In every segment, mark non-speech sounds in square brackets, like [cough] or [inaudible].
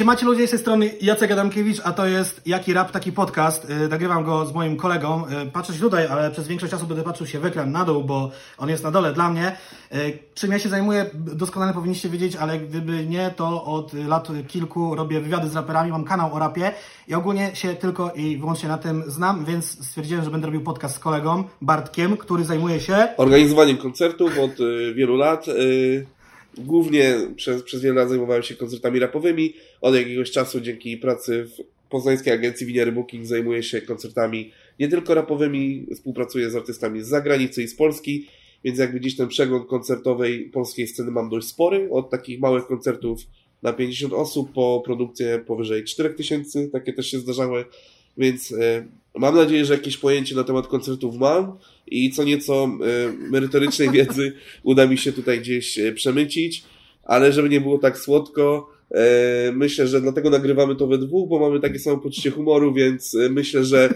Siemacie ludzie, z tej strony Jacek Adamkiewicz, a to jest Jaki Rap, taki podcast. Yy, nagrywam go z moim kolegą. Yy, patrzę się tutaj, ale przez większość czasu będę patrzył się w ekran na dół, bo on jest na dole dla mnie. Yy, czym ja się zajmuję, doskonale powinniście wiedzieć, ale gdyby nie, to od lat kilku robię wywiady z raperami, mam kanał o rapie i ogólnie się tylko i wyłącznie na tym znam, więc stwierdziłem, że będę robił podcast z kolegą Bartkiem, który zajmuje się... Organizowaniem koncertów od y, wielu lat. Y, Głównie przez, przez wiele lat zajmowałem się koncertami rapowymi. Od jakiegoś czasu dzięki pracy w poznańskiej agencji Winiary Booking zajmuję się koncertami nie tylko rapowymi, współpracuję z artystami z zagranicy i z Polski, więc jakby gdzieś ten przegląd koncertowej polskiej sceny mam dość spory. Od takich małych koncertów na 50 osób po produkcję powyżej 4000, takie też się zdarzały, więc e, mam nadzieję, że jakieś pojęcie na temat koncertów mam i co nieco e, merytorycznej [laughs] wiedzy uda mi się tutaj gdzieś e, przemycić, ale żeby nie było tak słodko, e, myślę, że dlatego nagrywamy to we dwóch, bo mamy takie samo poczucie humoru, więc myślę, że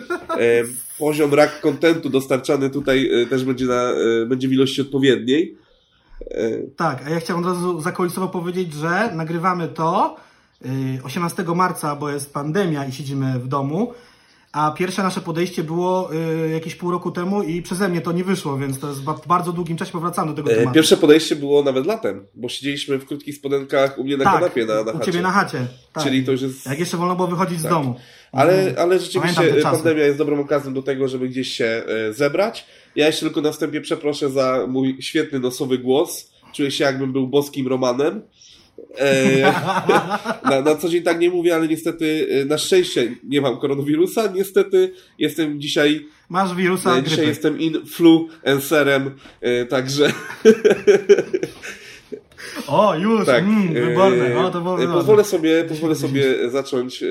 poziom rak kontentu dostarczany tutaj też będzie, na, będzie w ilości odpowiedniej. Tak, a ja chciałem od razu zakulisowo powiedzieć, że nagrywamy to 18 marca, bo jest pandemia i siedzimy w domu. A pierwsze nasze podejście było y, jakieś pół roku temu i przeze mnie to nie wyszło, więc to jest w bardzo długim czasie powracamy do tego e, tematu. Pierwsze podejście było nawet latem, bo siedzieliśmy w krótkich spodenkach u mnie na tak, kanapie na, na chacie. u Ciebie na chacie. Tak. Czyli to już jest... Jak jeszcze wolno było wychodzić tak. z domu. Ale, mhm. ale rzeczywiście pandemia jest dobrą okazją do tego, żeby gdzieś się e, zebrać. Ja jeszcze tylko na wstępie przeproszę za mój świetny nosowy głos. Czuję się jakbym był boskim Romanem. E, na, na co dzień tak nie mówię, ale niestety e, na szczęście nie mam koronawirusa. Niestety jestem dzisiaj. Masz wirusa. E, dzisiaj jestem influencerem, także. O, już, tak. mm, wyborne. O, to było pozwolę sobie, pozwolę sobie zacząć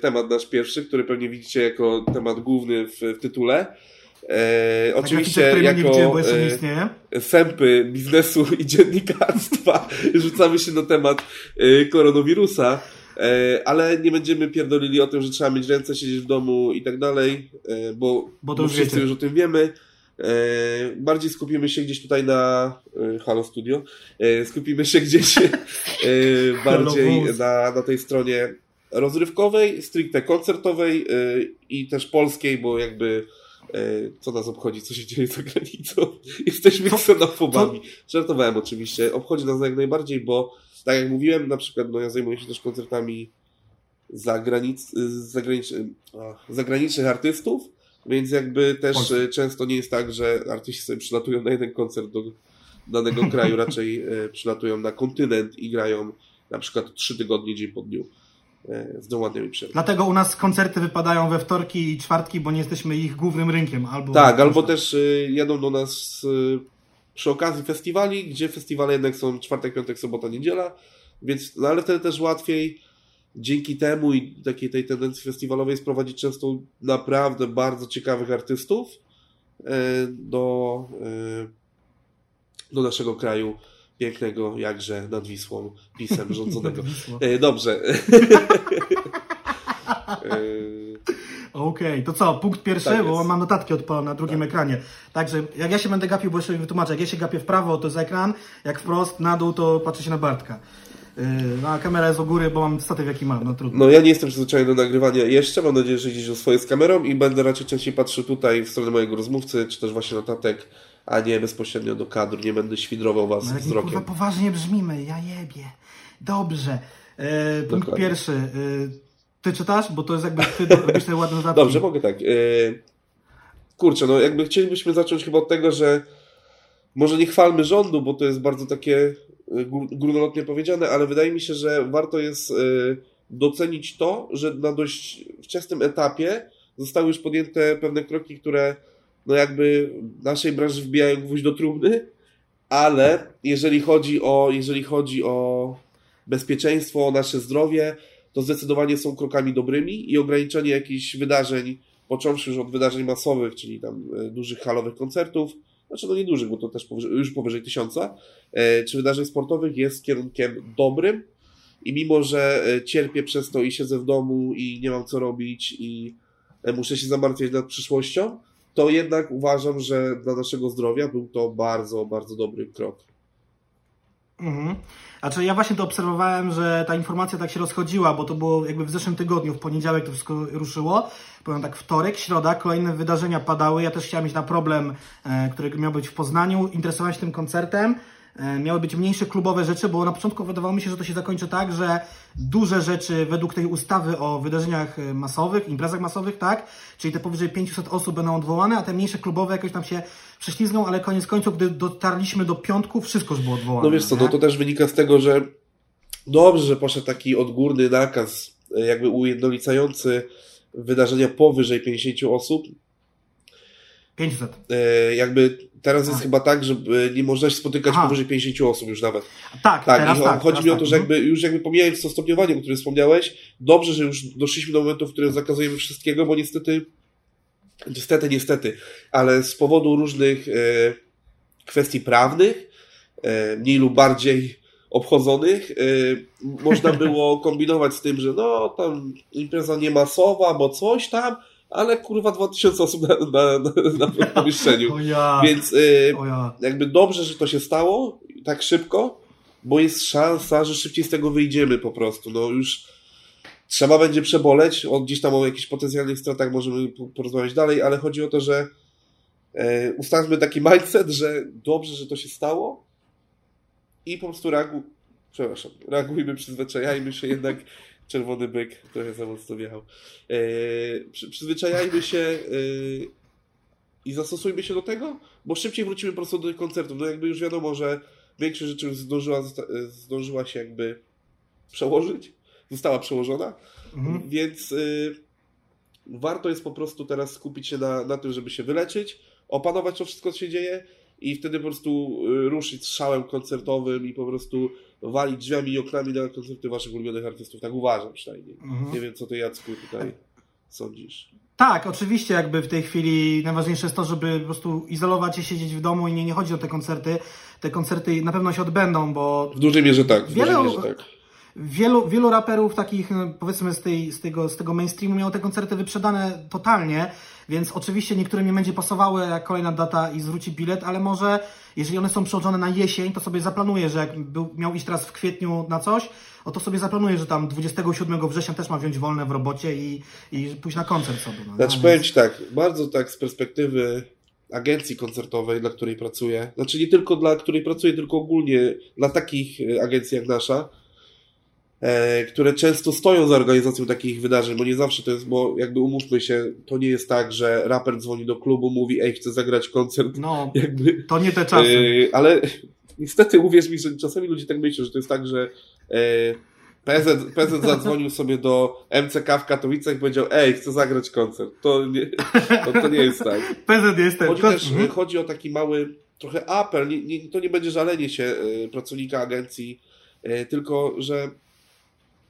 temat nasz pierwszy, który pewnie widzicie jako temat główny w, w tytule. E, tak, oczywiście jako e, sępy biznesu i dziennikarstwa [laughs] rzucamy się na temat e, koronawirusa, e, ale nie będziemy pierdolili o tym, że trzeba mieć ręce, siedzieć w domu i tak dalej, e, bo, bo, to bo wszyscy wiecie. już o tym wiemy. E, bardziej skupimy się gdzieś tutaj na Halo Studio. Skupimy się gdzieś [laughs] bardziej na, na tej stronie rozrywkowej, stricte koncertowej i też polskiej, bo jakby E, co nas obchodzi, co się dzieje za granicą. [laughs] Jesteśmy ksenofobami. Żartowałem oczywiście. Obchodzi nas jak najbardziej, bo tak jak mówiłem, na przykład no ja zajmuję się też koncertami zagranic, zagranic, zagranicznych artystów, więc jakby też Polsce. często nie jest tak, że artyści sobie przylatują na jeden koncert do danego kraju, [laughs] raczej e, przylatują na kontynent i grają na przykład trzy tygodnie dzień po dniu. E, z doładnymi przerwami. Dlatego u nas koncerty wypadają we wtorki i czwartki, bo nie jesteśmy ich głównym rynkiem. Albo tak, albo też y, jadą do nas y, przy okazji festiwali, gdzie festiwale jednak są czwartek, piątek, sobota, niedziela, więc, no ale wtedy też łatwiej dzięki temu i takiej tej tendencji festiwalowej sprowadzić często naprawdę bardzo ciekawych artystów do, do naszego kraju pięknego jakże nad Wisłą pisem [laughs] rządzonego. E, dobrze. [laughs] E, Okej, okay, to co, punkt pierwszy, tak bo mam notatki odpalone na drugim tak. ekranie. Także jak ja się będę gapił, bo jeszcze wytłumaczę, jak ja się gapię w prawo, to jest ekran, jak wprost, na dół, to patrzy się na Bartka. Yy, no, a kamera jest u góry, bo mam statyw jaki mam, no trudno. No ja nie jestem przyzwyczajony do nagrywania jeszcze, mam nadzieję, że gdzieś swoje z kamerą i będę raczej częściej patrzył tutaj w stronę mojego rozmówcy, czy też właśnie notatek a nie bezpośrednio do kadru. Nie będę świdrował was no, wzrokiem. Kurwa, poważnie brzmimy, ja jebie. Dobrze. E, punkt pierwszy. E, ty czytasz? Bo to jest jakby ty robisz te ładne zadania. Dobrze, mogę tak. E, kurczę, no jakby chcielibyśmy zacząć chyba od tego, że może nie chwalmy rządu, bo to jest bardzo takie e, górnolotnie powiedziane, ale wydaje mi się, że warto jest e, docenić to, że na dość wczesnym etapie zostały już podjęte pewne kroki, które no jakby naszej branży wbijają gwóźdź do trumny, ale jeżeli chodzi o, jeżeli chodzi o bezpieczeństwo, o nasze zdrowie, to zdecydowanie są krokami dobrymi i ograniczenie jakichś wydarzeń, począwszy już od wydarzeń masowych, czyli tam e, dużych halowych koncertów, znaczy no nie dużych, bo to też powyżej, już powyżej tysiąca, e, czy wydarzeń sportowych jest kierunkiem dobrym i mimo, że e, cierpię przez to i siedzę w domu i nie mam co robić i muszę się zamartwiać nad przyszłością, to jednak uważam, że dla naszego zdrowia był to bardzo, bardzo dobry krok. Mhm. Znaczy ja właśnie to obserwowałem, że ta informacja tak się rozchodziła, bo to było jakby w zeszłym tygodniu, w poniedziałek to wszystko ruszyło. Powiem tak, wtorek, środa, kolejne wydarzenia padały. Ja też chciałem iść na problem, e, który miał być w Poznaniu. Interesowałem się tym koncertem. E, miały być mniejsze klubowe rzeczy, bo na początku wydawało mi się, że to się zakończy tak, że duże rzeczy według tej ustawy o wydarzeniach e, masowych, imprezach masowych, tak, czyli te powyżej 500 osób będą odwołane, a te mniejsze klubowe jakoś tam się prześlizgną, ale koniec końców, gdy dotarliśmy do piątku, wszystko już było odwołane. No wiesz co, no to też wynika z tego, że dobrze, że poszedł taki odgórny nakaz, e, jakby ujednolicający wydarzenia powyżej 50 osób, 500. E, jakby teraz jest chyba tak, że nie można się spotykać Aha. powyżej 50 osób już nawet. Tak, tak. Teraz tak chodzi mi o to, że jakby, już jakby pomijając to stopniowanie, o którym wspomniałeś, dobrze, że już doszliśmy do momentu, w którym zakazujemy wszystkiego, bo niestety, niestety, niestety, ale z powodu różnych e, kwestii prawnych, e, mniej lub bardziej obchodzonych, e, można [laughs] było kombinować z tym, że no tam impreza nie masowa, bo coś tam, ale kurwa 2000 osób na, na, na, na [laughs] pomieszczeniu. ja. Więc y, ja. jakby dobrze, że to się stało tak szybko, bo jest szansa, że szybciej z tego wyjdziemy po prostu. No już trzeba będzie przeboleć, o, gdzieś tam o jakichś potencjalnych stratach możemy porozmawiać dalej, ale chodzi o to, że e, ustawmy taki mindset, że dobrze, że to się stało i po prostu reagu... Przepraszam, reagujmy, przyzwyczajajmy się jednak czerwony byk trochę za mocno wjechał. E, przy, przyzwyczajajmy się e, i zastosujmy się do tego, bo szybciej wrócimy po prostu do tych koncertów. No jakby już wiadomo, że większość rzeczy już zdążyła, zdążyła się jakby przełożyć, została przełożona, mhm. więc warto jest po prostu teraz skupić się na, na tym, żeby się wyleczyć, opanować to wszystko, co się dzieje i wtedy po prostu ruszyć strzałem koncertowym i po prostu walić drzwiami i oknami na koncerty waszych ulubionych artystów. Tak uważam przynajmniej. Mhm. Nie wiem, co ty Jacku tutaj sądzisz. Tak, oczywiście jakby w tej chwili najważniejsze jest to, żeby po prostu izolować się, siedzieć w domu i nie, nie chodzi o te koncerty. Te koncerty na pewno się odbędą, bo... W dużej mierze tak. W wiele, dużej mierze tak. Wielu, wielu raperów takich, no, powiedzmy, z, tej, z, tego, z tego mainstreamu miało te koncerty wyprzedane totalnie, więc oczywiście niektórym nie będzie pasowały jak kolejna data i zwróci bilet, ale może jeżeli one są przełożone na jesień, to sobie zaplanuje, że jak był, miał iść teraz w kwietniu na coś, o to sobie zaplanuje, że tam 27 września też ma wziąć wolne w robocie i, i pójść na koncert sobie. No, znaczy, no, powiem tak, bardzo tak z perspektywy agencji koncertowej, dla której pracuję, znaczy nie tylko dla której pracuję, tylko ogólnie dla takich e, agencji jak nasza, E, które często stoją za organizacją takich wydarzeń, bo nie zawsze to jest, bo jakby umówmy się, to nie jest tak, że raper dzwoni do klubu, mówi, ej, chcę zagrać koncert. No, [laughs] jakby, to nie te czasy. E, ale [laughs] niestety uwierz mi, że czasami ludzie tak myślą, że to jest tak, że e, PZ, PZ zadzwonił sobie do MCK w Katowicach i powiedział, ej, chcę zagrać koncert. To nie, to, to nie jest tak. [laughs] PZ jest ten. Chodzi też mhm. chodzi o taki mały trochę apel, nie, nie, to nie będzie żalenie się pracownika agencji, tylko że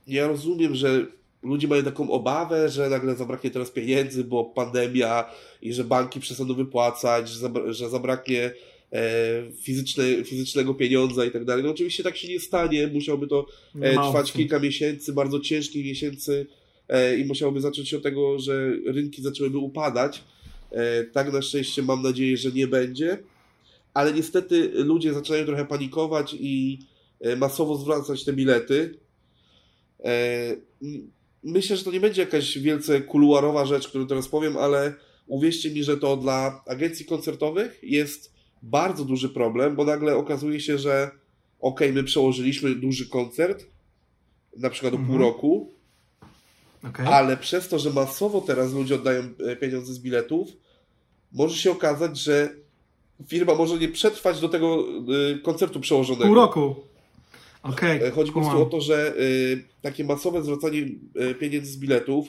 ja rozumiem, że ludzie mają taką obawę, że nagle zabraknie teraz pieniędzy, bo pandemia i że banki przestaną wypłacać, że, zabra że zabraknie e, fizyczne, fizycznego pieniądza i tak dalej. No oczywiście tak się nie stanie, musiałoby to e, trwać kilka miesięcy, bardzo ciężkich miesięcy e, i musiałoby zacząć się od tego, że rynki zaczęłyby upadać. Tak na szczęście mam nadzieję, że nie będzie, ale niestety ludzie zaczynają trochę panikować i masowo zwracać te bilety, myślę, że to nie będzie jakaś wielce kuluarowa rzecz, którą teraz powiem, ale uwierzcie mi, że to dla agencji koncertowych jest bardzo duży problem, bo nagle okazuje się, że ok, my przełożyliśmy duży koncert, na przykład mhm. pół roku, okay. ale przez to, że masowo teraz ludzie oddają e, pieniądze z biletów, może się okazać, że firma może nie przetrwać do tego e, koncertu przełożonego. Pół roku. Okay, e, Chodzi po prostu o to, że y, takie masowe zwracanie y, pieniędzy z biletów,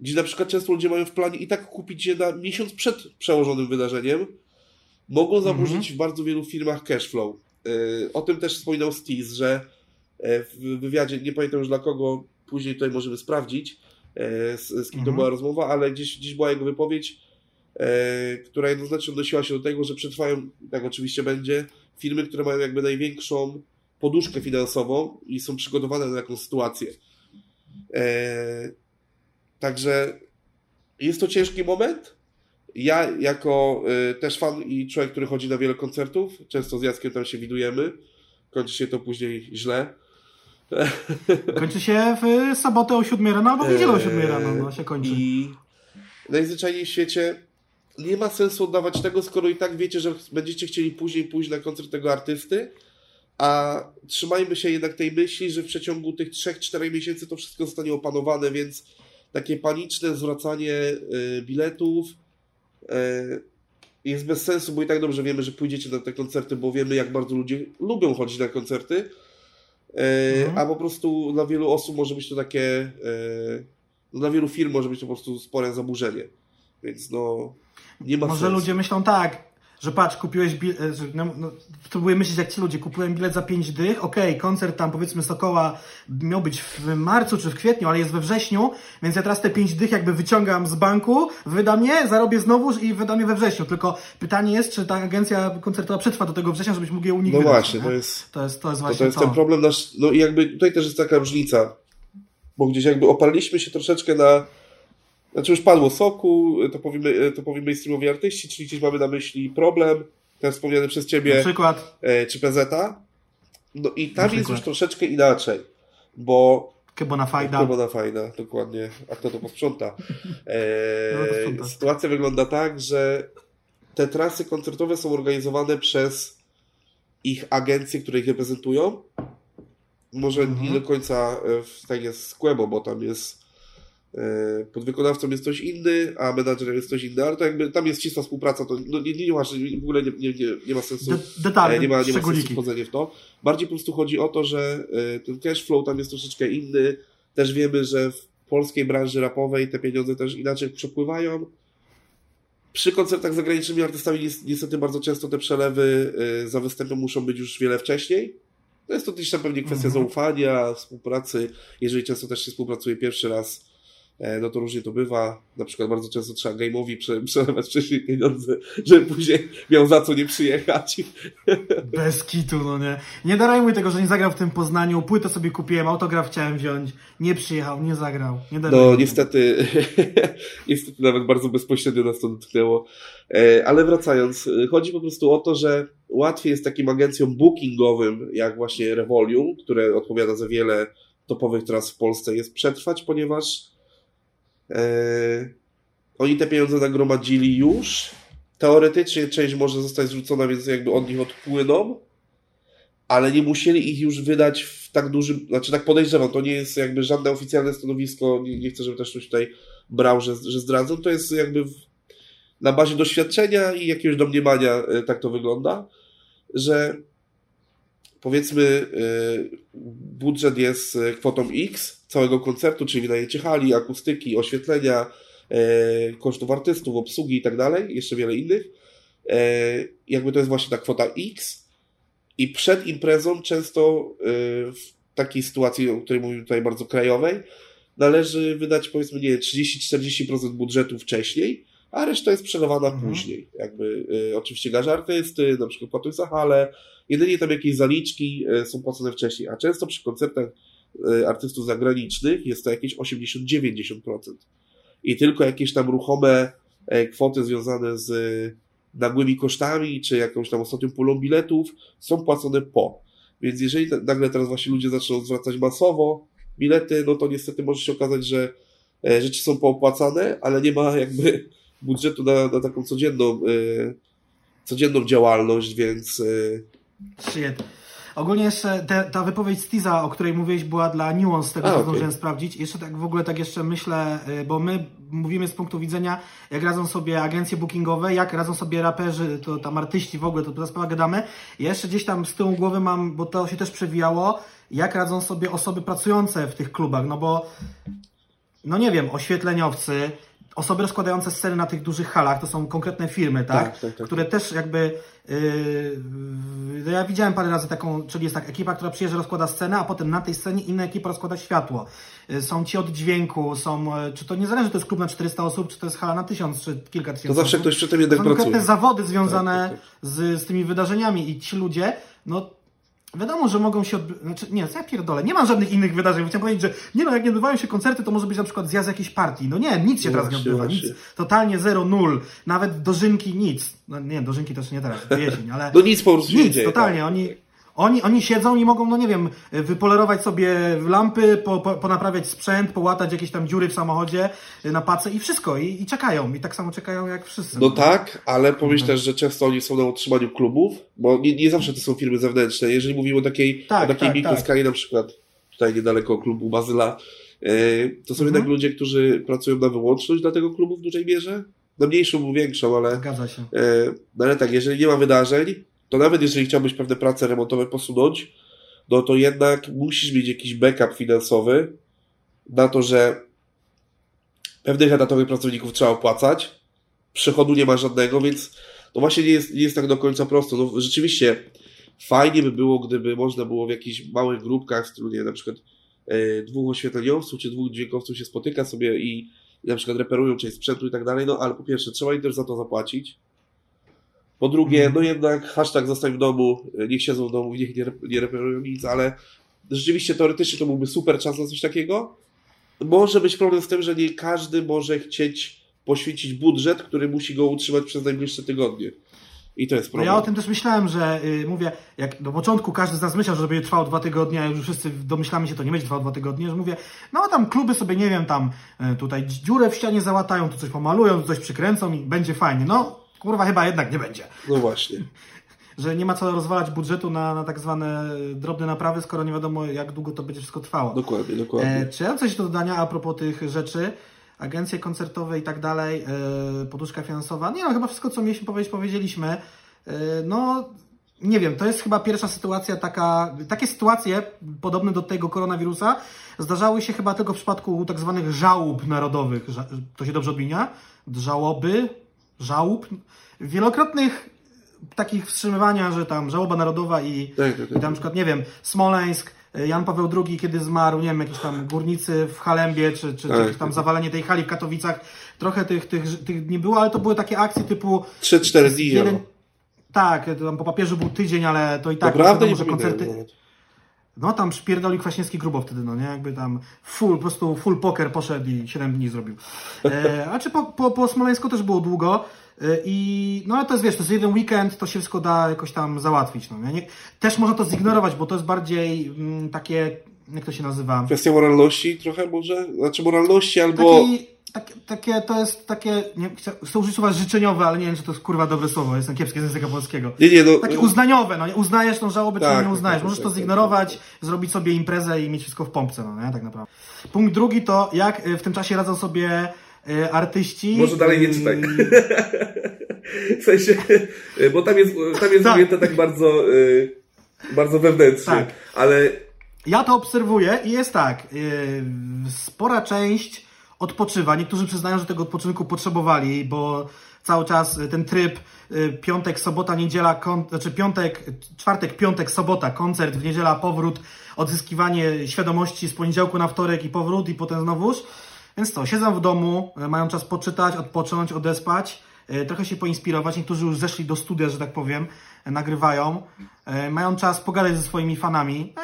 gdzie na przykład często ludzie mają w planie i tak kupić je na miesiąc przed przełożonym wydarzeniem, mogą zaburzyć mm -hmm. w bardzo wielu firmach cashflow. Y, o tym też wspominał Steez, że w wywiadzie, nie pamiętam już dla kogo, później tutaj możemy sprawdzić, z, z kim mm -hmm. to mhm. była rozmowa, ale gdzieś, gdzieś była jego wypowiedź, która jednoznacznie odnosiła się do tego, że przetrwają, tak oczywiście będzie, firmy, które mają jakby największą poduszkę finansową i są przygotowane na taką sytuację. E, także jest to ciężki moment. Ja, jako e, też fan i człowiek, który chodzi na wiele koncertów, często z Jackiem tam się widujemy, kończy się to później źle. [laughs] Kończy się w sobotę o 7 rano albo w niedzielę o 7 rano, no się kończy. I najzwyczajniej w świecie nie ma sensu oddawać tego, skoro i tak wiecie, że będziecie chcieli później pójść na koncert tego artysty, a trzymajmy się jednak tej myśli, że w przeciągu tych 3-4 miesięcy to wszystko zostanie opanowane, więc takie paniczne zwracanie y, biletów y, jest bez sensu, bo i tak dobrze wiemy, że pójdziecie na te koncerty, bo wiemy, jak bardzo ludzie lubią chodzić na koncerty, y, mhm. a po prostu dla wielu osób może być to takie, no dla wielu firm może być to po prostu spore zaburzenie. Więc no, nie ma Może sensu. ludzie myślą tak, że patrz, kupiłeś bilet, no, no, próbuję myśleć jak ci ludzie, kupiłem bilet za 5 dych, okej, okay, koncert tam powiedzmy Sokoła miał być w marcu czy w kwietniu, ale jest we wrześniu, więc ja teraz te 5 dych jakby wyciągam z banku, wydam je, zarobię znowu i wydam je we wrześniu, tylko pytanie jest, czy ta agencja koncertowa przetrwa do tego września, żebyś mógł je u nich No właśnie, to jest, to jest, to jest właśnie to. jest ten problem nasz, no i jakby tutaj też jest taka różnica, bo gdzieś jakby oparliśmy się troszeczkę na znaczy już padło Soku, to powiemy, to powiemy mainstreamowi artyści, czyli gdzieś mamy na myśli problem, ten wspomniany przez Ciebie, na przykład. E, czy PZ. No i tam jest już troszeczkę inaczej, bo Kebona fajna. Kebona fajna, dokładnie. A kto to posprząta? [laughs] E, sytuacja wygląda tak, że te trasy koncertowe są organizowane przez ich agencje, które ich reprezentują. Może mhm. nie do końca w, tak jest z bo tam jest E, podwykonawcą jest ktoś inny, a menadżerem jest ktoś inny, ale to jakby tam jest ścisła współpraca, to no, nie, nie, ma, w ogóle nie, nie, nie, ma sensu De detale, nie ma, nie ma sensu wchodzenie w to. Bardziej po prostu chodzi o to, że e, ten cash flow tam jest troszeczkę inny. Też wiemy, że w polskiej branży rapowej te pieniądze też inaczej przepływają. Przy koncertach z zagranicznymi artystami niestety bardzo często te przelewy e, za występem muszą być już wiele wcześniej. To jest to też pewnie kwestia mhm. zaufania, współpracy. Jeżeli często też się współpracuje pierwszy raz, E, no to różnie to bywa. Na przykład bardzo często trzeba game'owi przelewać wcześniej pieniądze, żeby później miał za co nie przyjechać. [laughs] Bez kitu, no nie. Nie darajmy tego, że nie zagrał w tym Poznaniu, płytę sobie kupiłem, autograf chciałem wziąć, nie przyjechał, nie zagrał. Nie no niestety, [laughs] niestety nawet bardzo bezpośrednio nas to dotknęło. E, ale wracając, chodzi po prostu o to, że łatwiej jest takim agencjom bookingowym, jak właśnie Revolium, które odpowiada za wiele topowych tras w Polsce, jest przetrwać, ponieważ oni te pieniądze nagromadzili już. Teoretycznie część może zostać zwrócona, więc jakby od nich odpłyną, ale nie musieli ich już wydać w tak dużym, znaczy tak podejrzewam, to nie jest jakby żadne oficjalne stanowisko, nie, nie chcę, żeby też ktoś tutaj brał, że, że zdradzą, to jest jakby w, na bazie doświadczenia i jakiegoś domniemania yy, tak to wygląda, że powiedzmy yy, budżet jest kwotą X, całego koncertu, czyli wynajęcie hali, akustyki, oświetlenia, e, kosztów artystów, obsługi i tak dalej, jeszcze wiele innych. E, jakby to jest właśnie ta kwota X i przed imprezą często w takiej sytuacji, o której mówimy tutaj bardzo krajowej, należy wydać powiedzmy nie 30-40% budżetu wcześniej, a reszta jest przelewana mhm. później. Jakby y, oczywiście garze artysty, na przykład płatność za halę, jedynie tam jakieś zaliczki y, są płacone wcześniej, a często przy koncertach Y, artystów zagranicznych jest to jakieś 80-90%. I tylko jakieś tam ruchome e, kwoty związane z nagłymi kosztami, czy jakąś tam ostatnią pulą biletów są płacone po. Więc jeżeli nagle teraz właśnie ludzie zaczną zwracać masowo bilety, no to niestety może się okazać, że e, rzeczy są poopłacane, ale nie ma jakby budżetu na, na taką codzienną, e, codzienną działalność, więc. Shit. Ogólnie jeszcze te, ta wypowiedź Stiza, o której mówiłeś, była dla Nuance, tego A, co okay. zdążyłem sprawdzić. Jeszcze tak w ogóle tak jeszcze myślę, y, bo my mówimy z punktu widzenia, jak radzą sobie agencje bookingowe, jak radzą sobie raperzy, to tam artyści w ogóle, to ta sprawa gadamy. Ja jeszcze gdzieś tam z tyłu głowy mam, bo to się też przewijało, jak radzą sobie osoby pracujące w tych klubach, no bo no nie wiem, oświetleniowcy, osoby rozkładające sceny na tych dużych halach, to są konkretne firmy, tak? tak, tak, tak. Które też jakby. Yy, ja widziałem parę razy taką, czyli jest tak ekipa, która przyjeżdża, rozkłada scenę, a potem na tej scenie inna ekipa rozkłada światło. Yy, są ci od dźwięku, są. Yy, czy to nie zależy, czy to jest klub na 400 osób, czy to jest hala na 1000, czy kilka tysięcy. To zawsze osób. ktoś przy tym jednak pracuje. Są konkretne zawody związane tak, tak, tak. z, z tymi wydarzeniami i ci ludzie, no Wiadomo, że mogą się odbywać, znaczy nie, ja pierdolę, nie ma żadnych innych wydarzeń. Chciałem powiedzieć, że nie no, jak nie odbywają się koncerty, to może być na przykład zjazd jakiejś partii. No nie, nic się no teraz nie odbywa, nic. Totalnie zero, nul. Nawet dożynki nic. No nie, dożynki też nie teraz, jesień, ale... No nic po prostu Nic, totalnie. Tak. Oni, Oni, oni siedzą i mogą, no nie wiem, wypolerować sobie lampy, po, po, ponaprawiać sprzęt, połatać jakieś tam dziury w samochodzie na pacę i wszystko. I, I, czekają. I tak samo czekają jak wszyscy. No tak, ale pomyśl mhm. też, że często oni są na utrzymaniu klubów, bo nie, nie zawsze to są firmy zewnętrzne. Jeżeli mówimy o takiej, tak, o takiej tak, mikroskali, tak. na przykład tutaj niedaleko klubu Bazyla, e, to są mhm. jednak ludzie, którzy pracują na wyłączność dla tego klubu w dużej mierze. Na mniejszą lub większą, ale. Zgadza się. E, no ale tak, jeżeli nie ma wydarzeń, to nawet jeżeli chciałbyś pewne prace remontowe posunąć, no to jednak musisz mieć jakiś backup finansowy na to, że pewnych etatowych pracowników trzeba opłacać, przychodu nie ma żadnego, więc no właśnie nie jest, nie jest tak do końca prosto. No rzeczywiście fajnie by było, gdyby można było w jakichś małych grupkach, w stylu nie, na przykład e, dwóch oświetleniowców czy dwóch dźwiękowców się spotyka sobie i na przykład reperują część sprzętu i tak dalej, no ale po pierwsze trzeba im też za to zapłacić, po drugie, mhm. no jednak hashtag zostań w domu, niech siedzą w domu i niech nie, nie reperują nic, ale rzeczywiście teoretycznie to byłby super czas na coś takiego. Może być problem z tym, że nie każdy może chcieć poświęcić budżet, który musi go utrzymać przez najbliższe tygodnie. I to jest problem. No ja o tym też myślałem, że yy, mówię, jak do początku każdy z nas myślał, że będzie trwało dwa tygodnie, a już wszyscy domyślamy się, to nie będzie trwało dwa tygodnie, że mówię, no tam kluby sobie, nie wiem, tam y, tutaj dziurę w ścianie załatają, tu coś pomalują, tu coś przykręcą i będzie fajnie. No, kurwa chyba jednak nie będzie. No właśnie. [laughs] Że nie ma co rozwalać budżetu na, na tak zwane drobne naprawy, skoro nie wiadomo jak długo to będzie wszystko trwało. Dokładnie, dokładnie. E, czy ja coś do dodania a propos tych rzeczy? Agencje koncertowe i tak dalej, e, poduszka finansowa. Nie no, chyba wszystko co mieliśmy powiedzieć, powiedzieliśmy. E, no, nie wiem, to jest chyba pierwsza sytuacja taka, takie sytuacje podobne do tego koronawirusa zdarzały się chyba tylko w przypadku tak zwanych żałób narodowych. To się dobrze odmienia? Żałoby? Żałób, wielokrotnych takich wstrzymywania, że tam żałoba narodowa i, tak, tak, tak. i tam na przykład, nie wiem, Smoleńsk, Jan Paweł II, kiedy zmarł, nie wiem, jakieś tam górnicy w Halembie, czy, czy, tak, czy tam zawalenie tej hali w Katowicach, trochę tych, tych, tych nie było, ale to były takie akcje typu... 3-4 dni. Jeden... Tak, tam po papieżu był tydzień, ale to i tak... Naprawdę nie koncerty... No tam przypierdolił Kwaśniewski grubo wtedy, no nie? Jakby tam full, po prostu full poker poszedł i 7 dni zrobił. E, [laughs] a czy po, po, po Smoleńsku też było długo. E, I no to jest, wiesz, to jest jeden weekend, to się wszystko da jakoś tam załatwić. No, nie? Też można to zignorować, bo to jest bardziej mm, takie, jak to się nazywa? Kwestia moralności trochę może? Znaczy moralności albo... Taki takie, takie, to jest takie, nie, chcę użyć słowa życzeniowe, ale nie wiem, czy to jest kurwa dobre słowo, jestem kiepski z języka polskiego. Nie, nie, no, takie uznaniowe, no nie uznajesz tą żałobę, tak, czy nie uznajesz. Tak, Możesz to tak, zignorować, tak, zrobić sobie imprezę i mieć wszystko w pompce, no nie, tak naprawdę. Punkt drugi to, jak y, w tym czasie radzą sobie y, artyści. Może dalej nie czytaj. [laughs] w sensie, y, bo tam jest, tam jest tak. tak bardzo, bardzo wewnętrznie, tak. ale... Ja to obserwuję i jest tak, spora część odpoczywa. Niektórzy przyznają, że tego odpoczynku potrzebowali, bo cały czas ten tryb y, piątek, sobota, niedziela, kon, znaczy piątek, czwartek, piątek, sobota, koncert, w niedziela powrót, odzyskiwanie świadomości z poniedziałku na wtorek i powrót i potem znowuż. Więc to, siedzą w domu, y, mają czas poczytać, odpocząć, odespać, y, trochę się poinspirować. Niektórzy już zeszli do studia, że tak powiem, nagrywają, mają czas pogadać ze swoimi fanami. No,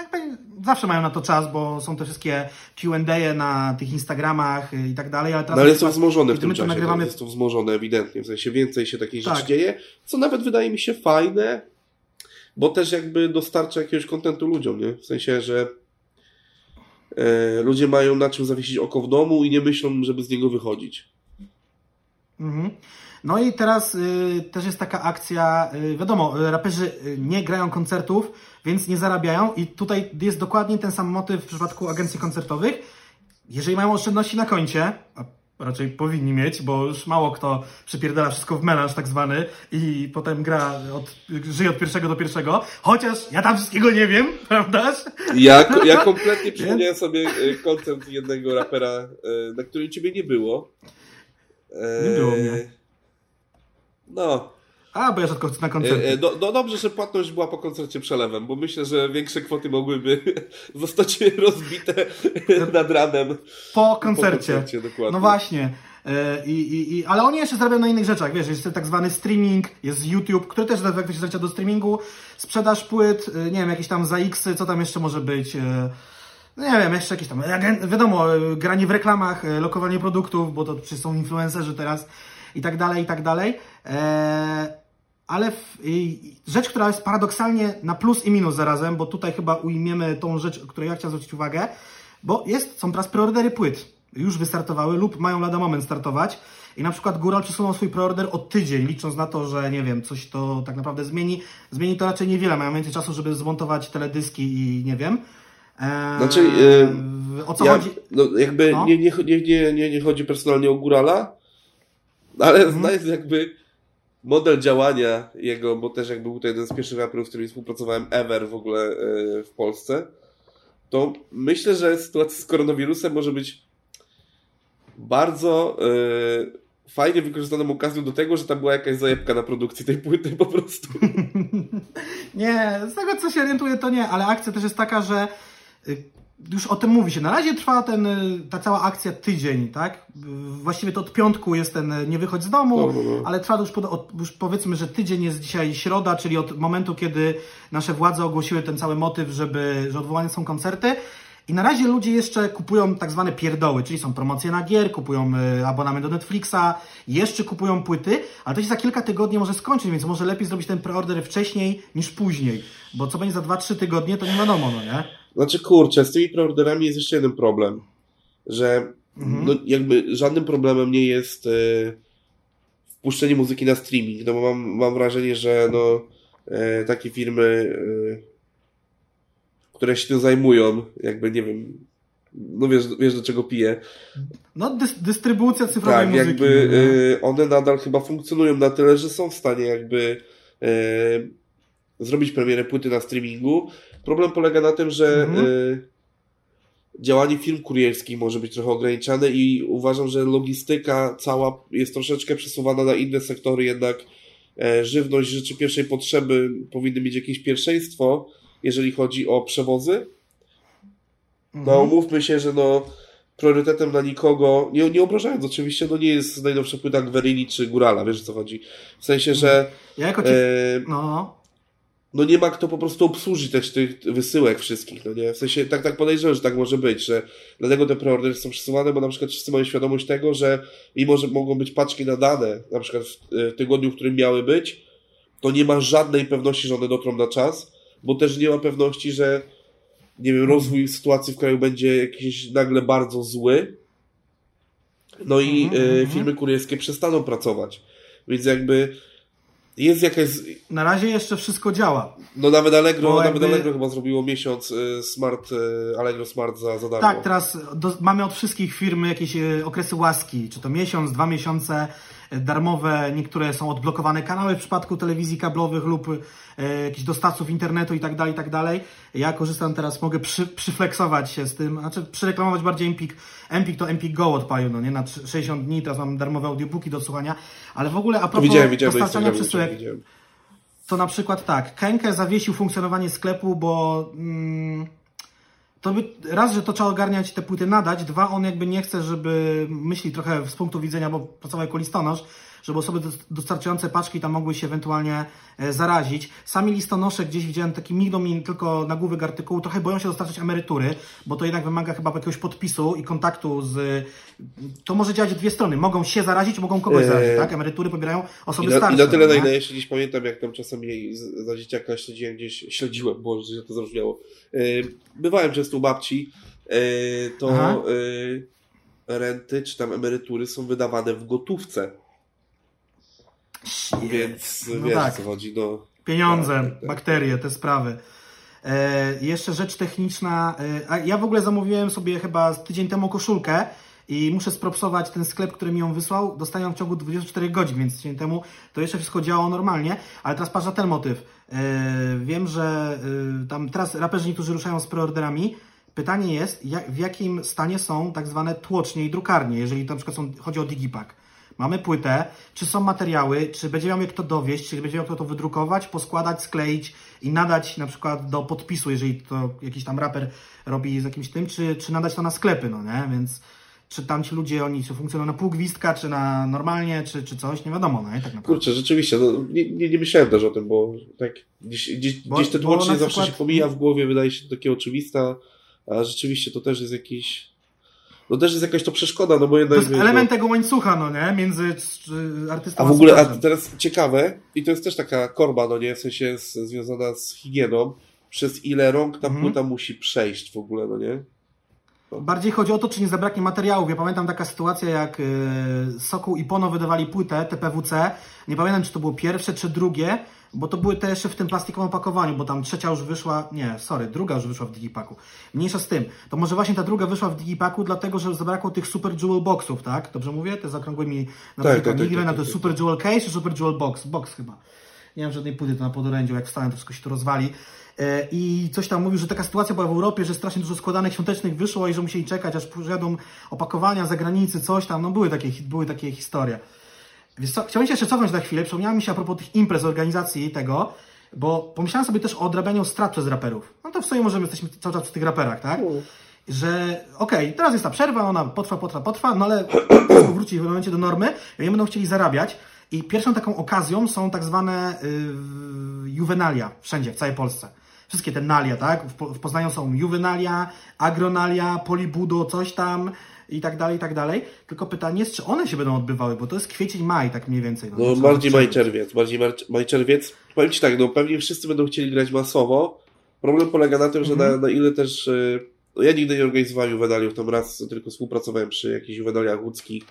zawsze mają na to czas, bo są te wszystkie Q&A na tych Instagramach i tak dalej, ale teraz... No ale są wzmożone w tym czasie, nagrywamy... jest to wzmożone ewidentnie, w sensie więcej się takich tak. rzeczy dzieje, co nawet wydaje mi się fajne, bo też jakby dostarcza jakiegoś kontentu ludziom, nie? W sensie, że e, ludzie mają na czym zawiesić oko w domu i nie myślą, żeby z niego wychodzić. Mhm. No i teraz y, też jest taka akcja, y, wiadomo, raperzy y, nie grają koncertów, więc nie zarabiają i tutaj jest dokładnie ten sam motyw w przypadku agencji koncertowych. Jeżeli mają oszczędności na koncie, a raczej powinni mieć, bo już mało kto przypierdala wszystko w melanż tak zwany i potem gra, od, żyje od pierwszego do pierwszego, chociaż ja tam wszystkiego nie wiem, [laughs] prawda? Ja, ja kompletnie [laughs] przypomniałem sobie koncert jednego rapera, na którym ciebie nie było. Nie było mnie. No. A, bo ja rzadko na koncerty. E, no, no dobrze, że płatność była po koncercie przelewem, bo myślę, że większe kwoty mogłyby [laughs] zostać [laughs] rozbite [laughs] nad ranem. Po koncercie. Po koncercie dokładnie. No właśnie. E, I, i, i, ale oni jeszcze zarabiają na innych rzeczach, wiesz, jest tak zwany streaming, jest YouTube, który też efekty się do streamingu, sprzedaż płyt, nie wiem, jakieś tam za X, co tam jeszcze może być, no nie wiem, jeszcze jakieś tam, wiadomo, granie w reklamach, lokowanie produktów, bo to przecież są influencerzy teraz, i tak dalej, i tak dalej. Eee, ale w, rzecz, która jest paradoksalnie na plus i minus zarazem, bo tutaj chyba ujmiemy tą rzecz, której ja chciałem zwrócić uwagę, bo jest, są teraz preordery płyt. Już wystartowały lub mają lada moment startować. I na przykład Góral przesunął swój preorder o tydzień, licząc na to, że nie wiem, coś to tak naprawdę zmieni. Zmieni to raczej niewiele, mają więcej czasu, żeby zmontować teledyski i nie wiem. Eee, znaczy, yy, o co ja, chodzi? No, jakby no? Nie, nie, nie, nie, nie chodzi personalnie o Górala, ale mhm. znając jakby model działania jego, bo też jakby był to jeden z pierwszych raperów, z którymi współpracowałem ever w ogóle yy, w Polsce, to myślę, że sytuacja z koronawirusem może być bardzo yy, fajnie wykorzystaną okazją do tego, że tam była jakaś zajebka na produkcji tej płyty po prostu. [laughs] nie, z tego co się orientuję to nie, ale akcja też jest taka, że y, już o tym mówi się. Na razie trwa ten, y, ta cała akcja tydzień, tak? Właściwie to od piątku jest ten y, nie wychodź z domu, no, no, no. ale trwa już, pod, od, już powiedzmy, że tydzień jest dzisiaj środa, czyli od momentu, kiedy nasze władze ogłosiły ten cały motyw, żeby, że odwołane są koncerty. I na razie ludzie jeszcze kupują tak zwane pierdoły, czyli są promocje na gier, kupują y, abonament do Netflixa, jeszcze kupują płyty, ale to się za kilka tygodni może skończyć, więc może lepiej zrobić ten preorder wcześniej niż później, bo co będzie za 2-3 tygodnie, to nie wiadomo, no nie? Znaczy kurczę, z tymi preorderami jest jeszcze jeden problem, że mhm. no, jakby żadnym problemem nie jest y, wpuszczenie muzyki na streaming, no bo mam, mam wrażenie, że no, y, takie firmy y, które się tym zajmują, jakby nie wiem, no wiesz, wiesz do czego piję. No, dys dystrybucja cyfrowej tak, muzyki. jakby y, one nadal chyba funkcjonują na tyle, że są w stanie jakby zrobić premierę płyty na streamingu. Problem polega na tym, że mhm. y, działanie firm kurierskich może być trochę ograniczane i uważam, że logistyka cała jest troszeczkę przesuwana na inne sektory, jednak e, żywność, rzeczy pierwszej potrzeby powinny mieć jakieś pierwszeństwo jeżeli chodzi o przewozy. No, mhm. umówmy się, że no, priorytetem dla nikogo, nie, nie obrażając oczywiście, no nie jest najnowsza płyta Gweryli czy Górala, wiesz o co chodzi. W sensie, że ja jako ci... e, no. No nie ma kto po prostu obsłużyć też tych wysyłek wszystkich, no nie? W sensie, tak, tak podejrzewam, że tak może być, że dlatego te preordery są przesuwane, bo na przykład wszyscy mają świadomość tego, że mimo, że mogą być paczki nadane, na przykład w, w tygodniu, w którym miały być, to nie ma żadnej pewności, że one dotrą na czas, bo też nie ma pewności, że nie wiem, rozwój sytuacji w kraju będzie jakiś nagle bardzo zły. No i mm -hmm. firmy kurierskie przestaną pracować. Więc jakby jest jakaś. Na razie jeszcze wszystko działa. No nawet Allegro, nawet jakby... Allegro chyba zrobiło miesiąc e, Smart, e, Allegro Smart za, za darmo. Tak, teraz do, mamy od wszystkich firm jakieś okresy łaski, czy to miesiąc, dwa miesiące darmowe, niektóre są odblokowane kanały w przypadku telewizji kablowych lub e, jakichś dostawców internetu i tak dalej, i tak dalej. Ja korzystam teraz, mogę przy, przyflexować się z tym, znaczy przyreklamować bardziej Empik. Empik to Empik Go odpalił, no nie, na 60 dni, teraz mam darmowe audiobooki do słuchania, ale w ogóle a propos widziałem, widziałem, dostarczania przesyłek, to na przykład tak, Kenke zawiesił funkcjonowanie sklepu, bo... Mm, to by, raz, że to trzeba ogarniać te płyty nadać, dwa, on jakby nie chce, żeby myśli trochę z punktu widzenia, bo pracował jako listonosz, żeby osoby dostarczające paczki tam mogły się ewentualnie e, zarazić. Sami listonosze gdzieś widziałem taki migną mi tylko nagłówek artykułu, trochę boją się dostarczać emerytury, bo to jednak wymaga chyba jakiegoś podpisu i kontaktu z... To może działać w dwie strony. Mogą się zarazić, mogą kogoś zarazić, eee... tak? Emerytury pobierają osoby I na, starsze. I na tyle, na ile jeszcze dziś pamiętam, jak tam czasem jej za dzieciaka śledziłem gdzieś, śledziłem, bo że to zabrzmiało. E, bywałem często u babci, e, to Aha. renty czy tam emerytury są wydawane w gotówce. Więc no wiesz tak. co chodzi. No, Pieniądze, tak, tak. bakterie, te sprawy. E, jeszcze rzecz techniczna. E, ja w ogóle zamówiłem sobie chyba tydzień temu koszulkę i muszę spropsować ten sklep, który mi ją wysłał. Dostaję ją w ciągu 24 godzin, więc tydzień temu to jeszcze wszystko działało normalnie. Ale teraz patrz na ten motyw. E, wiem, że e, tam teraz raperzy niektórzy ruszają z preorderami. Pytanie jest, jak, w jakim stanie są tak zwane tłocznie i drukarnie, jeżeli na przykład są, chodzi o Digipack. Mamy płytę, czy są materiały, czy będzie miał je kto dowieść, czy będzie miał kto to wydrukować, poskładać, skleić i nadać na przykład do podpisu, jeżeli to jakiś tam raper robi z jakimś tym, czy, czy nadać to na sklepy, no nie? Więc czy tam ci ludzie, oni czy funkcjonują na pół gwizdka, czy na normalnie, czy, czy coś, nie wiadomo, no nie? Tak naprawdę. Kurczę, rzeczywiście, no, nie, nie, nie myślałem też o tym, bo tak gdzieś, gdzieś, bo, gdzieś te tłocznie zawsze się pomija w głowie, wydaje się takie oczywiste, a rzeczywiście to też jest jakiś no też jest jakaś to przeszkoda, no bo jednak... To jest element tego łańcucha, no nie? Między artystą a w ogóle, a teraz ciekawe, i to jest też taka korba, no nie? W sensie z, związana z higieną, przez ile rąk ta mhm. płyta musi przejść w ogóle, no nie? Bardziej chodzi o to, czy nie zabraknie materiałów. Ja pamiętam taka sytuacja, jak yy, Sokół i Pono wydawali płytę TPWC. Nie pamiętam, czy to było pierwsze, czy drugie, bo to były te jeszcze w tym plastikowym opakowaniu, bo tam trzecia już wyszła, nie, sorry, druga już wyszła w Digipaku. Mniejsza z tym. To może właśnie ta druga wyszła w Digipaku, dlatego, że zabrakło tych Super Jewel Boxów, tak? Dobrze mówię? Te z okrągłymi na tak, tak, tak, tak, tak, to jest Super Jewel Case czy Super Jewel Box? Box chyba. Nie mam żadnej płyty to na podorędziu, jak wstałem to wszystko się tu rozwali. E, I coś tam mówił, że taka sytuacja była w Europie, że strasznie dużo składanych świątecznych wyszło i że musieli czekać, aż przyjadą opakowania za granicy, coś tam. No były takie, były takie historie. Więc co, chciałem się jeszcze cofnąć na chwilę. Przypomniała mi się a propos tych imprez, organizacji tego, bo pomyślałem sobie też o odrabianiu strat przez raperów. No to w sumie możemy, jesteśmy cały czas przy tych raperach, tak? Mm. Że okej, okay, teraz jest ta przerwa, ona potrwa, potrwa, potrwa, no ale [coughs] wróci w momencie do normy i oni będą chcieli zarabiać. I pierwszą taką okazją są tak zwane yy, juvenalia wszędzie, w całej Polsce wszystkie te nalia, tak? W, Poznaniu są juvenalia, agronalia, polibudo, coś tam i tak dalej, i tak dalej. Tylko pytanie jest, czy one się będą odbywały, bo to jest kwiecień, maj, tak mniej więcej. No, no bardziej maj, czerwiec, bardziej maj, czerwiec. Powiem Ci tak, no pewnie wszyscy będą chcieli grać masowo. Problem polega na tym, że na, mhm. na ile też, y, no ja nigdy nie organizowałem juwenaliów, tam raz tylko współpracowałem przy jakichś juwenaliach łódzkich,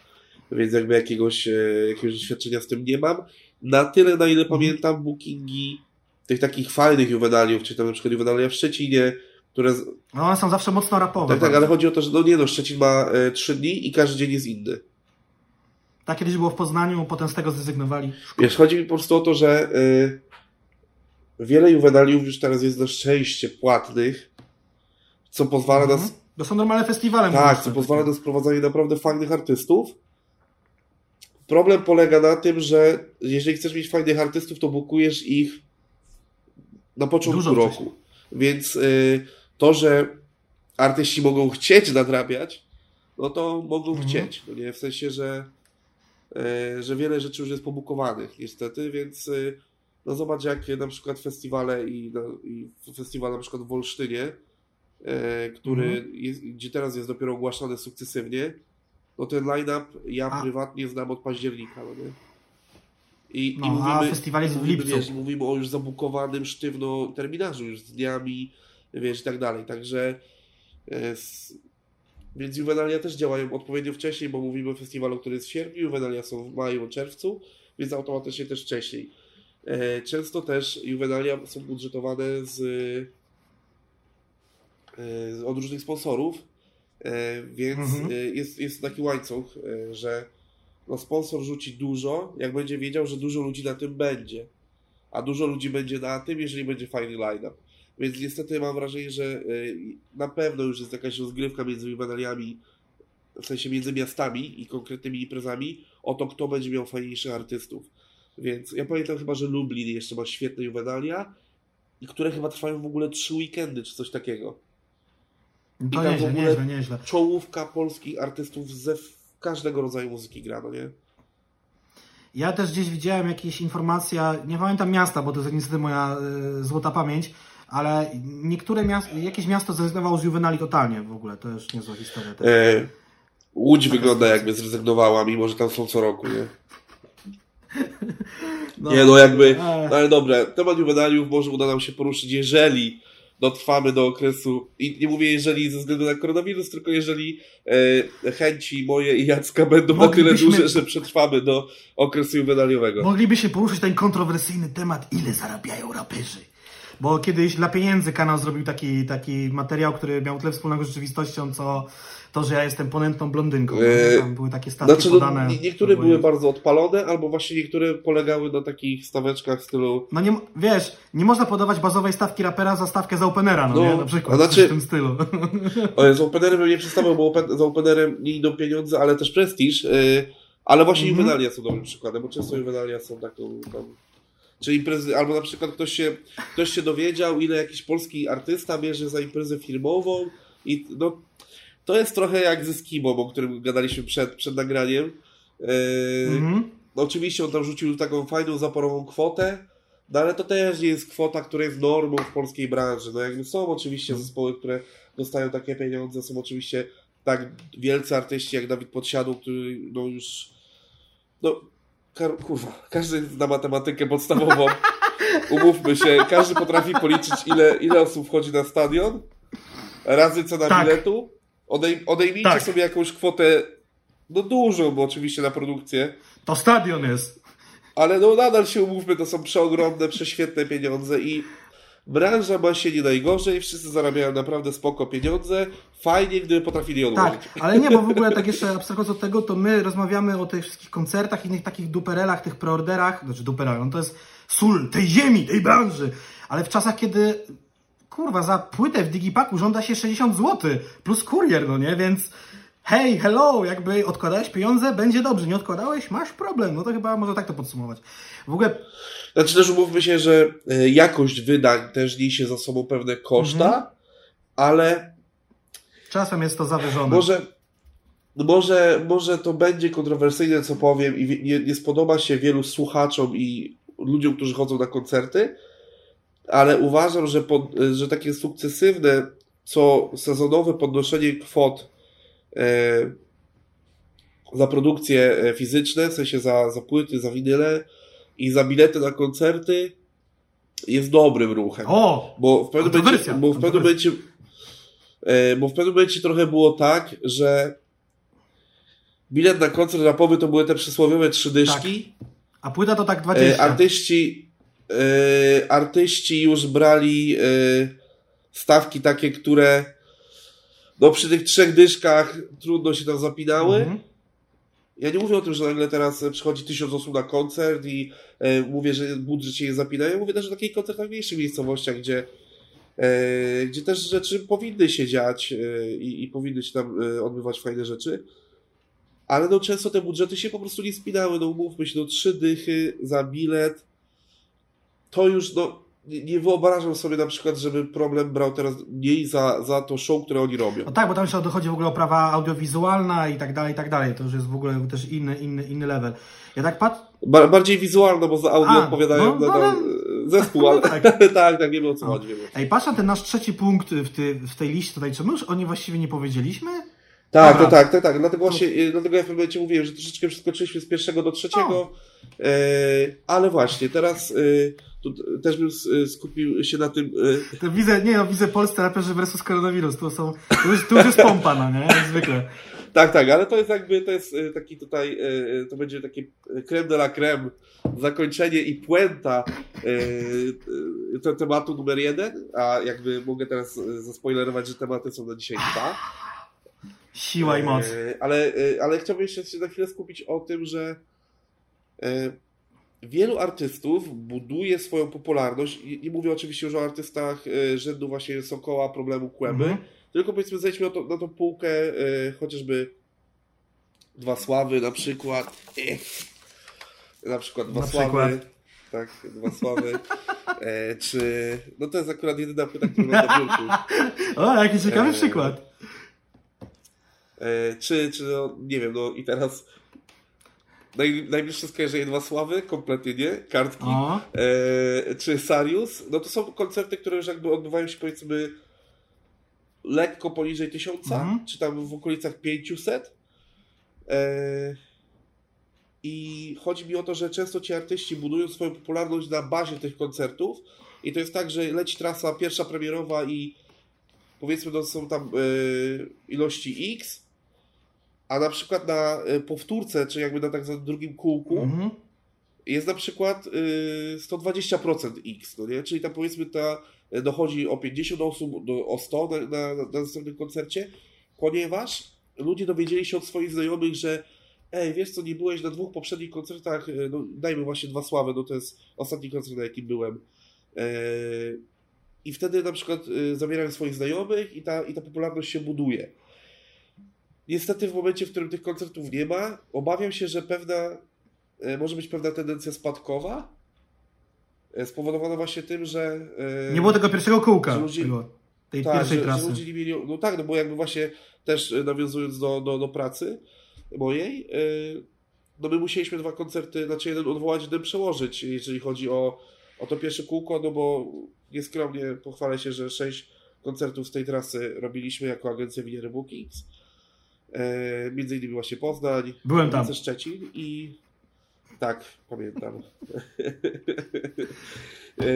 więc jakby jakiegoś, y, jakiegoś doświadczenia z tym nie mam. Na tyle, na ile mhm. pamiętam, bookingi tych takich fajnych juwenaliów, czy tam na przykład juwenalia w Szczecinie, które... No one są zawsze mocno rapowe. Tak, tak, ale chodzi o to, że no nie no, Szczecin ma e, trzy dni i każdy dzień jest inny. Tak kiedyś było w Poznaniu, potem z tego zrezygnowali. Wiesz, chodzi mi po prostu o to, że y, wiele juwenaliów już teraz jest na szczęście płatnych, co pozwala mhm. nas... To są normalne festiwale. Tak, co pozwala na sprowadzanie naprawdę fajnych artystów. Problem polega na tym, że jeżeli chcesz mieć fajnych artystów, to bukujesz ich na początku Dużo roku. Wcześniej. Więc y, to, że artyści mogą chcieć nadrabiać, no to mogą mhm. chcieć. No nie? W sensie, że, y, że wiele rzeczy już jest pobukowanych niestety, więc y, no zobacz jak na przykład festiwale i, no, i festiwal na przykład w Olsztynie, y, który mhm. jest, gdzie teraz jest dopiero ogłaszany sukcesywnie, no ten line-up ja A. prywatnie znam od października, no nie? I, no, i mówimy, a festiwal jest w lipcu. Wiesz, mówimy o już zabukowanym sztywno terminarzu, już z dniami, wiesz, i tak dalej. Także e, więc Juvenalia też działają odpowiednio wcześniej, bo mówimy o festiwalu, który jest w sierpniu, Juvenalia są w maju, czerwcu, więc automatycznie też wcześniej. E, często też Juvenalia są budżetowane z, e, od różnych sponsorów, więc mhm. Jest, jest taki łańcuch, że no sponsor rzuci dużo, jak będzie wiedział, że dużo ludzi na tym będzie. A dużo ludzi będzie na tym, jeżeli będzie fajny line-up. Więc niestety mam wrażenie, że y, na pewno już jest jakaś rozgrywka między juwenaliami, w sensie między miastami i konkretnymi imprezami, o to, kto będzie miał fajniejszych artystów. Więc ja pamiętam chyba, że Lublin jeszcze ma świetne juwenalia, i które chyba trwają w ogóle trzy weekendy, czy coś takiego. I to tam nieźle, w ogóle nieźle, nieźle. czołówka polskich artystów ze każdego rodzaju muzyki gra, no nie? Ja też gdzieś widziałem jakieś informacje, nie pamiętam miasta, bo to jest niestety moja y, złota pamięć, ale niektóre miasto, jakieś miasto zrezygnowało z Juvenali totalnie w ogóle, to już niezła historia. E, Łódź Taka wygląda sytuacja. jakby zrezygnowała, mimo że tam są co roku, nie? No, nie, no jakby, no ale dobra, temat Juvenaliów może uda nam się poruszyć, jeżeli dotrwamy do okresu, i nie mówię jeżeli ze względu na koronawirus, tylko jeżeli e, chęci moje i Jacka będą na tyle duże, że przetrwamy do okresu juwenaliowego. Moglibyśmy poruszyć ten kontrowersyjny temat, ile zarabiają raperzy. Bo kiedyś dla pieniędzy kanał zrobił taki, taki materiał, który miał tyle wspólnego z rzeczywistością, co to, że ja jestem ponętną blondynką. Eee, tam były takie statki znaczy, no, podane. No, niektóre były bardzo odpalone, albo właśnie niektóre polegały na takich staweczkach w stylu... No nie, wiesz, nie można podawać bazowej stawki rapera za stawkę za openera, no, no nie? Na przykład, znaczy, w tym stylu. [laughs] O, z openerem bym nie przestawał, bo open, za openerem nie idą pieniądze, ale też prestiż. Yy, ale właśnie mm -hmm. juwenalia są dobrym przykładem, bo często juwenalia są taką... Tam, czy imprezy, albo na przykład ktoś się, ktoś się dowiedział, ile jakiś polski artysta bierze za imprezę firmową i no, to jest trochę jak ze Skimą, o którym gadaliśmy przed, przed nagraniem. Yy, mm-hmm. no, oczywiście on tam rzucił taką fajną, zaporową kwotę, no ale to też nie jest kwota, która jest normą w polskiej branży. No jakby są oczywiście zespoły, które dostają takie pieniądze, są oczywiście tak wielcy artyści jak Dawid Podsiadł, który no już no kurwa, każdy zna matematykę podstawową. Umówmy się, każdy potrafi policzyć ile, ile osób wchodzi na stadion, razy cena tak. biletu. Odej, odejmijcie tak. sobie jakąś kwotę, no dużą, bo oczywiście na produkcję. To stadion jest. Ale no nadal się umówmy, to są przeogromne, prześwietne pieniądze i branża ma się nie najgorzej, wszyscy zarabiają naprawdę spoko pieniądze, fajnie, gdyby potrafili odłożyć. Tak, ale nie, bo w ogóle tak jeszcze abstrahując od tego, to my rozmawiamy o tych wszystkich koncertach, innych takich duperelach, tych preorderach, znaczy duperelach, no to jest sól tej ziemi, tej branży, ale w czasach, kiedy kurwa, za płytę w Digipaku żąda się 60 zł, plus kurier, no nie, więc hej, hello, jakby odkładałeś pieniądze, będzie dobrze, nie odkładałeś, masz problem, no to chyba może tak to podsumować. W ogóle znaczy też umówmy się, że e, jakość wydań też niesie za sobą pewne koszta, mhm. ale. Czasem jest to zawyżone. Może, może, może to będzie kontrowersyjne, co powiem, i nie, nie spodoba się wielu słuchaczom i ludziom, którzy chodzą na koncerty, ale uważam, że, pod, że takie sukcesywne, co sezonowe podnoszenie kwot za produkcje e, fizyczne, w sensie za, za płyty, za winyle, i za bilety na koncerty jest dobrym ruchem. O! Bo w pewnym momencie, bo w pewnym momencie, e, bo w pewnym momencie trochę było tak, że bilet na koncert rapowy to były te przysłowiowe trzy dyszki. Tak. A płyta to tak 20. E, artyści, e, artyści już brali stawki takie, które no przy tych trzech dyszkach trudno się tam zapinały. Mhm. Ja nie mówię o tym, że nagle teraz przychodzi tysiąc osób na koncert i e, mówię, że budżet się nie zapina. Ja mówię też o takich koncertach w mniejszych miejscowościach, gdzie, e, gdzie też rzeczy powinny się dziać e, i, i powinny się tam e, odbywać fajne rzeczy. Ale no często te budżety się po prostu nie spinały. No umówmy się, no trzy dychy za bilet to już no nie wyobrażam sobie na przykład, żeby problem brał teraz mniej za, za to show, które oni robią. No tak, bo tam się dochodzi w ogóle o prawa audiowizualna i tak dalej, i tak dalej. To już jest w ogóle też inny, inny, inny level. Ja tak patrzę... Ba bardziej wizualne, bo za audio A, odpowiadają no, na, no, zespół, [laughs] ale no, [laughs] tak. tak, tak, nie wiem o co no. chodzi. Ej, patrz na ten nasz trzeci punkt w, ty, w tej liście tutaj, czy my już o niej właściwie nie powiedzieliśmy? Tak, to tak, tak, tak. Dlatego właśnie, to... dlatego ja w momencie mówiłem, że troszeczkę przeskoczyliśmy z pierwszego do trzeciego, e, ale właśnie, teraz... E, tu też bym skupił się na tym. E, to widzę, nie no, widzę polscy raperzy versus koronawirus. To są, to już, to już jest pompa, no nie? Jak zwykle. [laughs] Tak, tak, ale to jest jakby, to jest taki tutaj, to będzie takie creme de la creme, zakończenie i puenta to tematu numer jeden, a jakby mogę teraz zaspoilerować, że tematy są na dzisiaj dwa. Siła i moc. Ale, ale chciałbym jeszcze się na chwilę skupić o tym, że wielu artystów buduje swoją popularność. Nie mówię oczywiście już o artystach e, rzędu właśnie Sokoła, problemu Kłęby, mhm. tylko powiedzmy zejdźmy na, to, na tą półkę e, chociażby Dwa Sławy na przykład. Na przykład Dwa na Sławy. Przykład. Tak, Dwa Sławy. E, czy... No to jest akurat jedyna płyta, którą mam na [laughs] O, jaki ciekawy e, przykład. E, czy, czy no, nie wiem, no i teraz Naj, najbliższe skojarzenie Dwa Sławy, kompletnie nie, kartki, e, czy Sarius, no to są koncerty, które już jakby odbywają się powiedzmy lekko poniżej tysiąca, mhm. czy tam w okolicach 500. E, I chodzi mi o to, że często ci artyści budują swoją popularność na bazie tych koncertów i to jest tak, że leci trasa pierwsza premierowa i powiedzmy, no są tam e, ilości X, a na przykład na y, powtórce, czy jakby na tak zwanym drugim kółku, mhm. jest na przykład y, 120% X, no nie? Czyli tam powiedzmy ta y, dochodzi o 50 osób, do, o 100 na, na, na następnym koncercie, ponieważ ludzie dowiedzieli się od swoich znajomych, że ej, wiesz co, nie byłeś na dwóch poprzednich koncertach, y, no dajmy właśnie dwa sławy, no to jest ostatni koncert, na jakim byłem. E, I wtedy na przykład zabierają swoich znajomych i ta, i ta popularność się buduje. Niestety w momencie, w którym tych koncertów nie ma, obawiam się, że pewna, e, może być pewna tendencja spadkowa, e, spowodowana właśnie tym, że... E, nie było tego pierwszego kółka. Ludzi, tego, tej tak, pierwszej że, trasy. Że ludzie nie mieli, no tak, no bo jakby właśnie też nawiązując do, do, do pracy mojej, no my musieliśmy dwa koncerty, znaczy jeden odwołać, jeden przełożyć, jeżeli chodzi o, o to pierwsze kółko, no bo nieskromnie pochwalę się, że sześć koncertów z tej trasy robiliśmy jako agencja Winiery Bookings E, między innymi właśnie Poznań. Byłem tam. Szczecin i tak, pamiętam. [laughs] e,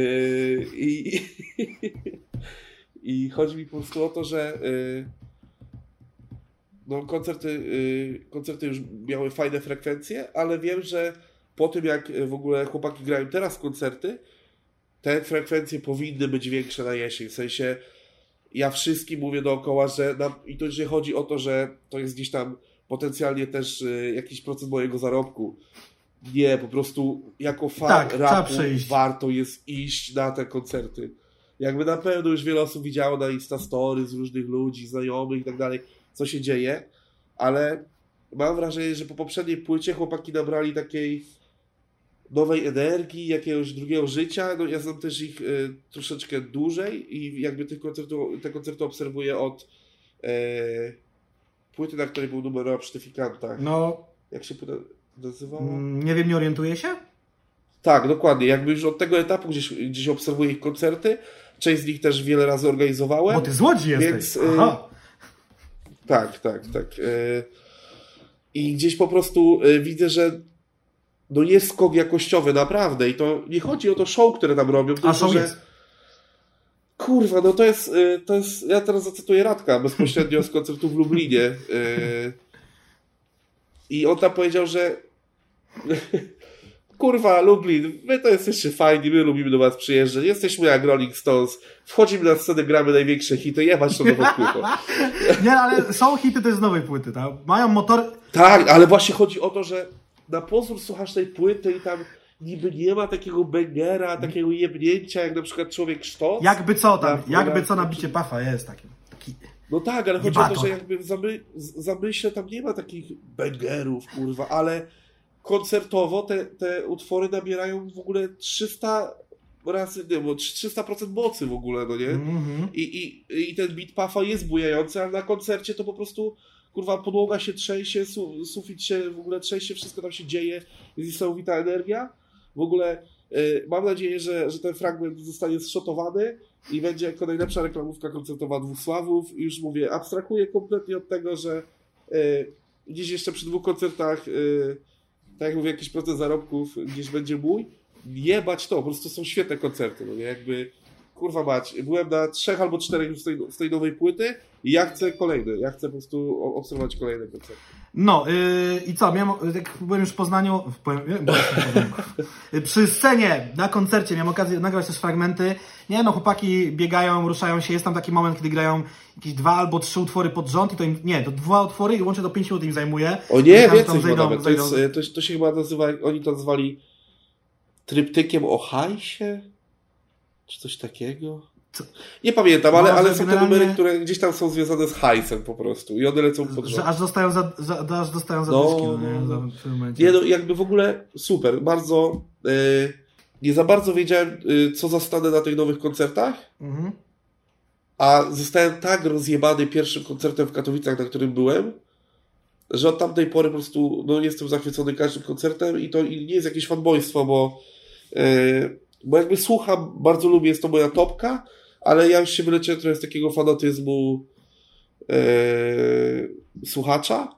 i, I chodzi mi po prostu o to, że e, no, koncerty, koncerty już miały fajne frekwencje, ale wiem, że po tym jak w ogóle chłopaki grają teraz koncerty, te frekwencje powinny być większe na jesień. W sensie ja wszystkim mówię dookoła, że na, i to że chodzi o to, że to jest gdzieś tam potencjalnie też y, jakiś procent mojego zarobku. Nie, po prostu jako fan tak, rapu warto jest iść na te koncerty. Jakby na pewno już wiele osób widziało na Instastory z różnych ludzi, znajomych i tak dalej, co się dzieje, ale mam wrażenie, że po poprzedniej płycie chłopaki nabrali takiej nowej energii, jakiegoś drugiego życia. No, ja znam też ich y, troszeczkę dłużej i jakby tych koncertów, te koncerty obserwuję od e, płyty, na której był numer o Sztyfikantach. No. Jak się płyta nazywała? Mm, nie wiem, nie orientuję się? Tak, dokładnie. Jakby już od tego etapu gdzieś, gdzieś obserwuję ich koncerty. Część z nich też wiele razy organizowałem. Bo ty z Łodzi jesteś. Więc, y, Aha. tak, tak, tak. Y, I gdzieś po prostu widzę, że no jest skok jakościowy, naprawdę. I to nie chodzi o to show, które tam robią, tylko, A show że... Jest. Kurwa, no to jest, y, to jest, ja teraz zacytuję Radka bezpośrednio z koncertu w Lublinie. Y, I on tam powiedział, że kurwa, Lublin, my to jesteście fajni, my lubimy do was przyjeżdżać, jesteśmy jak Rolling Stones, wchodzimy na scenę, gramy największe hity, jebać to nową płytą. [laughs] Nie, ale są hity też z nowej płyty, tak? Mają motor... Tak, ale właśnie chodzi o to, że na pozór słuchasz tej płyty i tam niby nie ma takiego bangera, takiego jebnięcia, jak na przykład Człowiek Sztos. Jakby co tam, na, jakby co na bicie Pafa jest taki. taki no tak, ale chodzi o to, że jakby w zamy, zamyśle tam nie ma takich bangerów, kurwa, ale koncertowo te, te utwory nabierają w ogóle 300 razy, nie, bo 300% mocy w ogóle, no nie? Mm -hmm. I, i, I ten beat Pafa jest bujający, ale na koncercie to po prostu kurwa, podłoga się trzęsie, su, sufit się w ogóle trzęsie, wszystko tam się dzieje, jest niesamowita energia. W ogóle y, mam nadzieję, że, że ten fragment zostanie zszotowany i będzie jako najlepsza reklamówka koncertowa dwóch sławów. I już mówię, abstrahuję kompletnie od tego, że y, gdzieś jeszcze przy dwóch koncertach, y, tak jak mówię, jakiś procent zarobków gdzieś będzie mój. Jebać to, po prostu są świetne koncerty, no nie? Jakby kurwa mać, byłem na trzech albo czterech już z tej, z tej nowej płyty i ja chcę kolejne, ja chcę po prostu obserwować kolejne koncerty. No yy, i co, miałem, jak byłem już w Poznaniu, byłem, byłem w [laughs] przy scenie, na koncercie miałem okazję nagrać też fragmenty, nie no, chłopaki biegają, ruszają się, jest tam taki moment, kiedy grają jakieś dwa albo trzy utwory pod rząd i to im, nie, to dwa utwory i łącznie do pięciu minut im zajmuje. O nie, więcej zejdą, nawet, to, jest, to, to się chyba nazywa, oni to nazwali tryptykiem o hajsie? Czy coś takiego? Co? Nie pamiętam, ale, ale są generalnie... te numery, które gdzieś tam są związane z hajsem po prostu i one lecą pod rząd. Że aż dostają za, za, aż dostają za no, dyski, no, nie? No. w tym momencie. Nie, no jakby w ogóle super, bardzo yy, nie za bardzo wiedziałem, yy, co zastanę na tych nowych koncertach, mhm. a zostałem tak rozjebany pierwszym koncertem w Katowicach, na którym byłem, że od tamtej pory po prostu no, jestem zachwycony każdym koncertem i to nie jest jakieś fanboystwo, bo yy, bo jakby słucham, bardzo lubię, jest to moja topka, ale ja już się wyleciałem trochę z takiego fanatyzmu yy, słuchacza.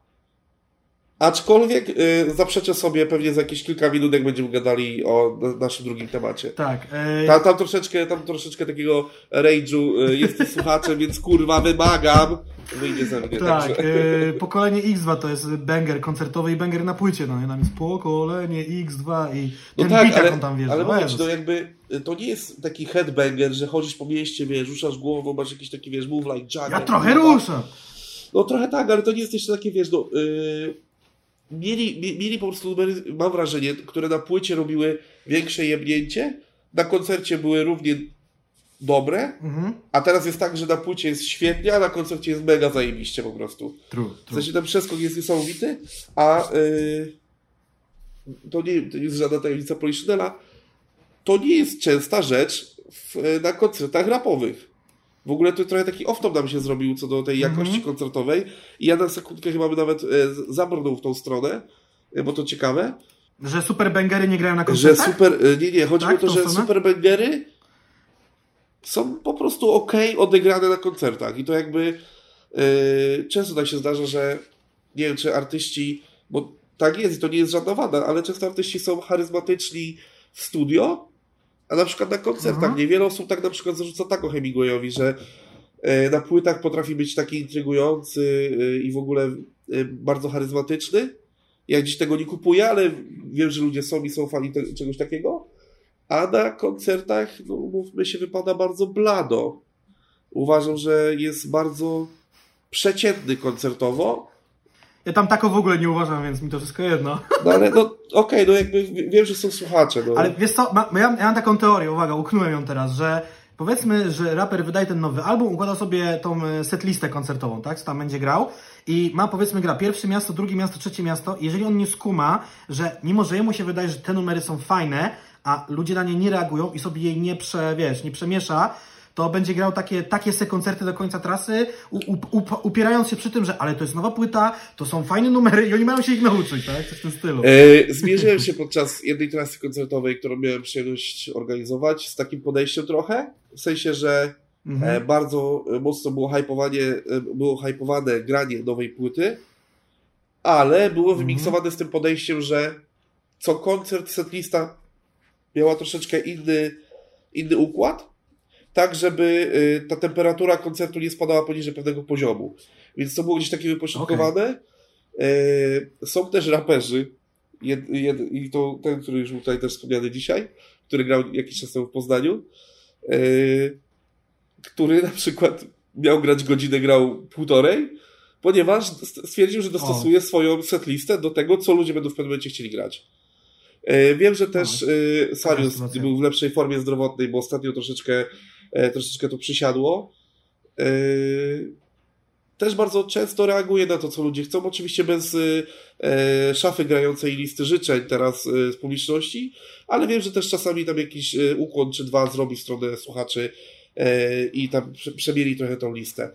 Aczkolwiek yy, zaprzeczę sobie pewnie za jakieś kilka minut, jak będziemy gadali o naszym drugim temacie. Tak. Yy... Tam, tam, troszeczkę, tam troszeczkę takiego rage'u yy, jest słuchaczem, więc kurwa wymagam. Wyjdzie ze mnie. Tak. Yy, pokolenie X2 to jest banger koncertowy i banger na płycie. No, nam jest pokolenie X2 i no ten no tak, beat, ale, on tam wjeżdża. Ale mówić, no jakby to nie jest taki headbanger, że chodzisz po mieście, wiesz, ruszasz głową, masz jakiś taki, wiesz, move like Jagger. Ja trochę ruszam. No trochę tak, ale to nie jest jeszcze takie, wiesz, no... Yy mieli, mieli po prostu numery, mam wrażenie, które na płycie robiły większe jebnięcie, na koncercie były równie dobre, mhm. a teraz jest tak, że na płycie jest świetnie, a na koncercie jest mega zajebiście po prostu. True, true. W sensie ten przeskok jest niesamowity, a yy, to, nie, to nie jest żadna tajemnica Poliszynela, to nie jest częsta rzecz w, na koncertach rapowych. W ogóle to trochę taki off-top nam się zrobił co do tej jakości mm -hmm. koncertowej i ja na sekundkę chyba by nawet e, zabrnął w tą stronę, e, bo to ciekawe. Że super bangery nie grają na koncertach? Że super, e, nie, nie, chodzi tak, o to, że stronę? super bangery są po prostu ok odegrane na koncertach i to jakby często tak się zdarza, że nie wiem, czy artyści, bo tak jest, to nie jest żadna wada, ale często artyści są charyzmatyczni w studio, a na przykład na koncertach Aha. niewiele osób tak na przykład zarzuca tako Hemingwayowi, że e, na płytach potrafi być taki intrygujący e, i w ogóle e, bardzo charyzmatyczny. Ja dziś tego nie kupuję, ale wiem, że ludzie są i są fani te, czegoś takiego. A na koncertach, no mówmy się, wypada bardzo blado. Uważam, że jest bardzo przeciętny koncertowo, ja tam tako w ogóle nie uważam, więc mi to wszystko jedno. [laughs] No ale no okej, okay, no jakby wiem, że są słuchacze. No. Ale wiesz co, ma, ja, ja mam taką teorię, uwaga, uknąłem ją teraz, że powiedzmy, że raper wydaje ten nowy album, układa sobie tą e, setlistę koncertową, tak, co tam będzie grał i ma powiedzmy gra pierwsze miasto, drugie miasto, trzecie miasto. Jeżeli on nie skuma, że mimo, że jemu się wydaje, że te numery są fajne, a ludzie na nie nie reagują i sobie jej nie prze, wiesz, nie przemiesza, to będzie grał takie, takie se koncerty do końca trasy, u, u, upierając się przy tym, że ale to jest nowa płyta, to są fajne numery i oni mają się ich nauczyć, tak? Coś w tym stylu. E, zmierzyłem się podczas jednej trasy koncertowej, którą miałem przyjemność organizować, z takim podejściem trochę, w sensie, że mhm. e, bardzo mocno było hypowanie, e, było hypowane granie nowej płyty, ale było mhm. wymiksowane z tym podejściem, że co koncert setlista miała troszeczkę inny, inny układ, tak żeby y, ta temperatura koncertu nie spadała poniżej pewnego poziomu. Więc to było gdzieś takie wypośrodkowane. Okay. Są też raperzy, jed, jed, i to ten, który już był tutaj też wspomniany dzisiaj, który grał jakiś czas temu w Poznaniu, y, który na przykład miał grać godzinę, grał półtorej, ponieważ stwierdził, że dostosuje o. swoją setlistę do tego, co ludzie będą w pewnym momencie chcieli grać. Y, wiem, że też Sarius był w lepszej formie zdrowotnej, bo ostatnio troszeczkę troszeczkę to przysiadło. E, też bardzo często reaguje na to, co ludzie chcą, oczywiście bez e, szafy grającej listy życzeń teraz z publiczności, ale wiem, że też czasami tam jakiś ukłon czy dwa zrobi w stronę słuchaczy i tam przemieli trochę tą listę.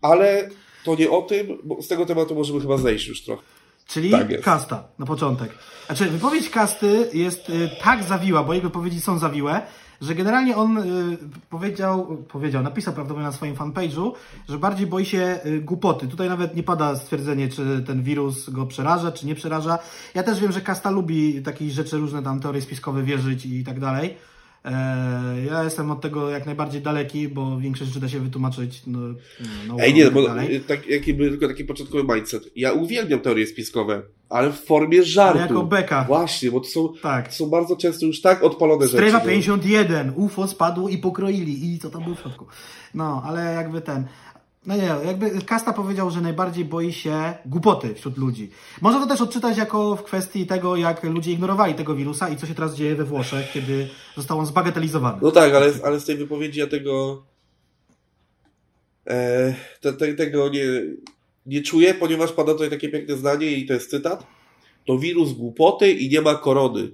Ale to nie o tym, bo z tego tematu możemy chyba zejść już trochę. Czyli tak kasta na początek. Znaczy, wypowiedź kasty jest tak zawiła, bo jego wypowiedzi są zawiłe, że generalnie on y, powiedział, powiedział, napisał prawdopodobnie na swoim fanpage'u, że bardziej boi się y, głupoty. Tutaj nawet nie pada stwierdzenie, czy ten wirus go przeraża, czy nie przeraża. Ja też wiem, że Kasta lubi takich rzeczy różne, tam teorie spiskowe wierzyć i tak dalej. E, ja jestem od tego jak najbardziej daleki, bo większość rzeczy da się wytłumaczyć. No, no, Ej, nie, bo tak, jaki był tylko taki początkowy mindset. Ja uwielbiam teorie spiskowe, ale w formie żartu. Ale jako beka. Właśnie, bo to są, tak. to są bardzo często już tak odpalone Strefa rzeczy. Strefa 51, UFO spadło i pokroili i co tam było w środku. No, ale jakby ten. No nie, jakby Kasta powiedział, że najbardziej boi się głupoty wśród ludzi. Można to też odczytać jako w kwestii tego, jak ludzie ignorowali tego wirusa i co się teraz dzieje we Włoszech, kiedy został on zbagatelizowany. No tak, ale, ale z tej wypowiedzi ja tego e, te, te, tego nie, nie czuję, ponieważ pada tutaj takie piękne zdanie i to jest cytat. To wirus głupoty i nie ma korony.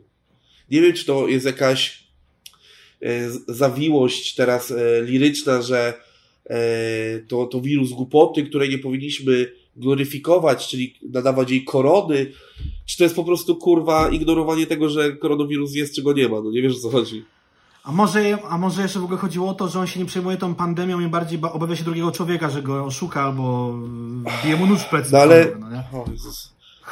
Nie wiem, czy to jest jakaś e, zawiłość teraz e, liryczna, że to, to wirus głupoty, której nie powinniśmy gloryfikować, czyli nadawać jej korony, czy to jest po prostu kurwa ignorowanie tego, że koronawirus jest, czego nie ma, no nie wiesz o co chodzi. A może, a może jeszcze w ogóle chodziło o to, że on się nie przejmuje tą pandemią i bardziej obawia się drugiego człowieka, że go oszuka albo bije mu nóż w plecy. No ale, no. No,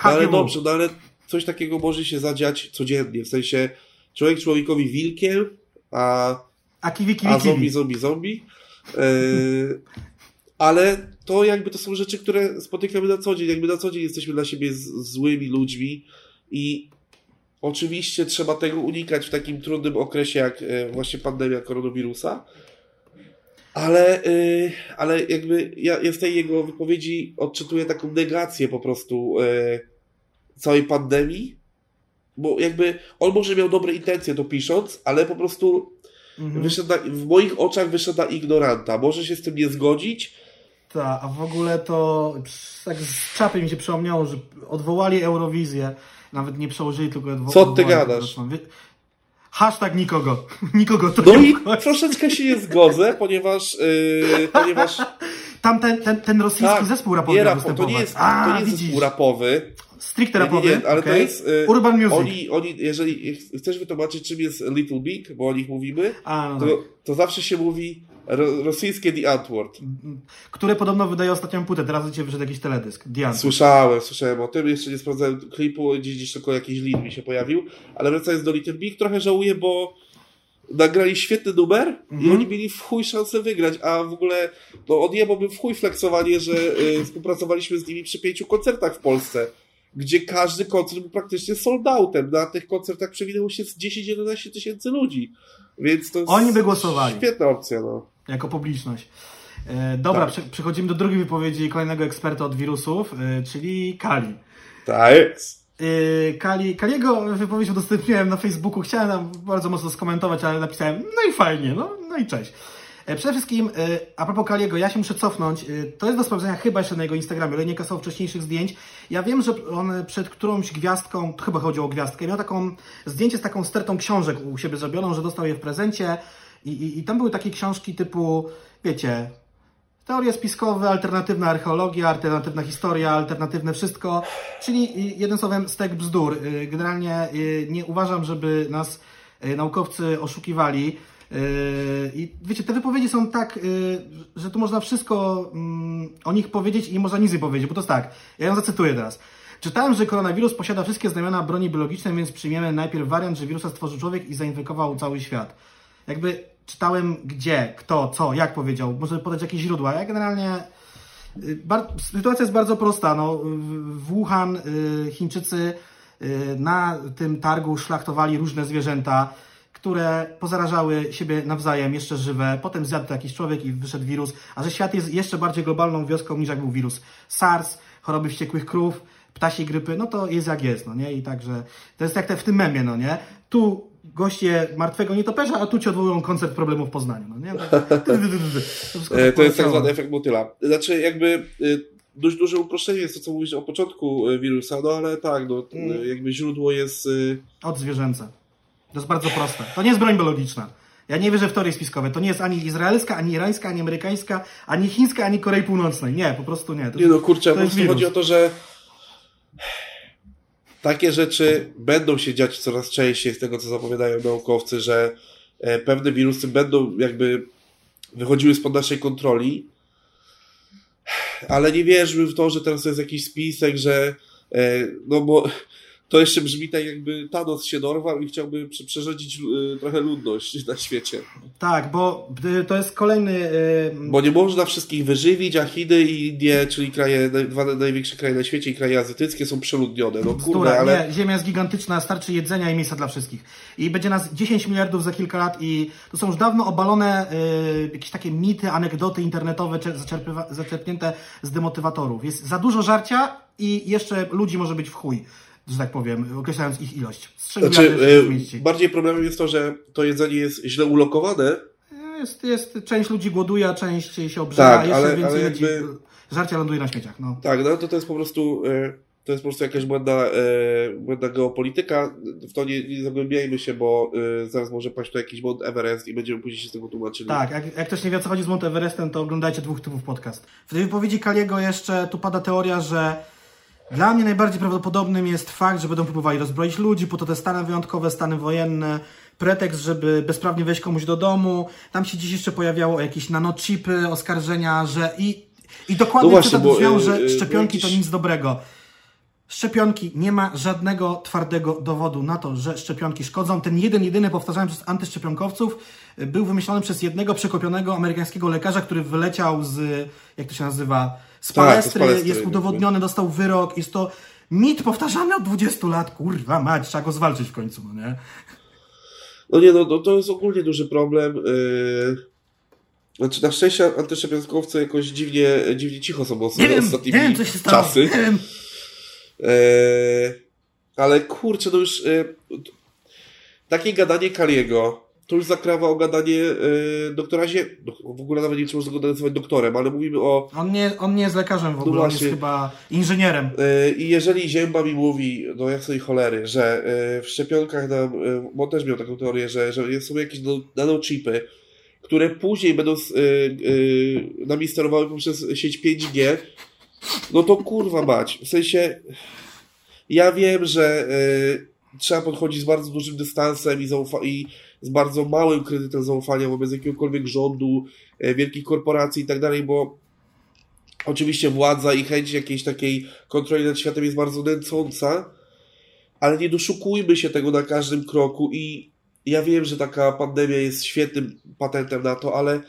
ale dobrze, no ale coś takiego może się zadziać codziennie, w sensie człowiek człowiekowi wilkiem, a, a, kiwi, kiwi, a zombie, zombie, zombie. Yy, ale to jakby to są rzeczy, które spotykamy na co dzień. Jakby na co dzień jesteśmy dla siebie złymi ludźmi i oczywiście trzeba tego unikać w takim trudnym okresie jak e, właśnie pandemia koronawirusa. Ale, yy, ale jakby ja, ja z tej jego wypowiedzi odczytuję taką negację po prostu yy, całej pandemii, bo jakby on może miał dobre intencje to pisząc, ale po prostu Mhm. Wyszedł na, w moich oczach wyszedł na ignoranta. Może się z tym nie zgodzić. Tak, a w ogóle to tak z czapy mi się przypomniało, że odwołali Eurowizję. Nawet nie przełożyli, tylko odwołali. Co ty gadasz? Hashtag nikogo. [laughs] Nikogo to No i troszeczkę się nie zgodzę, ponieważ yy, [laughs] ponieważ tam ten, ten, ten rosyjski tak, zespół rapowy nie, rap, to nie jest, A, to nie jest zespół rapowy. Stricte rapowy? Nie, nie, ale okay. to jest... Y, Urban Music. Oni, oni, jeżeli chcesz wytłumaczyć, czym jest Little Big, bo o nich mówimy, A, no to, tak. to zawsze się mówi Ro, rosyjskie The Antwoord. Które podobno wydaje ostatnią płytę, teraz dzisiaj wyszedł jakiś teledysk. The Antwoord. Słyszałem, słyszałem o tym, jeszcze nie sprawdzałem klipu, gdzieś, gdzieś tylko jakiś link mi się pojawił, ale wracając do Little Big, trochę żałuję, bo nagrali świetny numer mhm. i oni mieli w chuj szansę wygrać, a w ogóle no odjebałbym w chuj flexowanie, że y, współpracowaliśmy z nimi przy pięciu koncertach w Polsce, gdzie każdy koncert był praktycznie sold outem. Na tych koncertach przewinęło się z 10-11 tysięcy ludzi. Więc to Oni by głosowali. Świetna opcja, no. Jako publiczność. E, dobra, tak. przechodzimy do drugiej wypowiedzi kolejnego eksperta od wirusów, e, czyli Kali. Tak e, Kali, Kaliego wypowiedź udostępniłem na Facebooku, chciałem bardzo mocno skomentować, ale napisałem, no i fajnie, no, no i cześć. E, przede wszystkim, e, a propos Kaliego, ja się muszę cofnąć. E, to jest do sprawdzenia chyba jeszcze na jego Instagramie, ale nie kasował wcześniejszych zdjęć. Ja wiem, że on przed którąś gwiazdką, chyba chodziło o gwiazdkę, miał taką zdjęcie z taką stertą książek u siebie zrobioną, że dostał je w prezencie. I, i, i tam były takie książki typu, wiecie, teorie spiskowe, alternatywna archeologia, alternatywna historia, alternatywne wszystko, czyli jeden słowem stek bzdur. Generalnie nie uważam, żeby nas naukowcy oszukiwali. Yy, I wiecie, te wypowiedzi są tak, yy, że tu można wszystko mm, o nich powiedzieć i nie można nic nie powiedzieć, bo to jest tak, ja ją zacytuję teraz. Czytałem, że koronawirus posiada wszystkie znamiona broni biologicznej, więc przyjmiemy najpierw wariant, że wirusa stworzył człowiek i zainfekował cały świat. Jakby czytałem gdzie, kto, co, jak powiedział, może podać jakieś źródła. Ja generalnie yy, sytuacja jest bardzo prosta. No, w Wuhan Chińczycy na tym targu szlachtowali różne zwierzęta które pozarażały siebie nawzajem, jeszcze żywe. Potem zjadł to jakiś człowiek i wyszedł wirus. A że świat jest jeszcze bardziej globalną wioską niż jak był wirus SARS, choroby wściekłych krów, ptasiej grypy, no to jest jak jest, no nie? I także to jest jak te w tym memie, no nie? Tu goście martwego nietoperza, a tu ci odwołują koncert problemu w Poznaniu, no nie? To, [laughs] to jest tak zwany efekt motyla. Znaczy jakby y, dość duże uproszczenie jest to, co mówisz o początku y, wirusa, no ale tak, no, mm. jakby źródło jest... Y, Od zwierzęce. To jest bardzo proste. To nie jest broń biologiczna. Ja nie wierzę w teorie spiskowe. To nie jest ani izraelska, ani irańska, ani amerykańska, ani chińska, ani Korei Północnej. Nie, po prostu nie. To, nie no kurczę, po prostu chodzi o to, że takie rzeczy będą się dziać coraz częściej z tego, co zapowiadają naukowcy, że e, pewne wirusy będą jakby wychodziły spod naszej kontroli, ale nie wierzmy w to, że teraz to jest jakiś spisek, że e, no bo to jeszcze brzmi tak, jakby Thanos się dorwał i chciałby przerządzić y, trochę ludność na świecie. Tak, bo y, to jest kolejny. Y, bo nie można wszystkich wyżywić, a Chiny i Indie, czyli kraje, dwa największe kraje na świecie i kraje azjatyckie są przeludnione. No kurde, ale... Nie, Ziemia jest gigantyczna, starczy jedzenia i miejsca dla wszystkich. I będzie nas 10 miliardów za kilka lat i to są już dawno obalone jakieś takie mity, anegdoty internetowe zaczerpnięte z demotywatorów. Jest za dużo żarcia i jeszcze ludzi może być w chuj że tak powiem, określając ich ilość. Znaczy, e, bardziej problemem jest to, że to jedzenie jest źle ulokowane. Jest, jest, część ludzi głoduje, a część się obrzyda, tak, jeszcze ale, więcej ale jakby... żarcia ląduje na śmieciach. No. Tak, no to to jest po prostu e, to jest po prostu jakaś błędna, e, błędna geopolityka. W to nie, nie zagłębiajmy się, bo zaraz może paść tu jakiś Mount Everest i będziemy później się z tego tłumaczyli. Tak, jak, jak ktoś nie wie, o co chodzi z Mount Everestem, to oglądajcie dwóch typów podcast. W tej wypowiedzi Kaliego jeszcze tu pada teoria, że dla mnie najbardziej prawdopodobnym jest fakt, że będą próbowali rozbroić ludzi, po to te stany wyjątkowe, stany wojenne, pretekst, żeby bezprawnie wejść komuś do domu. Tam się dziś jeszcze pojawiało jakieś nanochipy, oskarżenia, że i, i dokładnie no właśnie, bo, brzmiał, że yy, szczepionki jakiś... to nic dobrego. Szczepionki, nie ma żadnego twardego dowodu na to, że szczepionki szkodzą. Ten jeden, jedyny powtarzany przez antyszczepionkowców był wymyślony przez jednego przekopionego amerykańskiego lekarza, który wyleciał z, jak to się nazywa, z palestry, tak, z palestry jest udowodniony, dostał wyrok, jest to mit powtarzany od 20 lat, kurwa mać, trzeba go zwalczyć w końcu, no nie? No nie, no, no to jest ogólnie duży problem. Yy... Znaczy, na szczęście antyszczepionkowcy jakoś dziwnie, dziwnie cicho są ostatnimi nie wiem, co się stało. czasy. Nie wiem. Yy... Ale kurczę, no już yy... takie gadanie Kaliego to już zakrawa o gadanie yy, doktora Zie... W ogóle nawet nie trzeba go nazywać doktorem, ale mówimy o... On nie, on nie jest lekarzem w ogóle, no on jest chyba inżynierem. Yy, I jeżeli Zięba mi mówi, no jak sobie cholery, że yy, w szczepionkach nam... Yy, on też miał taką teorię, że, że są jakieś nanochipy, które później będą yy, nami sterowały poprzez sieć 5G, no to kurwa mać. W sensie... Ja wiem, że... Yy, trzeba podchodzić z bardzo dużym dystansem i, zaufa- i z bardzo małym kredytem zaufania wobec jakiegokolwiek rządu, e, wielkich korporacji i tak dalej, bo oczywiście władza i chęć jakiejś takiej kontroli nad światem jest bardzo nęcąca, ale nie doszukujmy się tego na każdym kroku i ja wiem, że taka pandemia jest świetnym patentem na to, ale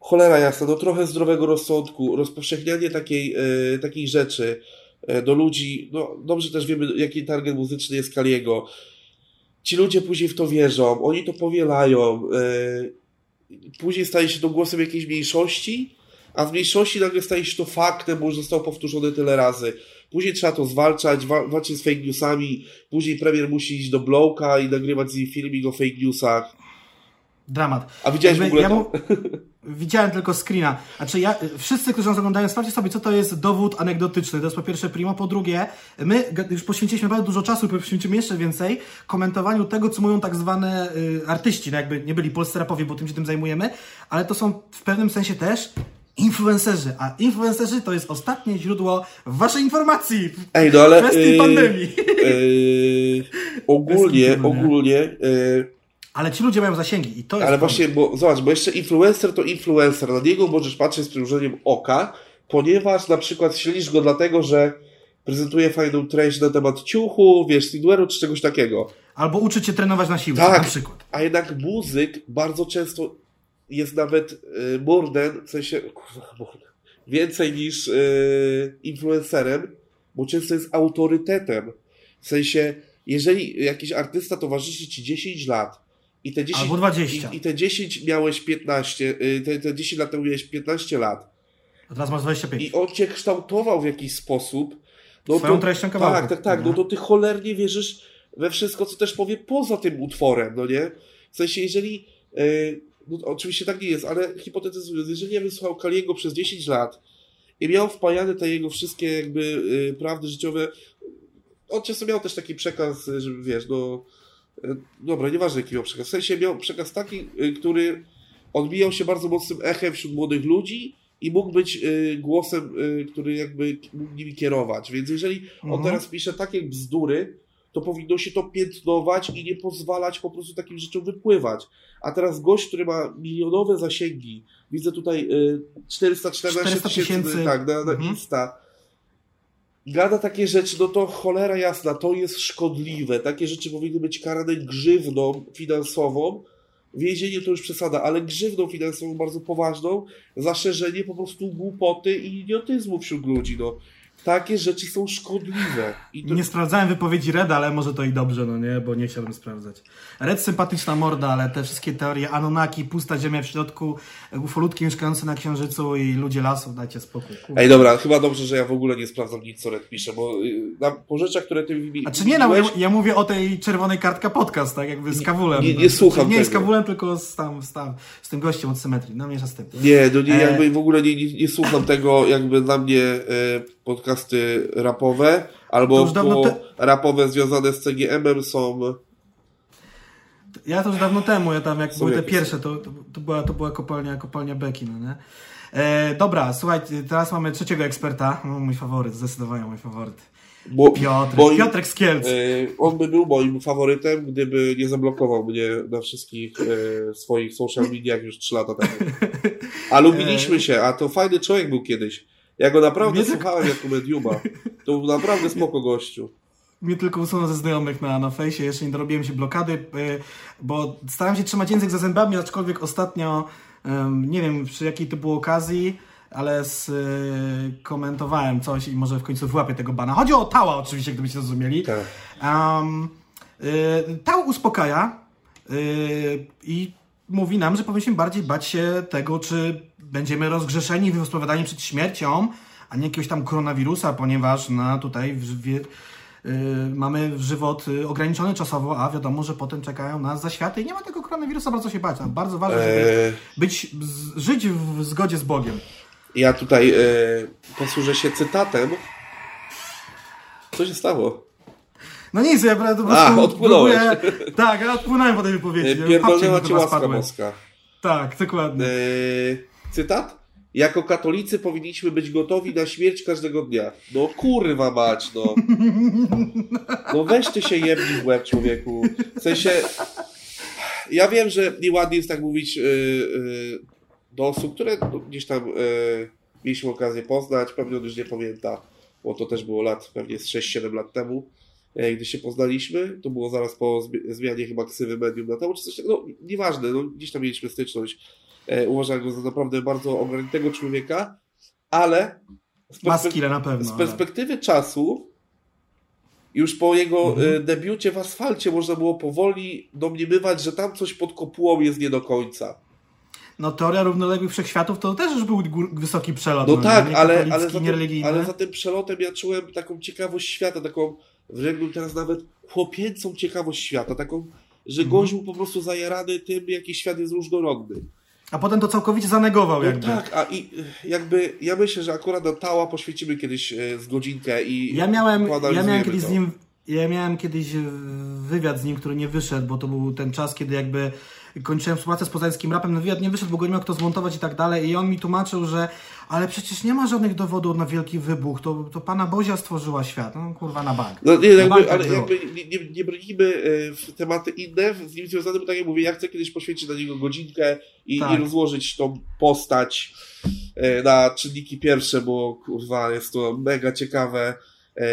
cholera jasna, no trochę zdrowego rozsądku, rozpowszechnianie takiej, yy, rzeczy yy, do ludzi, no dobrze też wiemy, jaki target muzyczny jest Kaliego. Ci ludzie później w to wierzą, oni to powielają, yy, później staje się to głosem jakiejś mniejszości, a z mniejszości nagle staje się to faktem, bo już zostało powtórzone tyle razy. Później trzeba to zwalczać, walczyć z fake newsami, później premier musi iść do Blowka i nagrywać z nim filmik o fake newsach. Dramat. A widziałeś Jakby, w ogóle ja mu... [laughs] Widziałem tylko screena. Znaczy ja, wszyscy, którzy nas oglądają, sprawdźcie sobie, co to jest dowód anegdotyczny. To jest po pierwsze primo. Po drugie, my już poświęciliśmy bardzo dużo czasu poświęcimy jeszcze więcej komentowaniu tego, co mówią tak zwane y, artyści. No jakby nie byli polscy rapowie, bo tym się tym zajmujemy, ale to są w pewnym sensie też influencerzy, a influencerzy to jest ostatnie źródło waszej informacji w Ej, no ale, kwestii yy, pandemii. Yy, ogólnie, ogólnie... Yy, ale ci ludzie mają zasięgi i to jest... Ale właśnie, bo zobacz, bo jeszcze influencer to influencer, na niego możesz patrzeć z przymrużeniem oka, ponieważ na przykład śledzisz go dlatego, że prezentuje fajną treść na temat ciuchu, wiesz, streetwearu czy czegoś takiego. Albo uczy cię trenować na siłę, tak, na przykład. a jednak muzyk bardzo często jest nawet y, mordem, w sensie, kurwa, więcej niż y, influencerem, bo często jest autorytetem. W sensie, jeżeli jakiś artysta towarzyszy ci 10 lat i te 10, Albo 20. I, i te 10 miałeś 15, y, te, te 10 lat temu miałeś 15 lat. A teraz masz 25. I on cię kształtował w jakiś sposób. No Swoją to, treścią kawałku. Tak, tak, tak. No to ty cholernie wierzysz we wszystko, co też powie poza tym utworem, no nie? W sensie, jeżeli no, oczywiście tak nie jest, ale hipotetyzując, jeżeli ja wysłuchał Kaliego przez 10 lat i miał wpajane te jego wszystkie jakby y, prawdy życiowe, on często miał też taki przekaz, że wiesz, no y, dobra, nieważne jaki miał przekaz, w sensie miał przekaz taki, y, który odbijał się bardzo mocnym echem wśród młodych ludzi i mógł być y, głosem, który jakby mógł nimi kierować, więc jeżeli mhm. on teraz pisze takie bzdury, to powinno się to piętnować i nie pozwalać po prostu takim rzeczom wypływać. A teraz gość, który ma milionowe zasięgi, widzę tutaj y, 414 tysięcy tak, na, na mhm. Insta, gada takie rzeczy, no to cholera jasna, to jest szkodliwe. Takie rzeczy powinny być karane grzywną finansową. Więzienie to już przesada, ale grzywną finansową bardzo poważną za szerzenie po prostu głupoty i idiotyzmu wśród ludzi. No. Takie rzeczy są szkodliwe. To... Nie sprawdzałem wypowiedzi Reda, ale może to i dobrze, no nie, bo nie chciałbym sprawdzać. Red sympatyczna morda, ale te wszystkie teorie Anonaki, pusta ziemia w środku, ufolutki mieszkające na Księżycu i ludzie lasu, dajcie spokój. Ej, dobra, chyba dobrze, że ja w ogóle nie sprawdzam nic, co Red pisze, bo y, na, po rzeczach, które ty mi A czy nie, no, ja, ja, mówię o tej czerwonej kartka podcast, tak jakby z Kawulem. Nie, nie, nie słucham Nie tego. z Kawulem, tylko z, tam, z, tam, z tym gościem od symetrii, no mniejsza z tym. Nie, no nie, e... jakby w ogóle nie, nie, nie słucham tego, jakby na mnie e, podcasty rapowe, albo te... rapowe związane z CGM-em są... Ja to już dawno temu, ja tam jak były te pierwsze, to, to, to, była, to była kopalnia, kopalnia Beki, no nie? E, dobra, słuchaj, teraz mamy trzeciego eksperta, no, mój faworyt, zdecydowanie mój faworyt. Bo, Piotrek, moim, Piotrek Skielc. E, on by był moim faworytem, gdyby nie zablokował mnie na wszystkich e, swoich social mediach już 3 lata temu. [laughs] A lubiliśmy się, a to fajny człowiek był kiedyś. Ja go naprawdę Mnie słuchałem jako mediuma. To był naprawdę spoko gościu. Mnie tylko usunął ze znajomych na, na fejsie, jeszcze nie dorobiłem się blokady, y, bo starałem się trzymać język za zębami, aczkolwiek ostatnio, nie wiem przy jakiej to było okazji, ale skomentowałem y, coś i może w końcu wyłapię tego bana. Chodzi o Tała oczywiście, gdybyście zrozumieli. Tak. Um, Tał uspokaja i mówi nam, że powinniśmy bardziej bać się tego, czy będziemy rozgrzeszeni wyspowiadani przed śmiercią, a nie jakiegoś tam koronawirusa, ponieważ na tutaj w, yy, mamy żywot y, ograniczony czasowo, a wiadomo, że potem czekają nas zaświaty i nie ma tego koronawirusa bardzo się bać. Bardzo ważne, żeby eee... być, żyć w zgodzie z Bogiem. Ja tutaj yy, posłużę się cytatem. Co się stało? No nic, ja po prostu A, odpłynąłeś. Próbuję... [laughs] Tak, ja odpłynąłem po tej wypowiedzi. Pierdolnęła ci łaska boska. Tak, dokładnie. Yy, cytat? Jako katolicy powinniśmy być gotowi na śmierć każdego dnia. No kurwa mać, no. No się jebni w łeb, człowieku. W sensie, ja wiem, że nieładnie jest tak mówić yy, yy, do osób, które no, gdzieś tam yy, mieliśmy okazję poznać, pewnie on już nie pamięta, bo to też było lat, pewnie 6-7 lat temu, e, gdy się poznaliśmy, to było zaraz po zmianie chyba ksywy medium na temu, czy coś no nieważne, no gdzieś tam mieliśmy styczność, uważam go za naprawdę bardzo ogarniętego człowieka, ale z, perspek- na pewno, z perspektywy ale... czasu już po jego mhm. E, debiucie w asfalcie można było powoli domniemywać, że tam coś pod kopułą jest nie do końca no teoria równoległych wszechświatów to też już był wysoki przelot. No, no tak, ale, ale, za tym, ale za tym przelotem ja czułem taką ciekawość świata, taką wręcz teraz nawet chłopięcą ciekawość świata, taką, że mhm. był po prostu zajarany tym, jaki świat jest różnorodny. A potem to całkowicie zanegował no jakby. tak, a i jakby ja myślę, że akurat na Tała poświęcimy kiedyś e, z godzinkę i Ja miałem, ja miałem kiedyś to. z nim ja miałem kiedyś wywiad z nim, który nie wyszedł, bo to był ten czas, kiedy jakby kończyłem współpracę z poznańskim rapem, no wywiad nie wyszedł, bo go nie miał kto zmontować i tak dalej i on mi tłumaczył, że ale przecież nie ma żadnych dowodów na wielki wybuch, to, to Pana Bozia stworzyła świat, no kurwa na bank. No nie, jakby, bank ale tak jakby nie, nie, nie bronimy e, w tematy inne, z nim związane, bo tak jak mówię, ja chcę kiedyś poświęcić na niego godzinkę i, tak. i rozłożyć tą postać e, na czynniki pierwsze, bo kurwa jest to mega ciekawe, e,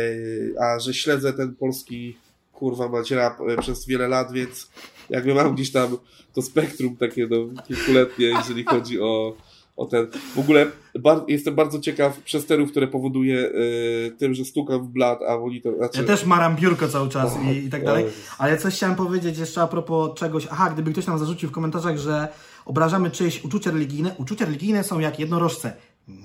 a że śledzę ten polski kurwa mać rap przez wiele lat, więc jakby mam gdzieś tam to spektrum takie no, kilkuletnie, jeżeli chodzi o, o ten. W ogóle bar jestem bardzo ciekaw przesterów, które powoduje y, tym, że stukam w blat, a oni to. Znaczy... Ja też maram biurko cały czas i, i tak dalej. Ale coś chciałem powiedzieć jeszcze a propos czegoś. Aha, gdyby ktoś nam zarzucił w komentarzach, że obrażamy czyjeś uczucia religijne. Uczucia religijne są jak jednorożce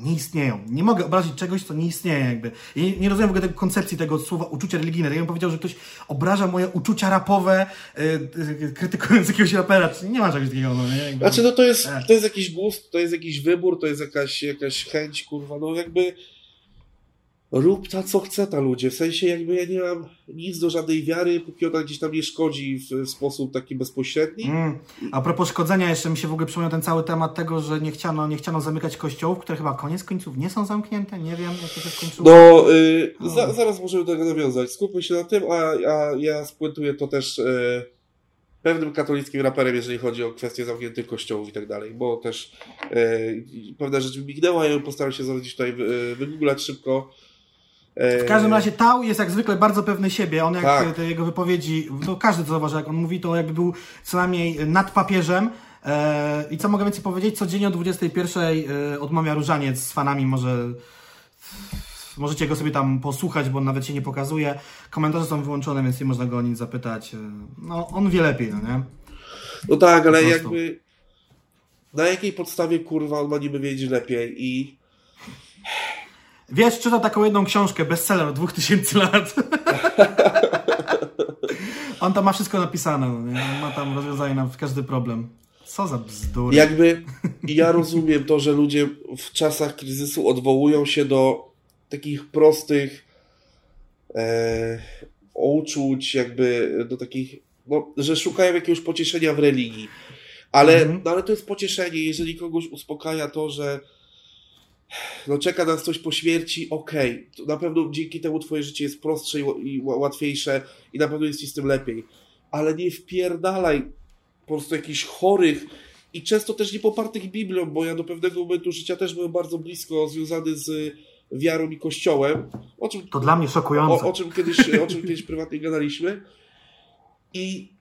nie istnieją. Nie mogę obrazić czegoś, co nie istnieje jakby. I nie, rozumiem w ogóle tej koncepcji tego słowa uczucie religijne. Tak ja bym powiedział, że ktoś obraża moje uczucia rapowe, yy, krytykując jakiegoś rapera. Nie ma czegoś takiego. No, nie? Jakby, znaczy, no to jest, to jest jakiś gust, to jest jakiś wybór, to jest jakaś, jakaś chęć, kurwa, no jakby rób ta co chce ta ludzie. W sensie jakby ja nie mam nic do żadnej wiary, póki ona gdzieś tam nie szkodzi w, sposób taki bezpośredni. Mm. A propos szkodzenia, jeszcze mi się w ogóle przypomniał ten cały temat tego, że nie chciano, nie chciano zamykać kościołów, które chyba koniec końców nie są zamknięte. Nie wiem, jak to się skończyło. No, yy, za, zaraz możemy do tego nawiązać. Skupmy się na tym, a, a ja spuentuję to też yy, pewnym katolickim raperem, jeżeli chodzi o kwestie zamkniętych kościołów i tak dalej, bo też yy, pewna rzecz mi mignęła, ja postaram się zaraz tutaj wy, wygooglać szybko. W każdym razie Tał jest jak zwykle bardzo pewny siebie. On jak tak. te jego wypowiedzi, to każdy to zauważy, jak on mówi, to jakby był co najmniej nad papieżem. E, I co mogę więcej powiedzieć? Codziennie o 21 e, odmawia różaniec z fanami, może możecie go sobie tam posłuchać, bo on nawet się nie pokazuje. Komentarze są wyłączone, więc nie można go o nic zapytać. E, no, on wie lepiej, no nie? No tak, ale jakby na jakiej podstawie kurwa on ma niby wiedzieć lepiej i Wiesz, czyta taką jedną książkę, bestseller od 2000 lat. On tam ma wszystko napisane, no ma tam rozwiązanie na każdy problem. Co za bzdury. Jakby ja rozumiem to, że ludzie w czasach kryzysu odwołują się do takich prostych e, uczuć, jakby do takich, no, że szukają jakiegoś pocieszenia w religii. Ale, mhm. no, ale to jest pocieszenie, jeżeli kogoś uspokaja to, że no czeka nas coś po śmierci, okej, okay. na pewno dzięki temu twoje życie jest prostsze i łatwiejsze i na pewno jest ci z tym lepiej. Ale nie wpierdalaj po prostu jakichś chorych i często też nie popartych Biblią, bo ja do pewnego momentu życia też byłem bardzo blisko związany z wiarą i kościołem. O czym, to dla mnie szokujące. O, o, czym kiedyś, o czym kiedyś prywatnie gadaliśmy. I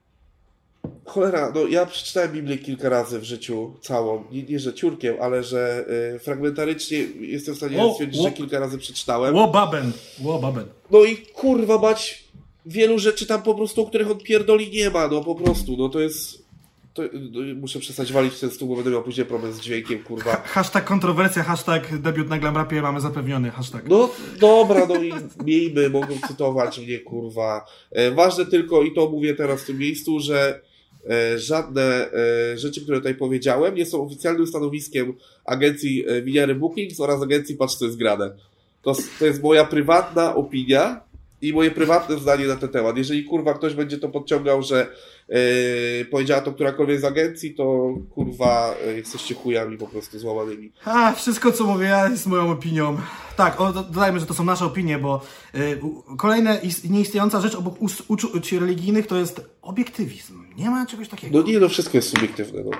Cholera, no ja przeczytałem Biblię kilka razy w życiu całą. Nie, nie że ciurkiem, ale że y, fragmentarycznie jestem w stanie o, stwierdzić, o, że kilka razy przeczytałem. Łobaben, łobaben. No i kurwa mać, wielu rzeczy tam po prostu, o których on pierdoli nie ma, no po prostu, no to jest... To, no, muszę przestać walić ten stół, bo będę miał później problem z dźwiękiem, kurwa. Ha, hashtag kontrowersja, hashtag debiut na Glam Rapie mamy zapewniony, hashtag. No dobra, no i miejmy, mogą cytować mnie, kurwa. E, ważne tylko, i to mówię teraz w tym miejscu, że żadne e, rzeczy, które tutaj powiedziałem, nie są oficjalnym stanowiskiem agencji e, Winiary Bookings oraz agencji Patrz co jest grane. To, to jest moja prywatna opinia i moje prywatne zdanie na ten temat. Jeżeli kurwa ktoś będzie to podciągał, że yy, powiedziała to którakolwiek z agencji, to kurwa yy, jesteście chujami po prostu złamanymi. A, wszystko co mówię ja jest moją opinią. Tak, o, dodajmy, że to są nasze opinie, bo yy, kolejna nieistniejąca rzecz obok uczuć religijnych to jest obiektywizm Nie ma czegoś takiego. No nie, no wszystko jest subiektywne. No.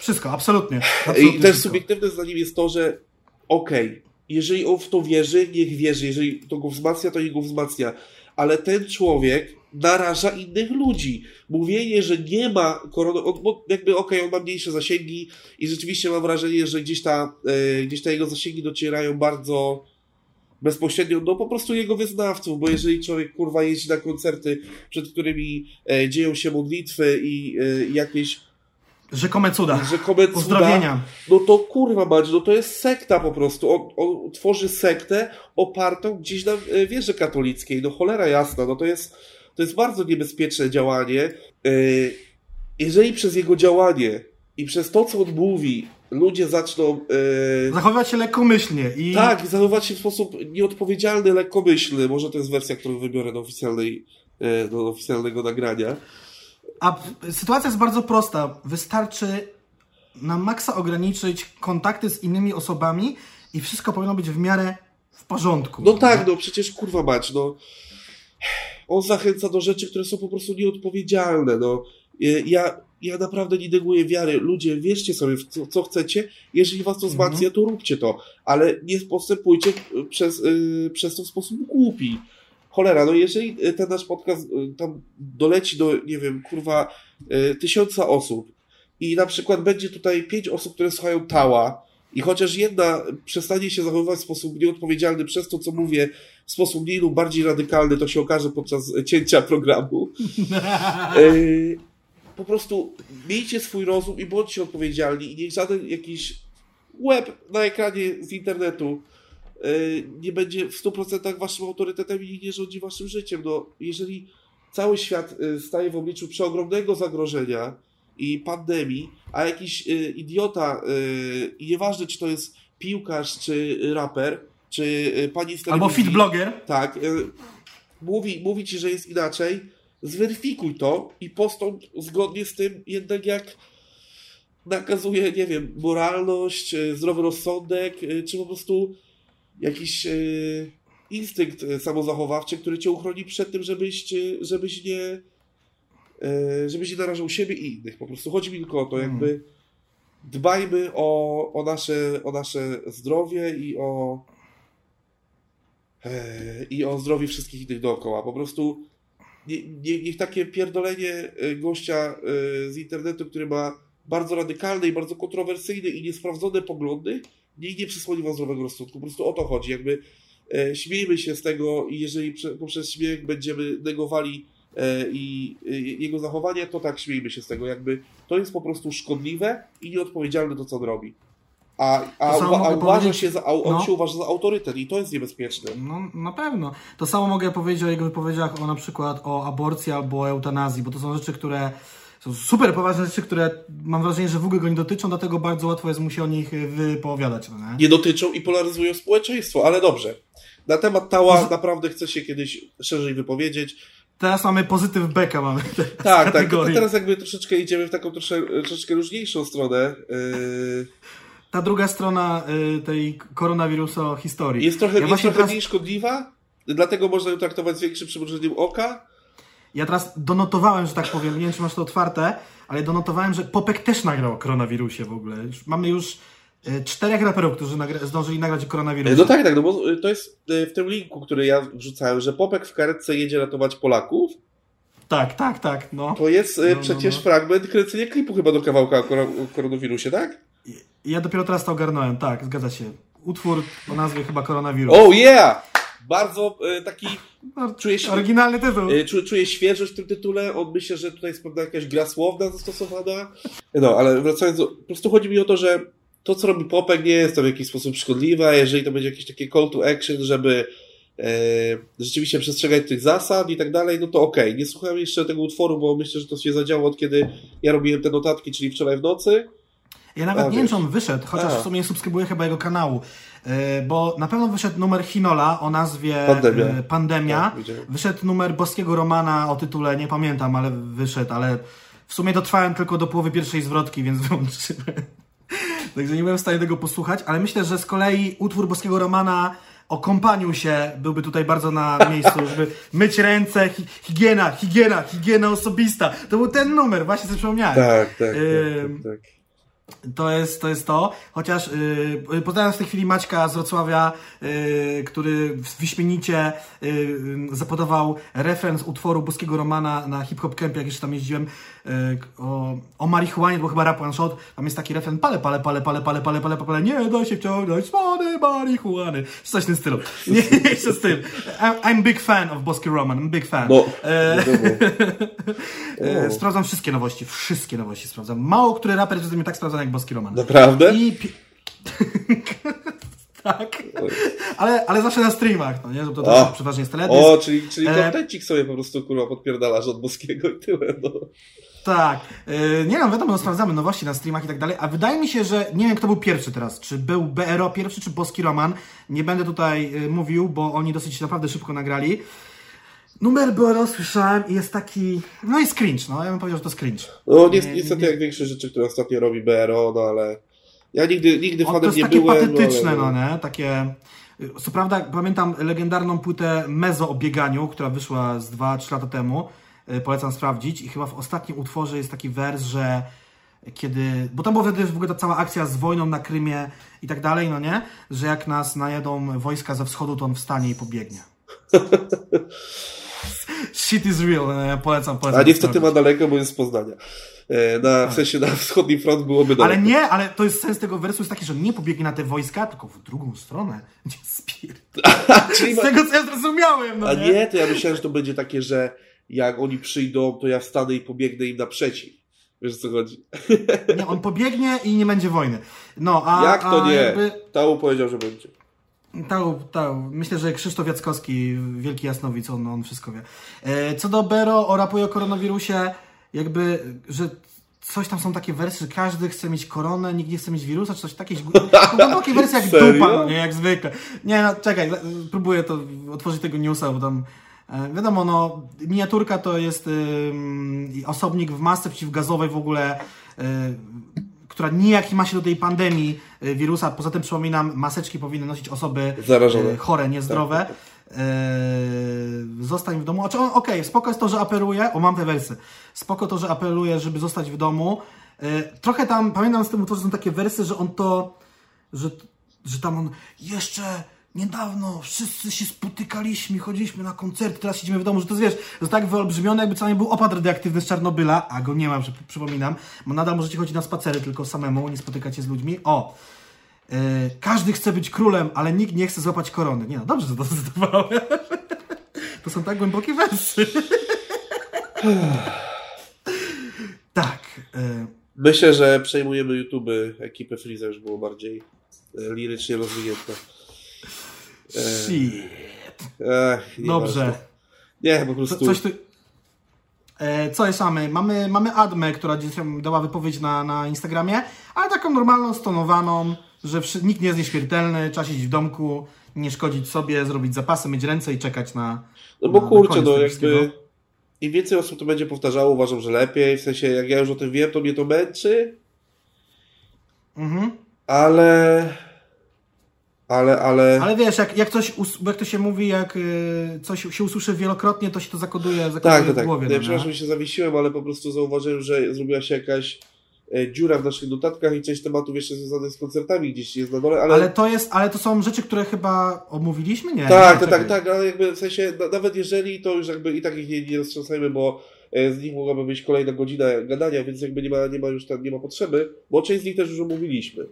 Wszystko, absolutnie. absolutnie I też wszystko. subiektywne zdaniem jest to, że okej, okay, jeżeli on w to wierzy, niech wierzy. Jeżeli to go wzmacnia, to niech go wzmacnia. Ale ten człowiek naraża innych ludzi. Mówienie, że nie ma korony, bo jakby okej, okay, on ma mniejsze zasięgi i rzeczywiście mam wrażenie, że gdzieś, ta, e, gdzieś ta jego zasięgi docierają bardzo bezpośrednio do po prostu jego wyznawców, bo jeżeli człowiek kurwa jeździ na koncerty, przed którymi e, dzieją się modlitwy i e, jakieś Rzekome cuda. Rzekome cuda. No to kurwa mać, no to jest sekta po prostu. On, on tworzy sektę opartą gdzieś na e, wierze katolickiej. No cholera jasna, no to jest, to jest bardzo niebezpieczne działanie. E, jeżeli przez jego działanie i przez to, co on mówi, ludzie zaczną. Yy... Zachowywać się lekkomyślnie. I... Tak, zachowywać się w sposób nieodpowiedzialny, lekkomyślny. Może to jest wersja, którą wybiorę do, oficjalnej, do oficjalnego nagrania. A sytuacja jest bardzo prosta. Wystarczy na maksa ograniczyć kontakty z innymi osobami i wszystko powinno być w miarę w porządku. No tak, no przecież kurwa mać, no. On zachęca do rzeczy, które są po prostu nieodpowiedzialne, no. Ja, ja naprawdę nie neguję wiary. Ludzie, wierzcie sobie w co, co chcecie. Jeżeli was to mhm. wzmacnia, to róbcie to. Ale nie postępujcie przez, yy, przez to w sposób głupi cholera, no jeżeli e, ten nasz podcast e, tam doleci do, nie wiem, kurwa, e, tysiąca osób i na przykład będzie tutaj pięć osób, które słuchają Tała i chociaż jedna przestanie się zachowywać w sposób nieodpowiedzialny przez to, co mówię, w sposób mniej lub bardziej radykalny, to się okaże podczas cięcia programu. [laughs] po prostu miejcie swój rozum i bądźcie odpowiedzialni i niech żaden jakiś web na ekranie z internetu nie będzie w 100% waszym autorytetem i nie rządzi waszym życiem. No, jeżeli cały świat e, staje w obliczu przeogromnego zagrożenia i pandemii, a jakiś e, idiota, i nieważne czy to jest piłkarz, czy raper, czy pani z Albo fit blogger. Tak, mówi, mówi ci, że jest inaczej, zweryfikuj to i postąp zgodnie z tym, jednak jak nakazuje, nie wiem, moralność, zdrowy rozsądek, czy po prostu jakiś e, instynkt e, samozachowawczy, który cię uchroni przed tym, żebyś, żebyś nie e, żebyś nie narażał siebie i innych. Po prostu chodzi mi tylko o to, hmm. jakby dbajmy o, o, nasze, o nasze zdrowie i o i o zdrowie wszystkich innych dookoła. Po prostu nie, nie, niech takie pierdolenie gościa z internetu, który ma bardzo radykalne i bardzo kontrowersyjne i niesprawdzone poglądy, nikt nie przysłoni wam zdrowego rozsądku. Po prostu o to chodzi. Jakby e, śmiejmy się z tego i jeżeli prze, poprzez śmiech będziemy negowali e, i e, jego zachowanie, to tak śmiejmy się z tego. Jakby to jest po prostu szkodliwe i nieodpowiedzialne to, co on robi. A, a, a uważa się za, on no. się uważa za autorytet i to jest niebezpieczne. No, na pewno. To samo mogę powiedzieć o jego wypowiedziach o na przykład o aborcji albo o eutanazji, bo to są rzeczy, które są super poważne rzeczy, które mam wrażenie, że w ogóle go nie dotyczą, dlatego bardzo łatwo jest mu się o nich wypowiadać. No nie? nie dotyczą i polaryzują społeczeństwo, ale dobrze. Na temat Tała Z... naprawdę chcę się kiedyś szerzej wypowiedzieć. Teraz mamy pozytyw beka, mamy. [laughs] Tak, tak. teraz jakby troszeczkę idziemy w taką trosze, troszeczkę różniejszą stronę. Yy... Ta druga strona yy, tej koronawirusa historii. Jest trochę, ja jest trochę teraz... mniej szkodliwa, dlatego można ją traktować z większym przymrużeniem oka ja teraz donotowałem, że tak powiem, nie wiem czy masz to otwarte, ale donotowałem, że Popek też nagrał o koronawirusie w ogóle. Już mamy już e, czterech raperów, którzy nagra zdążyli nagrać o koronawirusie. No tak, tak, no bo to jest e, w tym linku, który ja wrzucałem, że Popek w karetce jedzie ratować Polaków. Tak, tak, tak. No. To jest e, no, no, przecież no, fragment kręcenia klipu chyba do kawałka o koronawirusie, tak? Ja dopiero teraz to ogarnąłem, tak, zgadza się. Utwór o nazwie chyba koronawirus. Oh yeah! Bardzo e, taki. No, czuję się, oryginalny tytuł. E, czuję, czuję świeżość w tym tytule. On myślę, że tutaj jest pewna jakaś gra słowna zastosowana. No, ale wracając do. Po prostu chodzi mi o to, że to, co robi Popek, nie jest to w jakiś sposób szkodliwe. Jeżeli to będzie jakieś takie call to action, żeby e, rzeczywiście przestrzegać tych zasad i tak dalej, no to okej. Okay. Nie słuchałem jeszcze tego utworu, bo myślę, że to się zadziało od kiedy ja robiłem te notatki, czyli wczoraj w nocy. Ja nawet A, nie wiem, czy on wyszedł, chociaż A. w sumie nie subskrybuję chyba jego kanału. E, bo na pewno wyszedł numer Hinola o nazwie Pandemia. E, Pandemia. Tak, wyszedł numer Boskiego Romana o tytule, nie pamiętam, ale wyszedł, ale w sumie dotrwałem tylko do połowy pierwszej zwrotki, więc [laughs] wyłączyłem. Także nie byłem w stanie tego posłuchać, ale myślę, że z kolei utwór Boskiego Romana o kąpaniu się byłby tutaj bardzo na [laughs] miejscu, żeby myć ręce, hi higiena, higiena, higiena osobista. To był ten numer, właśnie sobie przypomniałem. Tak, tak, yy, tak, tak, tak. To jest, to jest to. Chociaż yy, pozdrawiam w tej chwili Maćka z Wrocławia, yy, który wyśmienicie yy, zapodawał referenc utworu boskiego Romana na Hip Hop Camp, jak jeszcze tam jeździłem, o, o marihuanie, bo chyba rap one shot. Tam jest taki refren, pale, pale, pale, pale, pale, pale, pale, pale, nie da się wciągnąć spody marihuany. Coś w tym stylu. [laughs] Nie, nie jeszcze z tym. I'm big fan of Boski Roman, I'm big fan. No, no, [laughs] sprawdzam wszystkie nowości, wszystkie nowości sprawdzam. Mało który raper jest mnie tak sprawdzany jak Boski Roman. Naprawdę? I... [laughs] tak. Ale, ale zawsze na streamach, no nie? To, to przeważnie jest teledysk. O, czyli, czyli kontencik sobie po prostu kurwa podpierdalasz od Boskiego i tyle, no. Tak. E, nie wiem, wiadomo, no, sprawdzamy nowości na streamach i tak dalej, a wydaje mi się, że nie wiem, kto był pierwszy teraz. Czy był BRO pierwszy, czy Boski Roman. Nie będę tutaj e, mówił, bo oni dosyć naprawdę szybko nagrali. Numer BRO słyszałem i jest taki, no jest cringe, no ja bym powiedział, że to jest cringe. No niestety niestety jak większe rzeczy, które ostatnio robi BRO, no ale ja nigdy, nigdy fanem nie byłem. To jest takie patetyczne, no, ale... no nie, takie... Co prawda pamiętam legendarną płytę Mezo o bieganiu, która wyszła z 2-3 lata temu, polecam sprawdzić i chyba w ostatnim utworze jest taki wers, że kiedy, bo tam była wtedy w ogóle ta cała akcja z wojną na Krymie i tak dalej, no nie, że jak nas najedą wojska ze wschodu, to on wstanie i pobiegnie. [laughs] Shit is real, polecam, polecam. A niestety ma daleko, bo jest z Poznania. E, na, tak. W sensie na wschodni front byłoby daleko. Ale nie, ale to jest sens tego wersu jest taki, że nie pobiegnie na te wojska, tylko w drugą stronę. [laughs] Gdzie spier... [laughs] Z tego, co ja zrozumiałem. No A nie? nie, to ja myślałem, że to będzie takie, że jak oni przyjdą, to ja wstanę i pobiegnę im naprzeciw. Wiesz o co chodzi? [laughs] Nie, on pobiegnie i nie będzie wojny. No, a, Jak to a nie? Jakby... Powiedział, że będzie. Tał, tał. Myślę, że Krzysztof Jackowski, wielki jasnowic, on, on wszystko wie. E, co do Bero, o rapuje o koronawirusie, jakby, że coś tam są takie wersje, że każdy chce mieć koronę, nikt nie chce mieć wirusa, czy coś takiej. takie [laughs] wersje jak dupa, no nie, jak zwykle. Nie, no czekaj, próbuję to otworzyć tego newsa, bo tam wiadomo, no miniaturka to jest osobnik w masce przeciwgazowej w ogóle y, która nijak ma się do tej pandemii y, wirusa. Poza tym przypominam, maseczki powinny nosić osoby Zarażone. chore, niezdrowe. Tak, tak. Yy, zostań w domu. Znaczy, okej, okay, spoko jest to, że apeluje, o mam te wersy, spoko to, że apeluje, żeby zostać w domu. Trochę tam, pamiętam z tym utworze są takie wersy, że on to, że, że tam on jeszcze niedawno wszyscy się spotykaliśmy, chodziliśmy na koncerty, teraz siedzimy w domu, że to jest, wiesz, jest tak wyolbrzymione, jakby co był opad radioaktywny z Czarnobyla, a go nie ma, przypominam, bo nadal możecie chodzić na spacery tylko samemu, nie spotykać się z ludźmi. O! Yy, każdy chce być królem, ale nikt nie chce złapać korony. Nie no, dobrze, że to zdecydowałem. [laughs] To są tak głębokie wersy. [laughs] tak. Yy. Myślę, że przejmujemy YouTube ekipy Freeza już było bardziej e, lirycznie rozwinięte. Shit. Ech, Dobrze. Ważne. Nie, po prostu. Co, coś tu... E, co jeszcze mamy? mamy? Mamy Admę, która dzisiaj dała wypowiedź na, na Instagramie, ale taką normalną, stonowaną że nikt nie jest nieśmiertelny, trzeba siedzieć w domku, nie szkodzić sobie, zrobić zapasy, mieć ręce i czekać na. No bo na, kurczę, no jakby im więcej osób to będzie powtarzało, uważam, że lepiej. W sensie, jak ja już o tym wiem, to mnie to męczy. Mhm. Ale. Ale, ale... Ale wiesz, jak, jak, coś, jak to się mówi, jak y, coś się usłyszy wielokrotnie, to się to zakoduje, zakoduje tak, tak, w głowie. Tak, no, przepraszam, się zawiesiłem, ale po prostu zauważyłem, że zrobiła się jakaś E, dziura w naszych notatkach i część tematów jeszcze związanych z koncertami gdzieś jest na dole, ale... Ale to jest, ale to są rzeczy, które chyba omówiliśmy, nie? Tak, tak, tak, tak, ale jakby w sensie, nawet jeżeli, to już jakby i tak ich nie, nie roztrząsajmy, bo e, z nich mogłaby być kolejna godzina gadania, więc jakby nie ma, nie ma już tam, nie ma potrzeby, bo część z nich też już omówiliśmy.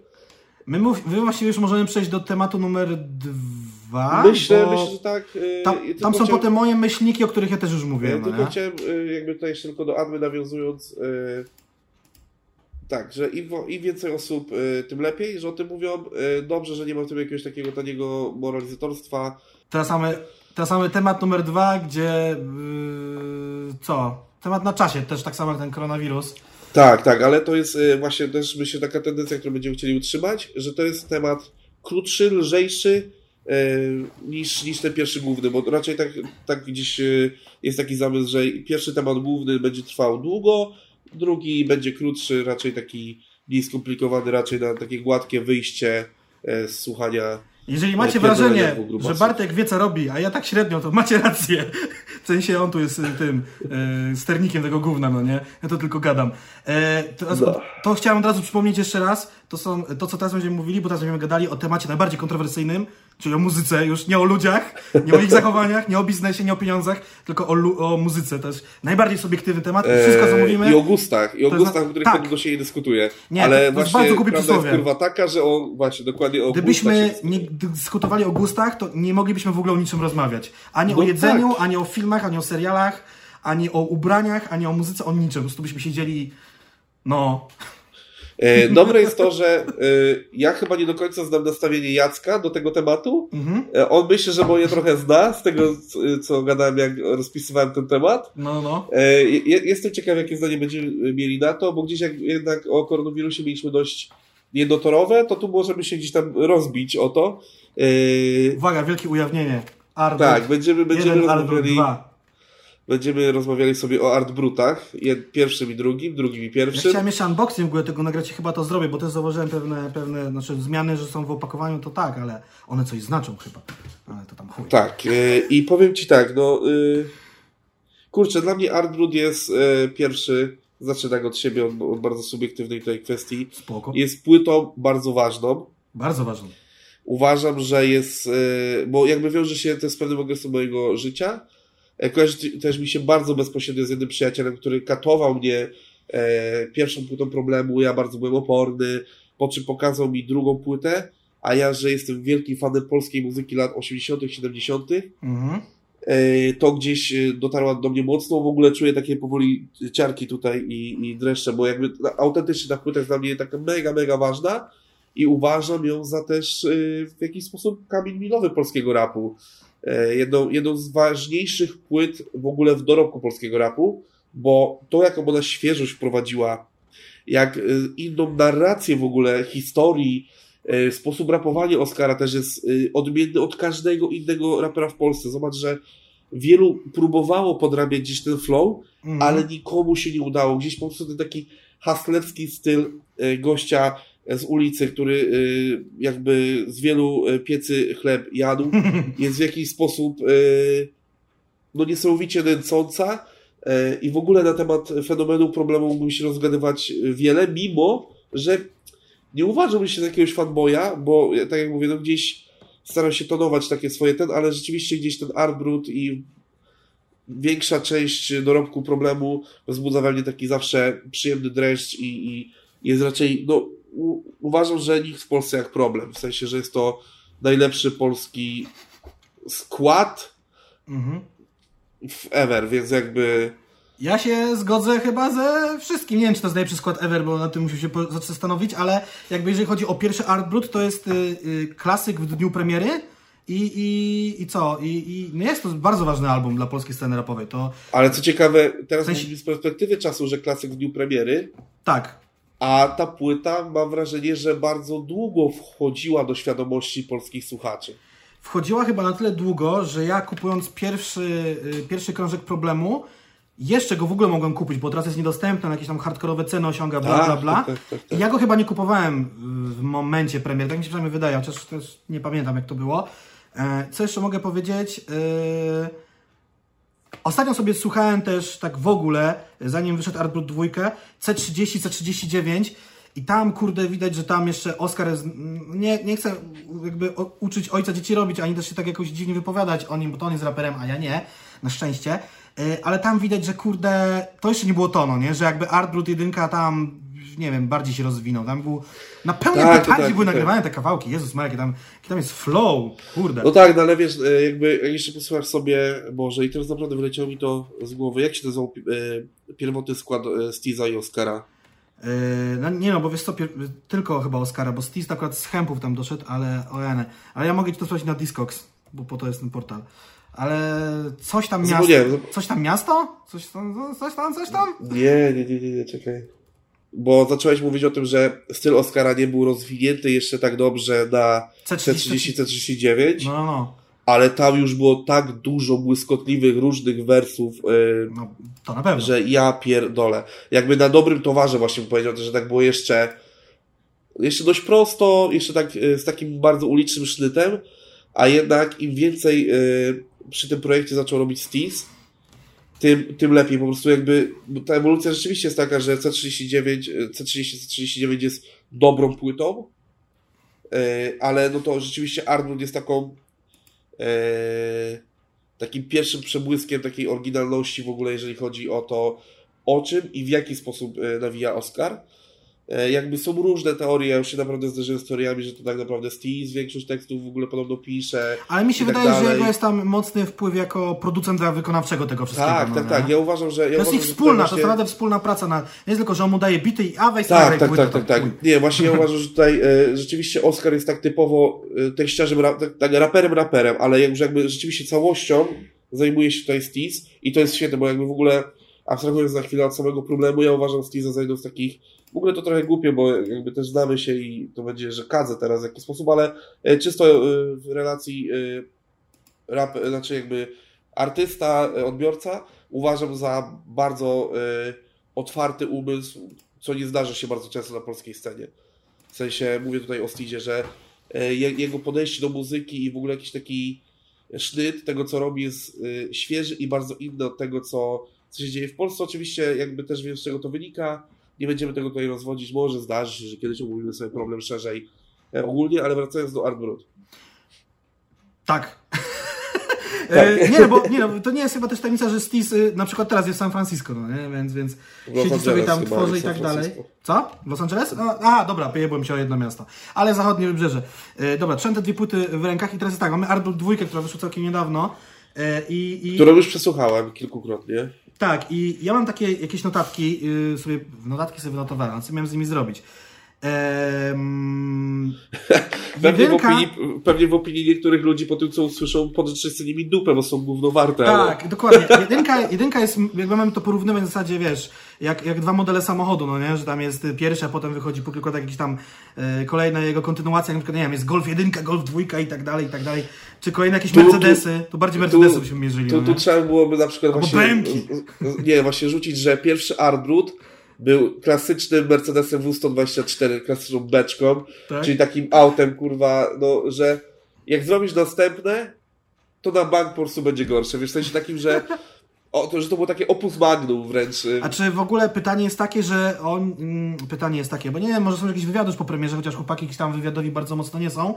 My, mów, my właściwie już możemy przejść do tematu numer dwa. Myślę, myślę, że tak. E, tam, tam są chciałem, potem moje myślniki, o których ja też już mówiłem. Ja tylko nie? chciałem, jakby tutaj jeszcze tylko do Admy nawiązując, tak, że im, im więcej osób, y, tym lepiej, że o tym mówią. Y, dobrze, że nie ma w tym jakiegoś takiego taniego moralizatorstwa. Teraz mamy, teraz mamy temat numer dwa, gdzie co? Temat na czasie, też tak samo jak ten koronawirus. Tak, tak, ale to jest y, właśnie też myślę taka tendencja, którą będziemy chcieli utrzymać, że to jest temat krótszy, lżejszy niż, niż ten pierwszy główny, bo raczej tak, tak gdzieś jest taki zamysł, że pierwszy temat główny będzie trwał długo, Drugi będzie krótszy, raczej taki mniej skomplikowany, raczej na takie gładkie wyjście z słuchania Jeżeli macie wrażenie, że Bartek wie co robi, a ja tak średnio, to macie rację. W sensie on tu jest tym e, sternikiem tego gówna, no nie? Ja to tylko gadam. E, to, no. to chciałem od razu przypomnieć jeszcze raz, to są to, co teraz będziemy mówili, bo teraz będziemy gadali o temacie najbardziej kontrowersyjnym, czyli o muzyce, już nie o ludziach, nie o ich zachowaniach, nie o biznesie, nie o pieniądzach, tylko o, o muzyce. To jest najbardziej subiektywny temat. Wszystko, co mówimy... I o gustach, i o gustach, o których tak. długo się nie dyskutuje. Nie, Ale to, to właśnie jest bardzo prawda jest kurwa taka, że o, właśnie, dokładnie o Gdybyśmy nie dyskutowali o gustach, to nie moglibyśmy w ogóle o niczym rozmawiać. Ani no o jedzeniu, tak. ani o filmach, ani o serialach, ani o ubraniach, ani o muzyce, o niczym. Po prostu byśmy siedzieli, no... E, dobre jest to, że e, ja chyba nie do końca znam nastawienie Jacka do tego tematu. Mhm. E, on myślę, że moje trochę zna z tego, co gadałem, jak rozpisywałem ten temat. No, no. Jestem ciekaw, jakie zdanie będziemy mieli na to, bo gdzieś jak jednak o koronawirusie mieliśmy dość jednotorowe, to tu możemy się gdzieś tam rozbić o to. Uwaga, wielkie ujawnienie. Arbut, tak, będziemy, będziemy rozmawiali. Będziemy rozmawiali sobie o art brutach, pierwszym i drugim, drugim i pierwszym. Ja chciałem jeszcze unboxing w ogóle tego nagrać i chyba to zrobię, bo też zauważyłem pewne, pewne znaczy zmiany, że są w opakowaniu, to tak, ale one coś znaczą chyba. Ale to tam chuj. Tak, yy, i powiem Ci tak, no yy, kurczę, dla mnie art brut jest yy, pierwszy, zacznę tak od siebie, od, od bardzo subiektywnej tej kwestii. Spoko. Jest płytą bardzo ważną. Bardzo ważną. Uważam, że jest, bo jakby wiąże się to z pewnym okresem mojego życia, E, kojarzy też mi się bardzo bezpośrednio z jednym przyjacielem, który katował mnie e, pierwszą płytą problemu, ja bardzo byłem oporny, po czym pokazał mi drugą płytę, a ja, że jestem wielkim fanem polskiej muzyki lat 80., 70., mhm. E, to gdzieś e, dotarła do mnie mocno. W ogóle czuję takie powoli ciarki tutaj i, i dreszcze, bo jakby autentycznie ta płyta jest dla mnie taka mega, mega ważna i uważam ją za też e, w jakiś sposób kamień milowy polskiego rapu. Jedną, jedną z ważniejszych płyt w ogóle w dorobku polskiego rapu, bo to, jaką ona świeżość wprowadziła, jak inną narrację w ogóle historii, sposób rapowania Oscara też jest odmienny od każdego innego rapera w Polsce. Zobacz, że wielu próbowało podrabiać gdzieś ten flow, mm. ale nikomu się nie udało. Gdzieś po prostu ten taki haslerski styl gościa z ulicy, który jakby z wielu piecy chleb jadł, [laughs] jest w jakiś sposób no niesamowicie nęcąca i w ogóle na temat fenomenu problemu mógłbym się rozgadywać wiele, mimo, że nie uważam się za jakiegoś fanboya, bo tak jak mówię, no gdzieś staram się tonować takie swoje ten, ale rzeczywiście gdzieś ten art brut i większa część dorobku problemu wzbudza we mnie taki zawsze przyjemny dreszcz i, i jest raczej, no uważam, że nikt w Polsce jak problem. W sensie, że jest to najlepszy polski skład mhm. w ever, więc jakby. Ja się zgodzę chyba ze wszystkim. Nie wiem, czy to jest najlepszy skład ever, bo na tym muszę się zastanowić, ale jakby jeżeli chodzi o pierwszy Art Brut, to jest y, y, klasyk w dniu premiery. I, i, i co? I, i no jest to bardzo ważny album dla polskiej sceny rapowej. To... Ale co ciekawe, teraz w sensie... z perspektywy czasu, że klasyk w dniu premiery. Tak. A ta płyta, mam wrażenie, że bardzo długo wchodziła do świadomości polskich słuchaczy. Wchodziła chyba na tyle długo, że ja kupując pierwszy, y, pierwszy krążek problemu, jeszcze go w ogóle mogłem kupić, bo teraz jest niedostępny, na jakieś tam hardkorowe ceny osiąga, bla, bla, tak, bla. Tak, tak, tak, I ja go chyba nie kupowałem w momencie premiery, tak mi się przynajmniej wydaje, chociaż też nie pamiętam jak to było. E, co jeszcze mogę powiedzieć? Yy Ostatnio sobie słuchałem też tak w ogóle, zanim wyszedł Artbrut 2, C30, C39 i tam, kurde, widać, że tam jeszcze Oscar jest... Nie, nie chcę jakby uczyć ojca dzieci robić, ani też się tak jakoś dziwnie wypowiadać o nim, bo to on jest raperem, a ja nie, na szczęście. Y, ale tam widać, że kurde, to jeszcze nie było tono, nie? Że jakby Artbrut 1 tam nie wiem, bardziej się rozwinął. Tam był na pełnej tak, tak, były tak. nagrywane te kawałki. Jezus Maria, jaki tam, jaki tam jest flow, kurde. No tak, no ale wiesz, e, jakby jak jeszcze posłuchasz sobie, Boże, i teraz naprawdę wyleciało mi to z głowy, jak się nazywał e, pierwotny skład e, Steeza i Oscara? No nie no, bo wiesz co, tylko chyba Oscara, bo Steez akurat z Hempów tam doszedł, ale o Ale ja mogę ci to sprawdzić na Discogs, bo po to jest ten portal. Ale coś tam miasto. Coś tam miasto? Coś tam, coś tam, coś tam? Nie, nie, nie, nie, nie czekaj bo zacząłeś mówić o tym, że styl Oscara nie był rozwinięty jeszcze tak dobrze na C30, C39. No, no. Ale tam już było tak dużo błyskotliwych, różnych wersów, yy, no, to na pewno. że ja pierdolę. Jakby na dobrym towarze właśnie powiedział, że tak było jeszcze jeszcze dość prosto, jeszcze tak z takim bardzo ulicznym sznytem, a jednak im więcej przy tym projekcie zaczął robić Steez, tym, tym lepiej. Po prostu jakby ta ewolucja rzeczywiście jest taka, że C39, C30, C39 jest dobrą płytą, e, ale no to rzeczywiście Arnold jest taką e, takim pierwszym przebłyskiem takiej oryginalności w ogóle, jeżeli chodzi o to, o czym i w jaki sposób e, nawija Oscar. E, jakby są różne teorie, ja już się naprawdę zdarzyłem z teoriami, że to tak naprawdę Steez większość tekstów w ogóle podobno pisze. Ale mi się tak wydaje, dalej. że jego jest tam mocny wpływ jako producenta wykonawczego tego wszystkiego. Tak, no, tak, tak. Ja uważam, że... Ja to jest ich wspólna, właśnie... to jest naprawdę wspólna praca. Na... Nie tylko, że on mu daje bity i a weź Tak, tak, tak, tak, tak. Nie, właśnie ja uważam, że tutaj e, rzeczywiście Oscar jest tak typowo e, tekściarzem, ra, tak, tak, raperem, raperem, ale już jakby rzeczywiście całością zajmuje się tutaj Steez i to jest świetne, bo jakby w ogóle abstrahując na chwilę od samego problemu, ja uważam Steeza za jedną z takich w ogóle to trochę głupie, bo jakby też znamy się i to będzie, że kadzę teraz w jakiś sposób, ale e, czysto e, w relacji e, rap, znaczy jakby artysta, odbiorca uważam za bardzo otwarty umysł, co nie zdarza się bardzo często na polskiej scenie. W sensie, mówię tutaj o Steedzie, że jego podejście do muzyki i w ogóle jakiś taki sznyt tego, co robi jest świeży i bardzo inny od tego, co, co się dzieje w Polsce. Oczywiście jakby też wiem, z czego to wynika, nie będziemy tego tutaj rozwodzić. Może zdarzy się, że kiedyś omówimy sobie problem szerzej e, ogólnie, ale wracając do Art Brut. Tak. [laughs] tak. E, nie, no bo nie, no, to nie jest chyba też tajemnica, że Stis y, na przykład teraz jest w San Francisco, no nie? Więc, więc siedzi sobie tam, tworzy i tak dalej. Co? Los Angeles? No, aha, dobra, pojebłem się o jedno miasto. Ale zachodnie wybrzeże. E, dobra, trzymam te dwie płyty w rękach i teraz jest tak, mamy Art Brut dwójkę, która wyszła całkiem niedawno. E, i, i... Którą już przesłuchałem kilkukrotnie. Tak, i ja mam takie jakieś notatki, yy, sobie, notatki sobie wynotowałem, co miałem z nimi zrobić. Ehm, [laughs] pewnie, jedynka... w opinii, pewnie w opinii niektórych ludzi po tym, co usłyszą, podrzeć nimi dupę, bo są gównowarte. Tak, ale... dokładnie. Jedynka, jedynka jest, jakby mamy to porównywać w zasadzie, wiesz, jak, jak dwa modele samochodu, no nie? Że tam jest pierwszy, a potem wychodzi po kilku tak jakiś tam e, kolejna jego kontynuacja, na przykład, nie wiem, jest Golf jedynka, Golf dwójka i tak dalej, i tak dalej. Czy kolejne jakieś tu, Mercedesy, tu, bardziej Mercedesy byśmy mierzyli. Tu, no tu trzeba byłoby na przykład Albo właśnie... Nie, właśnie rzucić, że pierwszy Artbrut był klasycznym Mercedesem W124, klasyczną beczką, tak? czyli takim autem, kurwa, no, że jak zrobisz następne, to na bank po prostu będzie gorsze. Wiesz, w sensie takim, że o, to, że to było takie opus magnum wręcz. Y. A czy w ogóle pytanie jest takie, że on... Mm, pytanie jest takie, bo nie wiem, może są jakieś wywiady już po premierze, chociaż chłopaki tam wywiadowi bardzo mocno nie są.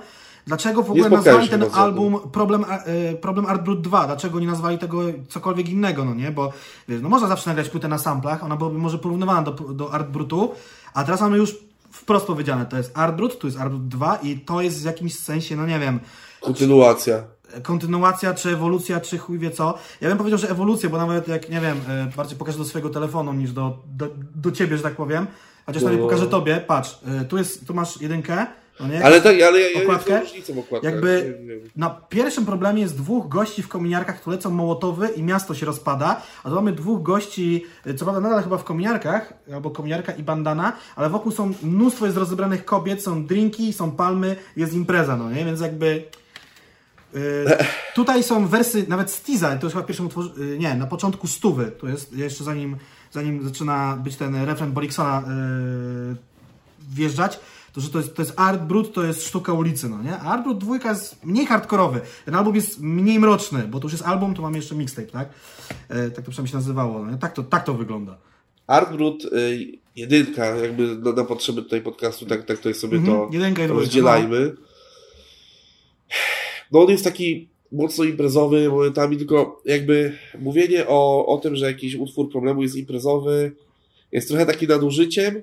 Dlaczego w ogóle nazwali ten album Problem, e, Problem Art Brut 2? Dlaczego nie nazwali tego cokolwiek innego, no nie? Bo wiesz, no można zawsze nagrać płytę na samplach, ona byłaby może porównywana do, do Art Brutu, a teraz mamy już wprost powiedziane, to jest Art Brut, tu jest Art Brut 2 i to jest w jakimś sensie, no nie wiem... Kontynuacja kontynuacja, czy ewolucja, czy chuj wie co. Ja bym powiedział, że ewolucja, bo nawet jak, nie wiem, e, bardziej pokażę do swojego telefonu niż do, do, do ciebie, że tak powiem. Chociaż no. pokażę tobie, patrz, e, tu, jest, tu masz jedynkę, no? Ale tak, ale ja, okładkę, ja różnicę w okładkach. Jakby na pierwszym problemie jest dwóch gości w kominiarkach, które lecą mołotowy i miasto się rozpada, a tu mamy dwóch gości, co prawda nadal chyba w kominiarkach, albo kominiarka i bandana, ale wokół są mnóstwo jest rozebranych kobiet, są drinki, są palmy, jest impreza, no nie? Więc jakby E, tutaj są wersy, nawet Stiza, to jest chyba pierwszym utworze, e, nie, na początku stówy, to jest jeszcze zanim, zanim zaczyna być ten refren Boriksona yy, wjeżdżać, to że to jest, to jest Art Brut, to jest sztuka ulicy, no nie? A Art Brut dwójka jest mniej hardkorowy, ten album jest mniej mroczny, bo to już jest album, to mamy jeszcze mixtape, tak? tak to przynajmniej się nazywało, no nie? Tak to, tak to wygląda. Art Brut y, jedynka, jakby na, na, potrzeby tutaj podcastu, tak, tak tutaj sobie -hmm. to jedynka rozdzielajmy. No on jest taki mocno imprezowy momentami, tylko jakby mówienie o, o tym, że jakiś utwór problemu jest imprezowy, jest trochę takim nadużyciem,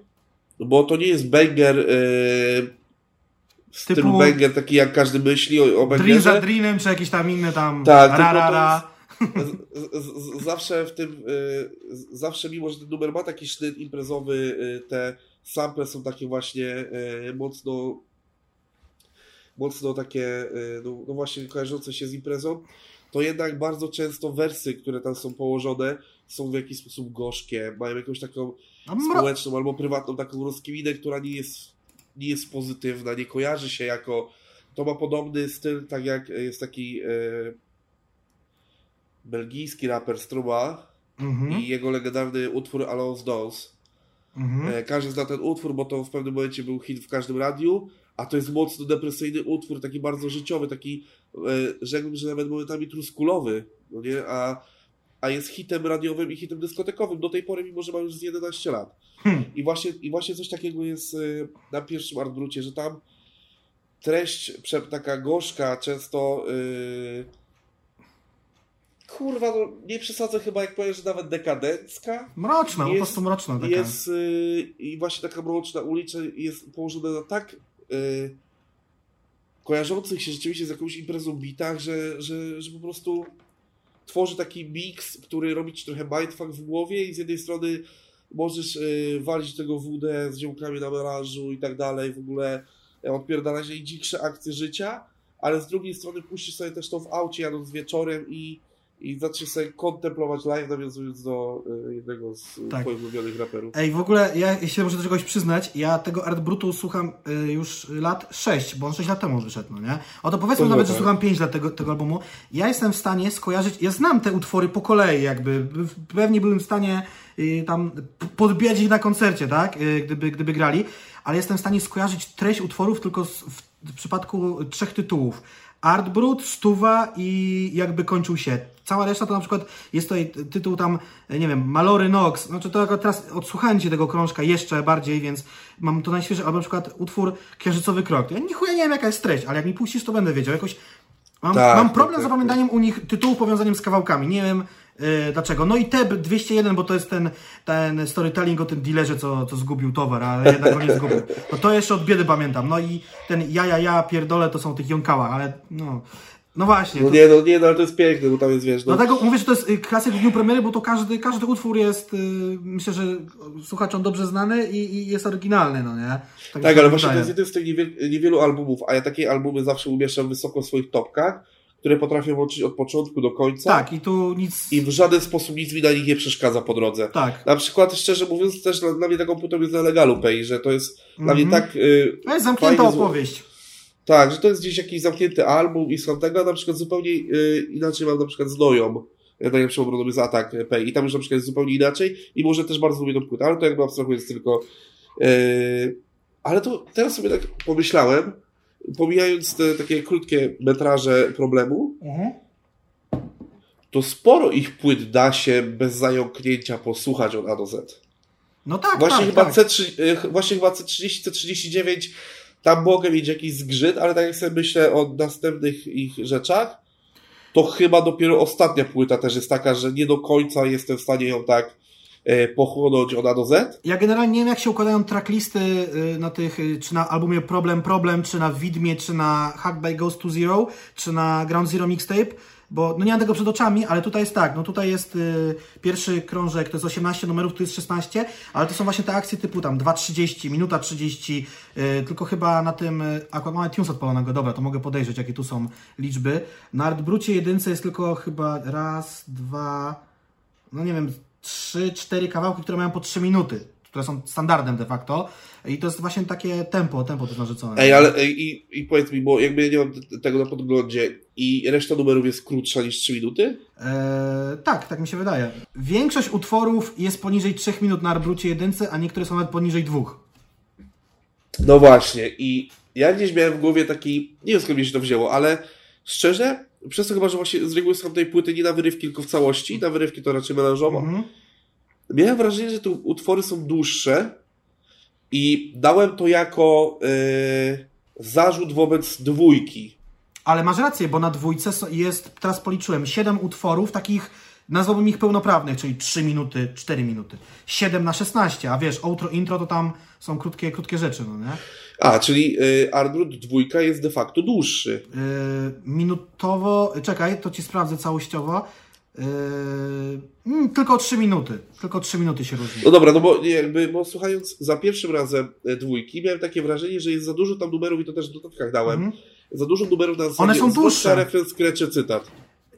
bo to nie jest banger yy, w stylu banger taki jak każdy myśli o, o bangerze. Dream za Dreamem, czy jakiś tam inny tam tak, ra, ra, ra. [laughs] zawsze w tym, yy, zawsze mimo, że ten numer ma taki sznyt imprezowy, yy, te sample są takie właśnie y, mocno mocno takie, no, no właśnie kojarzące się z imprezą, to jednak bardzo często wersy, które tam są położone, są w jakiś sposób gorzkie, mają jakąś taką społeczną albo prywatną taką rozkminę, która nie jest, nie jest pozytywna, nie kojarzy się jako. To ma podobny styl, tak jak jest taki e, belgijski raper Struma mhm. i jego legendarny utwór Alon's Dance Mhm. Każdy zna ten utwór, bo to w pewnym momencie był hit w każdym radiu, a to jest mocno depresyjny utwór, taki bardzo życiowy, taki, rzekłbym, że nawet momentami truskulowy, no nie? A, a jest hitem radiowym i hitem dyskotekowym do tej pory, mimo że ma już z 11 lat. Hmm. I, właśnie, I właśnie coś takiego jest na pierwszym Artbrucie, że tam treść taka gorzka, często yy... kurwa, no nie przesadzę chyba jak powiem, że nawet dekadencka. Mroczna, jest, po prostu mroczna taka. Jest yy... i właśnie taka mroczna ulica jest położona na tak yy... kojarzących się rzeczywiście z jakąś imprezą bitach, że, że, że po prostu tworzy taki mix, który robi ci trochę mindfuck w głowie i z jednej strony możesz yy, walić tego wódę z ziomkami na melanżu i tak dalej, w ogóle odpierdalać najdziksze akcje życia, ale z drugiej strony puścisz sobie też to w aucie jadąc wieczorem i, i zaczniesz sobie kontemplować live, nawiązując do y, jednego z tak. twoich ulubionych raperów. Ej, w ogóle ja się muszę do czegoś przyznać, ja tego Art Brutu słucham y, już lat 6, bo on 6 lat temu wyszedł, no nie? Oto powiedzmy to nawet, że słucham 5 lat tego, tego albumu. Ja jestem w stanie skojarzyć, ja znam te utwory po kolei jakby, pewnie byłem w stanie y, tam podbijać ich na koncercie, tak? Y, gdyby, gdyby grali, ale jestem w stanie skojarzyć treść utworów tylko w, w przypadku trzech tytułów. Art Brut, Stuwa i jakby kończył się. Cała reszta to na przykład jest tutaj tytuł tam, nie wiem, Malory Nox. Znaczy to teraz odsłuchałem Cię tego krążka jeszcze bardziej, więc mam to najświeższe. Albo na przykład utwór Księżycowy Krok. Ja nichuja nie wiem jaka jest treść, ale jak mi puścisz to będę wiedział. Jakoś mam, tak, mam problem tak, z tak, zapamiętaniem tak. u nich tytułu powiązaniem z kawałkami. Nie wiem dlaczego? No i TEB 201, bo to jest ten, ten storytelling o tym dealerze, co, co zgubił towar, ale jednak go nie zgubił. No to jeszcze od biedy pamiętam. No i ten ja, ja, ja, pierdolę to są tych jąkałach, ale no... No właśnie. No to... nie, no nie, no ale to jest piękne, bo tam jest, wiesz... No... Dlatego mówię, że to jest y, klasyk w dniu premiery, bo to każdy, każdy utwór jest, yy, myślę, że słuchaczom dobrze znany i, i jest oryginalny, no nie? Tak, tak ale właśnie to jest jeden z tych niewielu albumów, a ja takie albumy zawsze umieszczam wysoko w swoich topkach, które potrafią łączyć od początku do końca. Tak, i tu nic. I w żaden sposób nic mi na nich nie przeszkadza po drodze. Tak. Na przykład, szczerze mówiąc, też dla, dla mnie taką płytą jest na Legalu Pay, że to jest mm -hmm. dla mnie mhm. tak. Yy, to jest zamknięta opowieść. Tak, że to jest gdzieś jakiś zamknięty album i są tego, na przykład zupełnie yy, inaczej mam na przykład z Noją. Najlepszą obroną jest Atak Pay i tam już na przykład jest zupełnie inaczej i może też bardzo lubię tą płytę, ale to jakby abstrahując tylko. Yy, ale to teraz sobie tak pomyślałem, pomijając te takie krótkie metraże problemu, mhm. to sporo ich płyt da się bez zająknięcia posłuchać od A do Z. No tak, właśnie tak, chyba tak. C3, e, właśnie chyba C30, C39 tam mogę mieć jakiś zgrzyt, ale tak jak sobie myślę o następnych ich rzeczach, to chyba dopiero ostatnia płyta też jest taka, że nie do końca jestem w stanie ją tak E, pochłonąć od A do Z? Ja generalnie nie wiem, jak się układają tracklisty y, na tych, y, czy na albumie Problem Problem, czy na Widmie, czy na Hack by Ghost to Zero, czy na Ground Zero Mixtape, bo no nie mam tego przed oczami, ale tutaj jest tak, no tutaj jest y, pierwszy krążek, to jest 18 numerów, tu jest 16, ale to są właśnie te akcje typu tam 2.30, minuta 30, y, tylko chyba na tym, akurat mamy tunes odpalonego, dobra, to mogę podejrzeć, jakie tu są liczby. Na Artbrucie jedynce jest tylko chyba raz, dwa, no nie wiem, trzy, cztery kawałki, które mają po trzy minuty, które są standardem de facto. I to jest właśnie takie tempo, tempo to jest narzucone. Ej, ale ej, i, i powiedz mi, bo jakby ja nie mam tego na podglądzie i reszta numerów jest krótsza niż 3 minuty? Eee, tak, tak mi się wydaje. Większość utworów jest poniżej 3 minut na arbrucie jedynce, a niektóre są nawet poniżej dwóch. No właśnie i ja gdzieś miałem w głowie taki, nie wiem skąd mi się to wzięło, ale szczerze, przez to chyba, że właśnie z reguły słucham tej płyty nie na wyrywki, tylko w całości, na wyrywki to raczej melanżowo. Mhm. Miałem wrażenie, że te utwory są dłuższe i dałem to jako yy, zarzut wobec dwójki. Ale masz rację, bo na dwójce jest, teraz policzyłem, 7 utworów takich nazwałbym ich pełnoprawnych, czyli 3 minuty, 4 minuty. 7 na 16, a wiesz, outro, intro to tam są krótkie, krótkie rzeczy, no nie? A, czyli y, Ardrut dwójka jest de facto dłuższy. Yy, minutowo, czekaj, to ci sprawdzę całościowo. Yy, tylko 3 minuty. Tylko 3 minuty się różni. No dobra, no bo jakby, bo słuchając za pierwszym razem e, dwójki, miałem takie wrażenie, że jest za dużo tam numerów i to też w notatkach dałem. Mm -hmm. Za dużo numerów na zasadzie One są dłuższe. referenc, krecze, cytat.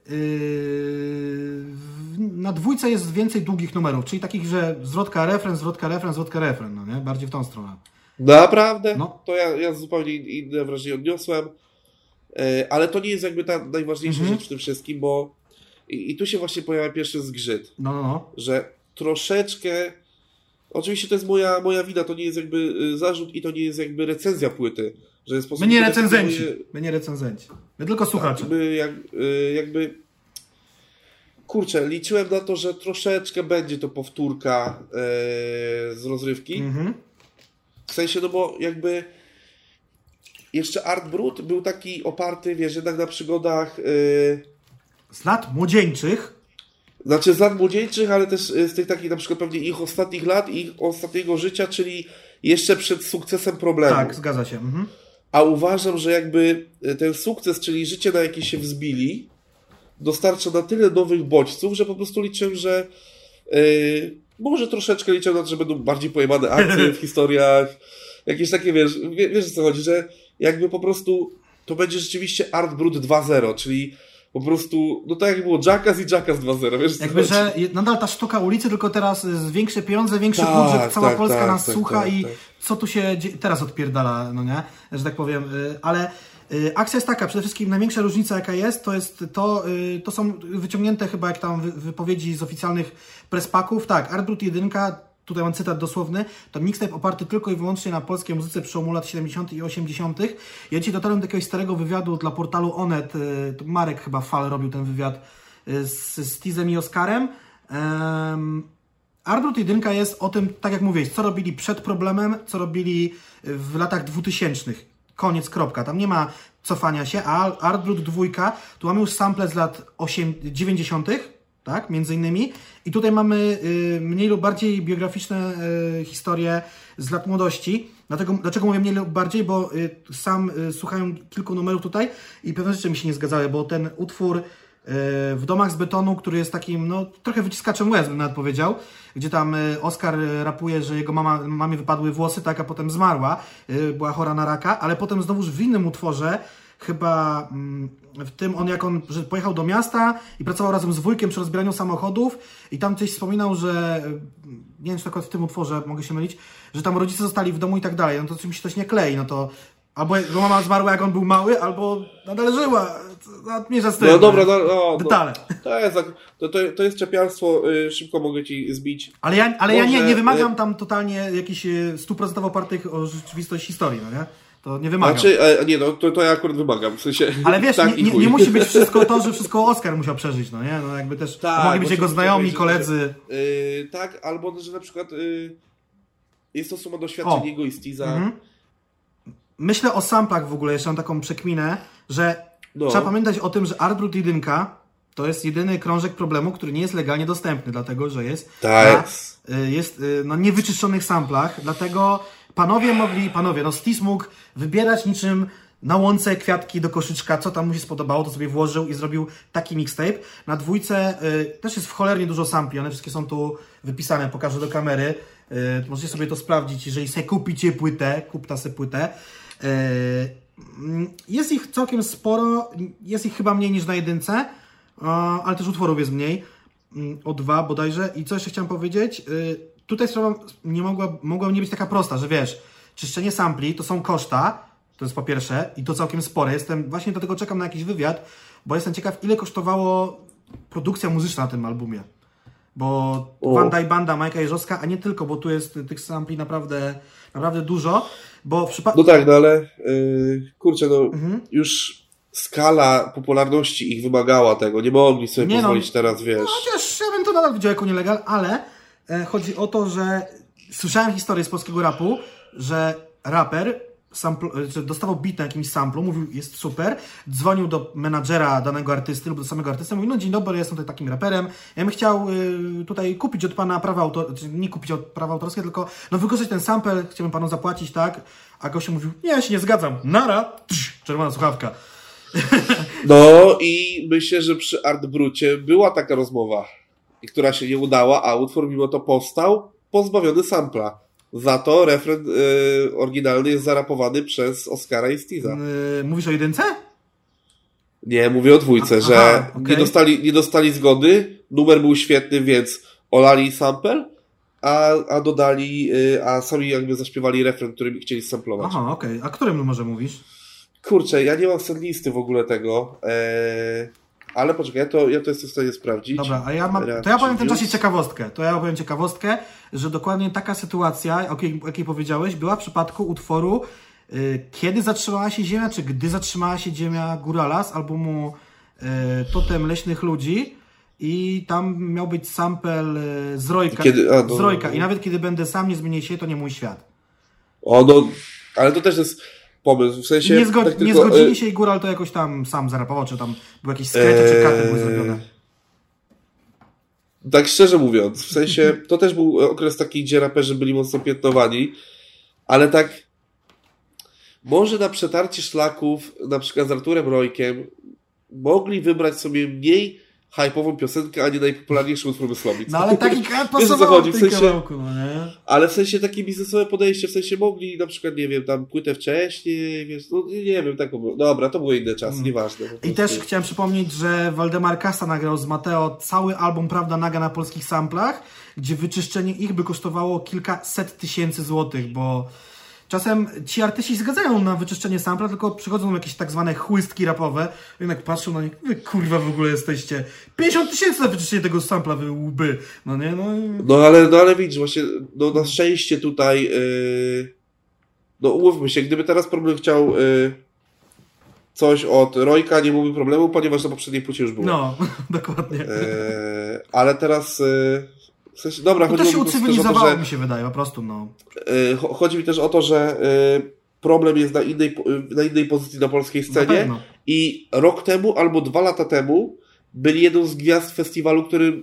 Yy, na dwójce jest więcej długich numerów, czyli takich, że zwrotka refren, zwrotka refren, zwrotka refren, no nie? Bardziej w tą stronę. Naprawdę? No. To ja, ja zupełnie inne wrażenie odniosłem. E, ale to nie jest jakby ta najważniejsza mhm. rzecz w tym wszystkim, bo i, i, tu się właśnie pojawia pierwszy zgrzyt. No, no, no. Że troszeczkę Oczywiście to jest moja, moja wina, to nie jest jakby y, zarzut i to nie jest jakby recenzja płyty. Że jest My nie recenzenci. My nie recenzenci. My tylko tak, słuchacze. Tak, my jak, y, jakby kurczę, liczyłem na to, że troszeczkę będzie to powtórka yy, z rozrywki. Mhm. W sensie, no bo jakby jeszcze Art Brut był taki oparty, wiesz, jednak na przygodach yy, z lat młodzieńczych. Znaczy z lat młodzieńczych, ale też z tych takich na przykład pewnie ich ostatnich lat i ich ostatniego życia, czyli jeszcze przed sukcesem problemu. Tak, zgadza się. Mhm. A uważam, że jakby ten sukces, czyli życie, na jakie się wzbili, dostarcza na tyle nowych bodźców, że po prostu liczę, że yy, może troszeczkę liczę na to, że będą bardziej pojemane akcje w [laughs] historiach, jakieś takie, wiesz, wiesz o co chodzi, że jakby po prostu to będzie rzeczywiście Art Brut 2.0, czyli po prostu, no tak jak było Jackass i Jackass 2.0, wiesz Jakby, że nadal ta sztuka ulicy, tylko teraz z większe pieniądze, większy tak, budżet, cała tak, Polska tak, nas tak, słucha tak, i tak. Co tu się teraz odpierdala, no nie, że tak powiem, y, ale y, Akcja jest taka, przede wszystkim największa różnica jaka jest, to jest to, y, to są wyciągnięte chyba jak tam wypowiedzi z oficjalnych prespaków, tak, Art Brut 1 tutaj mam cytat dosłowny, to mixtape oparty tylko i wyłącznie na polskiej muzyce przełomu lat 70. i 80. Ja dzisiaj dotarłem do jakiegoś starego wywiadu dla portalu Onet, Marek chyba Fal robił ten wywiad z, z Tizem i Oskarem. Ardrut 1 jest o tym, tak jak mówiłeś, co robili przed problemem, co robili w latach 2000. Koniec, kropka. Tam nie ma cofania się, a Ardrut 2 tu mamy już sample z lat 8, 90 tak, między innymi. I tutaj mamy y, mniej lub bardziej biograficzne y, historie z lat młodości. Dlatego, dlaczego mówię mniej lub bardziej? Bo y, sam y, słuchałem kilku numerów tutaj i pewne rzeczy mi się nie zgadzały, bo ten utwór w domach z betonu, który jest takim, no trochę wyciskaczem łez, bym nawet powiedział, gdzie tam y, Oskar rapuje, że jego mama, mamie wypadły włosy, tak, a potem zmarła, była chora na raka, ale potem znowuż w innym utworze chyba mm, w tym on jak on że pojechał do miasta i pracował razem z wujkiem przy rozbieraniu samochodów i tam coś wspominał, że nie wiem czy akurat w tym utworze mogę się mylić, że tam rodzice zostali w domu i tak dalej, no to czymś coś nie klei, no to albo jego mama zmarła jak on był mały, albo nadal żyła. Z tym. No dobra, no, no, Detale. No, to, jest, to, to, jest czepialstwo, yy, szybko mogę ci zbić. Ale ja, ale Może, ja nie, nie wymagam y- tam totalnie jakichś y, stuprocentowo opartych o rzeczywistość historii, no nie? To nie wymagam. Znaczy, e, nie, no to, to ja akurat wymagam. W sensie, Ale wiesz, tak nie, nie, nie, musi być wszystko to, że [laughs] wszystko Oscar musiał przeżyć, no nie? No jakby też tak, mogli być jego znajomi, koledzy. Yy, tak, albo że na przykład yy, jest to suma doświadczeń o. jego i Stiza. Mhm. Myślę o samplach w ogóle, jeszcze mam taką przekminę, że no. trzeba pamiętać o tym, że Artbrut 1 to jest jedyny krążek problemu, który nie jest legalnie dostępny, dlatego że jest tak. na, y, jest na niewyczyszczonych samplach, dlatego panowie mogli, panowie, no Stis mógł wybierać niczym na łące kwiatki do koszyczka, co tam mu się spodobało, to sobie włożył i zrobił taki mixtape. Na dwójce y, też jest w cholernie dużo sampli, one wszystkie są tu wypisane, pokażę do kamery. Y, możecie sobie to sprawdzić, jeżeli sobie kupicie płytę, kup ta sobie płytę. Y, jest ich całkiem sporo, jest ich chyba mniej niż na jedynce, ale też utworów jest mniej, mm, o dwa bodajże. I co jeszcze chciałem powiedzieć? Y, tutaj sprawa nie mogła, mogła nie być taka prosta, że wiesz, czyszczenie sampli to są koszta, to jest po pierwsze, i to całkiem spore. Jestem, właśnie do tego czekam na jakiś wywiad, bo jestem ciekaw, ile kosztowało produkcja muzyczna na tym albumie. Bo Wanda i Banda, Majka Jeżowska, a nie tylko, bo tu jest tych sampli naprawdę, naprawdę dużo, bo w przypadku... No tak, no ale yy, kurczę, no mhm. już skala popularności ich wymagała tego, nie mogli sobie nie no. pozwolić no, teraz, wiesz... No, chociaż ja bym to nadal widział jako nielegal, ale E, chodzi o to, że słyszałem historię z polskiego rapu, że raper sample, że dostawał beat na jakimś samplu, mówił, jest super, dzwonił do menadżera danego artysty lub do samego artysty, mówił, no dzień dobry, jestem tutaj takim raperem, ja bym chciał y, tutaj kupić od pana prawa autorskie, znaczy nie kupić od prawa autorskie, tylko no wykorzystać ten sample, chciałbym panu zapłacić, tak? A gościu mówił, nie, ja się nie zgadzam, nara, Tsz, czerwona słuchawka. [laughs] No i myślę, że przy Art Brucie była taka rozmowa która się nie udała, a utwór mimo to powstał pozbawiony sampla. Za to refren y, oryginalny jest zarapowany przez Oscara i Steve'a. Yy, mówisz o jedynce? Nie, mówię o dwójce, a, że aha, okay. nie, dostali, nie dostali zgody, numer był świetny, więc olali sample, a, a dodali, y, a sami jakby zaśpiewali refren, który chcieli samplować. Aha, okej. Okay. A którym numerze mówisz? Kurczę, ja nie mam listy w ogóle tego. Eee Ale poczekaj, ja to, ja to jestem w stanie sprawdzić. Dobra, a ja mam, to ja powiem w tym czasie ciekawostkę. To ja powiem ciekawostkę, że dokładnie taka sytuacja, o jakiej, o jakiej powiedziałeś, była w przypadku utworu y, Kiedy zatrzymała się Ziemia, czy Gdy zatrzymała się Ziemia Guralas, albumu y, Totem Leśnych Ludzi i tam miał być sample y, z Rojka, kiedy, a, no, z Rojka. i nawet kiedy będę sam, nie zmienię się, to nie mój świat. O, no, ale to też jest pomysł, w sensie... Nie, zgo tak nie tylko, zgodzili się i Góral to jakoś tam sam zarapował, czy tam był jakiś sketch, eee... czy katy były zrobione. Tak szczerze mówiąc, w sensie to też był okres taki, gdzie raperzy byli mocno piętnowani, ale tak może na przetarcie szlaków, na przykład z Arturem Rojkiem, mogli wybrać sobie mniej hype'ową piosenkę, a nie najpopularniejszy utwór Myslowic. No ale [laughs] taki pasował w sensie, kawałku, no nie? Ale w sensie takie biznesowe podejście, w sensie mogli na przykład, nie wiem, tam płytę wcześniej, wiesz, no nie wiem, tak było. Dobra, to były inne czasy, mm. nieważne. I też chciałem przypomnieć, że Waldemar Kasa nagrał z Mateo cały album Prawda Naga na polskich samplach, gdzie wyczyszczenie ich by kosztowało kilkaset tysięcy złotych, bo Czasem ci artyści zgadzają na wyczyszczenie sampla, tylko przychodzą jakieś tak zwane chłystki rapowe, jednak patrzą na nich, wy kurwa w ogóle jesteście. 50 tysięcy na wyczyszczenie tego sampla, wy łby. No nie, no. No ale, no ale widzisz, właśnie, no na szczęście tutaj, yy... no umówmy się, gdyby teraz problem chciał yy... coś od Rojka, nie byłoby problemu, ponieważ na poprzedniej płycie już było. No, [laughs] dokładnie. Yy... Ale teraz... Yy w sensie, dobra, no to się ucywilizowało, to, że, mi się wydaje, po prostu, no. Yy, chodzi mi też o to, że yy, problem jest na innej, na innej pozycji na polskiej scenie i rok temu albo dwa lata temu byli jedną z gwiazd festiwalu, który,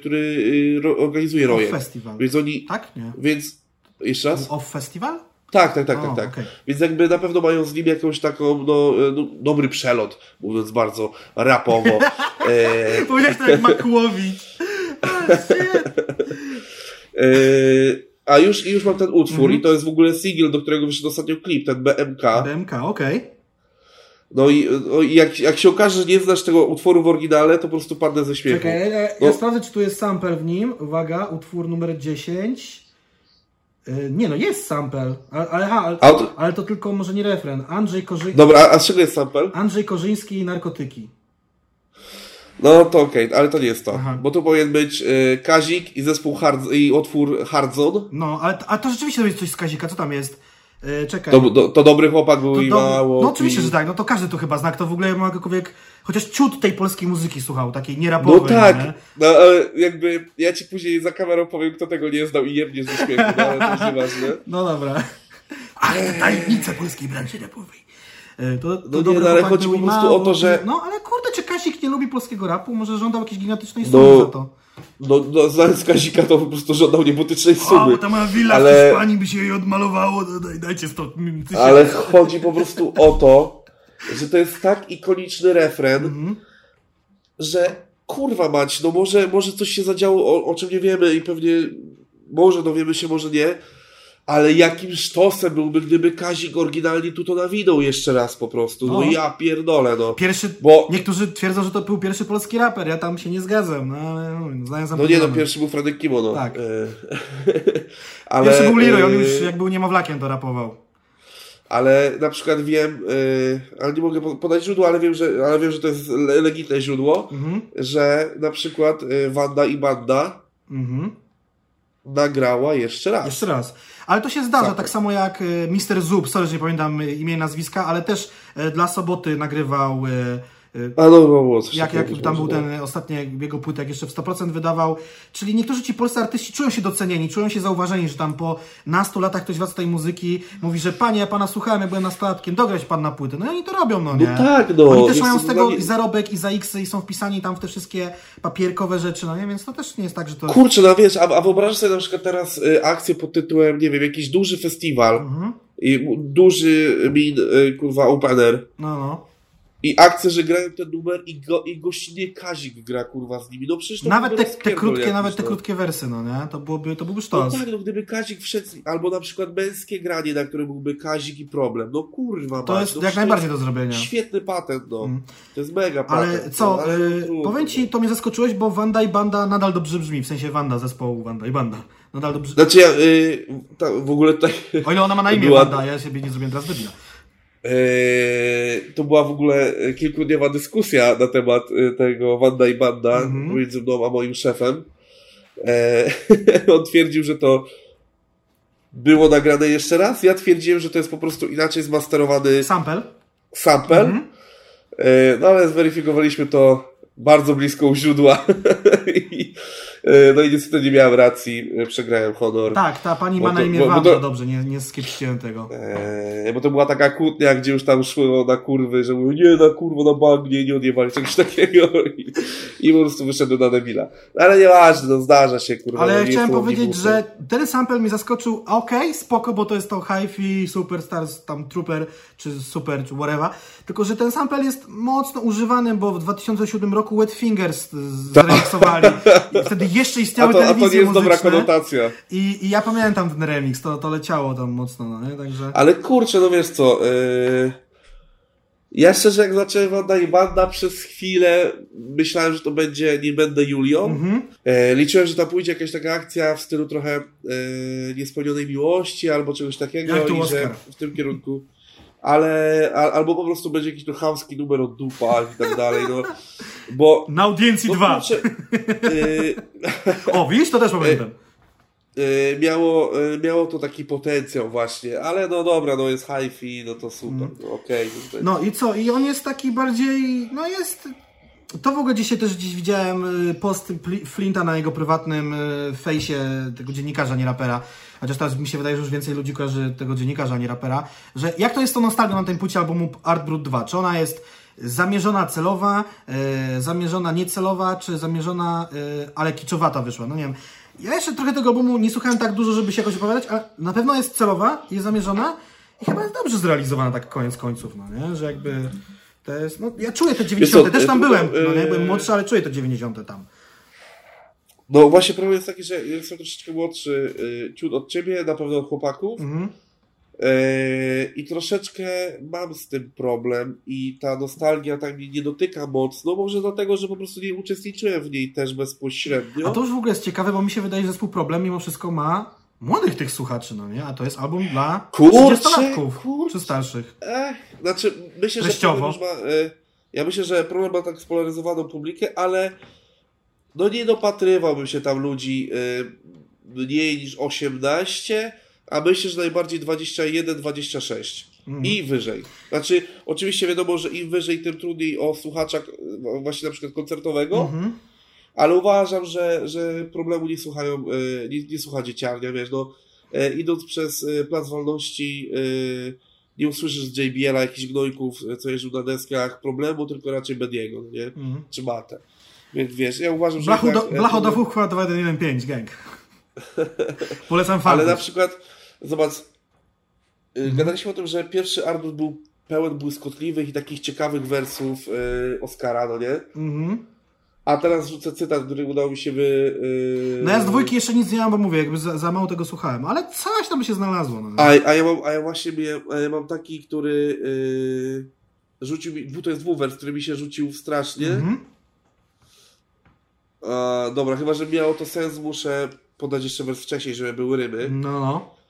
który organizuje Roje. Off Festival. Więc oni... Tak? Nie. Więc... Jeszcze raz? Off Festival? Tak, tak, tak, o, tak, tak. Okay. Więc jakby na pewno mają z nim jakąś taką, no, no dobry przelot, mówiąc bardzo rapowo. [laughs] e... Powiedziałeś to jak Makłowicz. E, a już, już mam ten utwór mm -hmm. i to jest w ogóle single, do którego wyszedł ostatnio klip, ten BMK. BMK, okej. Okay. No i, no i jak, jak się okaże, że nie znasz tego utworu w oryginale, to po prostu padnę ze śmiechu. Czekaj, ja, no. ja sprawdzę, czy tu jest sample w nim. Uwaga, utwór numer 10. Yy, e, nie no, jest sample, ale, ale, ale, ale, to tylko może nie refren. Andrzej Korzyński. Dobra, a, a z czego jest sample? Andrzej Korzyński i narkotyki. No to okej, okay, ale to nie jest to. Aha. Bo tu powinien być y, Kazik i zespół hard, i otwór Hardzon. No, ale, ale to rzeczywiście to jest coś z Kazika, co tam jest? Y, czekaj. To, to, to, dobry chłopak był to i mało. No oczywiście, że tak, no to każdy to chyba znak, to w ogóle ma jakkolwiek, chociaż ciut tej polskiej muzyki słuchał, takiej nierapowej. No tak, nie? no ale jakby, ja ci później za kamerą powiem, kto tego nie znał i jebnie ze śmiechu, no ale to jest nieważne. No dobra. Ach, tajemnica polskiej branży rapowej. E, to, to no nie, no, ale chodzi po prostu o to, że... No ale kurde, czy Kasik nie lubi polskiego rapu? Może żądał jakiejś gigantycznej sumy no, za to? No, no znając Kasika to po prostu żądał niebotycznej sumy. O, ta moja willa ale... w Hiszpanii by się jej odmalowało, no, daj, dajcie stąd. Ale chodzi po prostu o to, że to jest tak ikoniczny refren, mhm. że kurwa mać, no może, może coś się zadziało, o, o czym nie wiemy i pewnie może dowiemy się, może nie, ale jakim sztosem byłby, gdyby Kazik oryginalnie tu to nawinął jeszcze raz po prostu. No, no ja pierdolę, no. Pierwszy, bo... Niektórzy twierdzą, że to był pierwszy polski raper, ja tam się nie zgadzam, no ale no, znają No nie, no pierwszy był Franek Kimono. Tak. E... [laughs] ale... Pierwszy był Leroy, on już jak był niemowlakiem to rapował. Ale na przykład wiem, yy, ale nie mogę podać źródła, ale wiem, że, ale wiem, że to jest legitne źródło, mhm. że na przykład Wanda i Banda mhm. nagrała jeszcze raz. Jeszcze raz. Ale to się zdarza, tak samo jak e, Mr. Zub, sorry, że nie pamiętam imię i nazwiska, ale też e, dla Soboty nagrywał e, a no, no, no jak, jak tam był ten ostatni jego płytek jeszcze w 100% wydawał. Czyli niektórzy ci polscy artyści czują się docenieni, czują się zauważeni, że tam po nastu latach ktoś wraca tej muzyki, mówi, że panie, ja pana słuchałem, ja byłem nastolatkiem, dograć pan na płytę. No i oni to robią, no nie? No tak, no. Oni też mają z tego i zarobek, i za X, i są wpisani tam w te wszystkie papierkowe rzeczy, no nie? Więc to też nie jest tak, że to... Kurczę, no wiesz, a, a wyobrażasz sobie na przykład teraz y, akcję pod tytułem, nie wiem, jakiś duży festiwal mhm. i duży min, y, kurwa, opener. No, no i akcje, że grają ten numer i, go, i gościnnie Kazik gra kurwa z nimi. No przecież to Nawet te, te krótkie, nawet te no. krótkie wersy, no nie? To byłoby, to byłby sztos. No tak, no gdyby Kazik wszedł, albo na przykład męskie granie, na którym byłby Kazik i problem. No kurwa, To jest no, jak najbardziej do zrobienia. Świetny patent, no. Mm. To jest mega patent. Ale co, no, ale yy, powiem ci, to mnie zaskoczyłeś, bo Wanda i Banda nadal dobrze brzmi, w sensie Wanda zespołu Wanda i Banda. Nadal dobrze. Znaczy ja, yy, ta, w ogóle tutaj... O ile ona ma na imię była... Wanda, ja siebie nie zrobiłem teraz debila. Eee, to była w ogóle kilkudniowa dyskusja na temat e, tego Wanda i Banda -hmm. między mną a moim szefem. [laughs] On twierdził, że to było nagrane jeszcze raz. Ja twierdziłem, że to jest po prostu inaczej zmasterowany sample. Sample. Eee, no ale zweryfikowaliśmy to bardzo blisko u źródła. [laughs] E, no i niestety nie miałem racji, e, przegrałem honor. Tak, ta pani ma na imię Wanda, dobrze, nie, nie tego. E, bo to była taka kłótnia, gdzie już tam szło na kurwy, że mówią, nie na kurwo, na bagnie, nie odjebali, czegoś takiego [laughs] i, i po prostu wyszedłem na debila. No, ale nieważne, no zdarza się, kurwa. Ale no, chciałem powiedzieć, że ten sample mi zaskoczył, okej, okay, spoko, bo to jest to hi-fi, superstars, tam trooper, czy super, czy whatever, tylko, że ten sample jest mocno używany, bo w 2007 roku Wet Fingers zremiksowali. [laughs] I wtedy jeszcze istniały a to, a to nie jest dobra konotacja. I, I ja pamiętam ten remix, to, to leciało tam mocno, no nie? Także... Ale kurczę, no wiesz co... Yy... Ja szczerze jak zacząłem Wanda i Banda przez chwilę myślałem, że to będzie Nie będę Julią. Mm -hmm. liczyłem, że tam pójdzie jakaś taka akcja w stylu trochę e, niespełnionej miłości albo czegoś takiego i że w tym kierunku ale albo po prostu będzie jakiś chamski numer od dupa i tak dalej, no. [laughs] Bo, Na audiencji dwa. Kurczę, y, [laughs] o, widzisz, to też pamiętam. Y, miało, y, miało to taki potencjał właśnie, ale no dobra, no jest hi-fi, no to super, mm. no okej. Okay, no, no i co? I on jest taki bardziej, no jest... To w ogóle dzisiaj też dziś widziałem post Flinta na jego prywatnym fejsie tego dziennikarza, nie rapera, chociaż teraz mi się wydaje, że już więcej ludzi kojarzy tego dziennikarza, nie rapera, że jak to jest to nostalgia na tej płycie albumu Art Brut 2? Czy ona jest zamierzona celowa, e, zamierzona niecelowa, czy zamierzona, e, ale kiczowata wyszła? No nie wiem. Ja jeszcze trochę tego albumu nie słuchałem tak dużo, żeby się jakoś opowiadać, ale na pewno jest celowa, jest zamierzona i chyba jest dobrze zrealizowana tak koniec końców, no nie? Że jakby to jest, no ja czuję te 90. też tam byłem, no nie? Byłem młodszy, ale czuję te 90. tam. No właśnie problem jest taki, że jestem troszeczkę młodszy ciut od ciebie, na pewno od chłopaków. Mhm. Y, I troszeczkę mam z tym problem i ta nostalgia tak mnie nie dotyka mocno, może dlatego, że po prostu nie uczestniczyłem w niej też bezpośrednio. A to już w ogóle jest ciekawe, bo mi się wydaje, że zespół Problem mimo wszystko ma młodych tych słuchaczy, no nie? A to jest album dla 30-latków, czy starszych. Ech, znaczy, myślę, Treściowo. że ma, y, ja myślę, że problem ma tak spolaryzowaną publikę, ale no nie dopatrywałbym się tam ludzi y, mniej niż 18, a myślę, że najbardziej 21, 26 mm. i wyżej. Znaczy, oczywiście wiadomo, że im wyżej, tym trudniej o słuchacza y, właśnie na przykład koncertowego, mm -hmm. ale uważam, że, że problemu nie słuchają, y, nie, nie słucha dzieciarnia, wiesz, no idąc przez Plac Wolności nie usłyszysz z JBL-a jakichś gnojków, co jeżdżą na deskach problemu, tylko raczej Bediego, nie? Mm. Czy Matę. Więc wiesz, ja uważam, że. Blachu, do, blacho do fuchwa 2115, gang. [laughs] Polecam fanów. Ale na przykład, zobacz, mhm. gadaliśmy o tym, że pierwszy Arbus był pełen błyskotliwych i takich ciekawych wersów yy, Oscara, no nie? Mhm. A teraz rzucę cytat, który udało mi się wy... Yy... No ja z dwójki jeszcze nic nie mam, bo mówię, jakby za, za mało tego słuchałem, ale coś tam by się znalazło. No a, a, ja mam, a ja właśnie a ja mam taki, który yy, rzucił mi, to jest dwuwers, który mi się rzucił strasznie. Mhm. A, dobra, chyba, że miało to sens, muszę podać jeszcze wers wcześniej, żeby były ryby. No, no. E,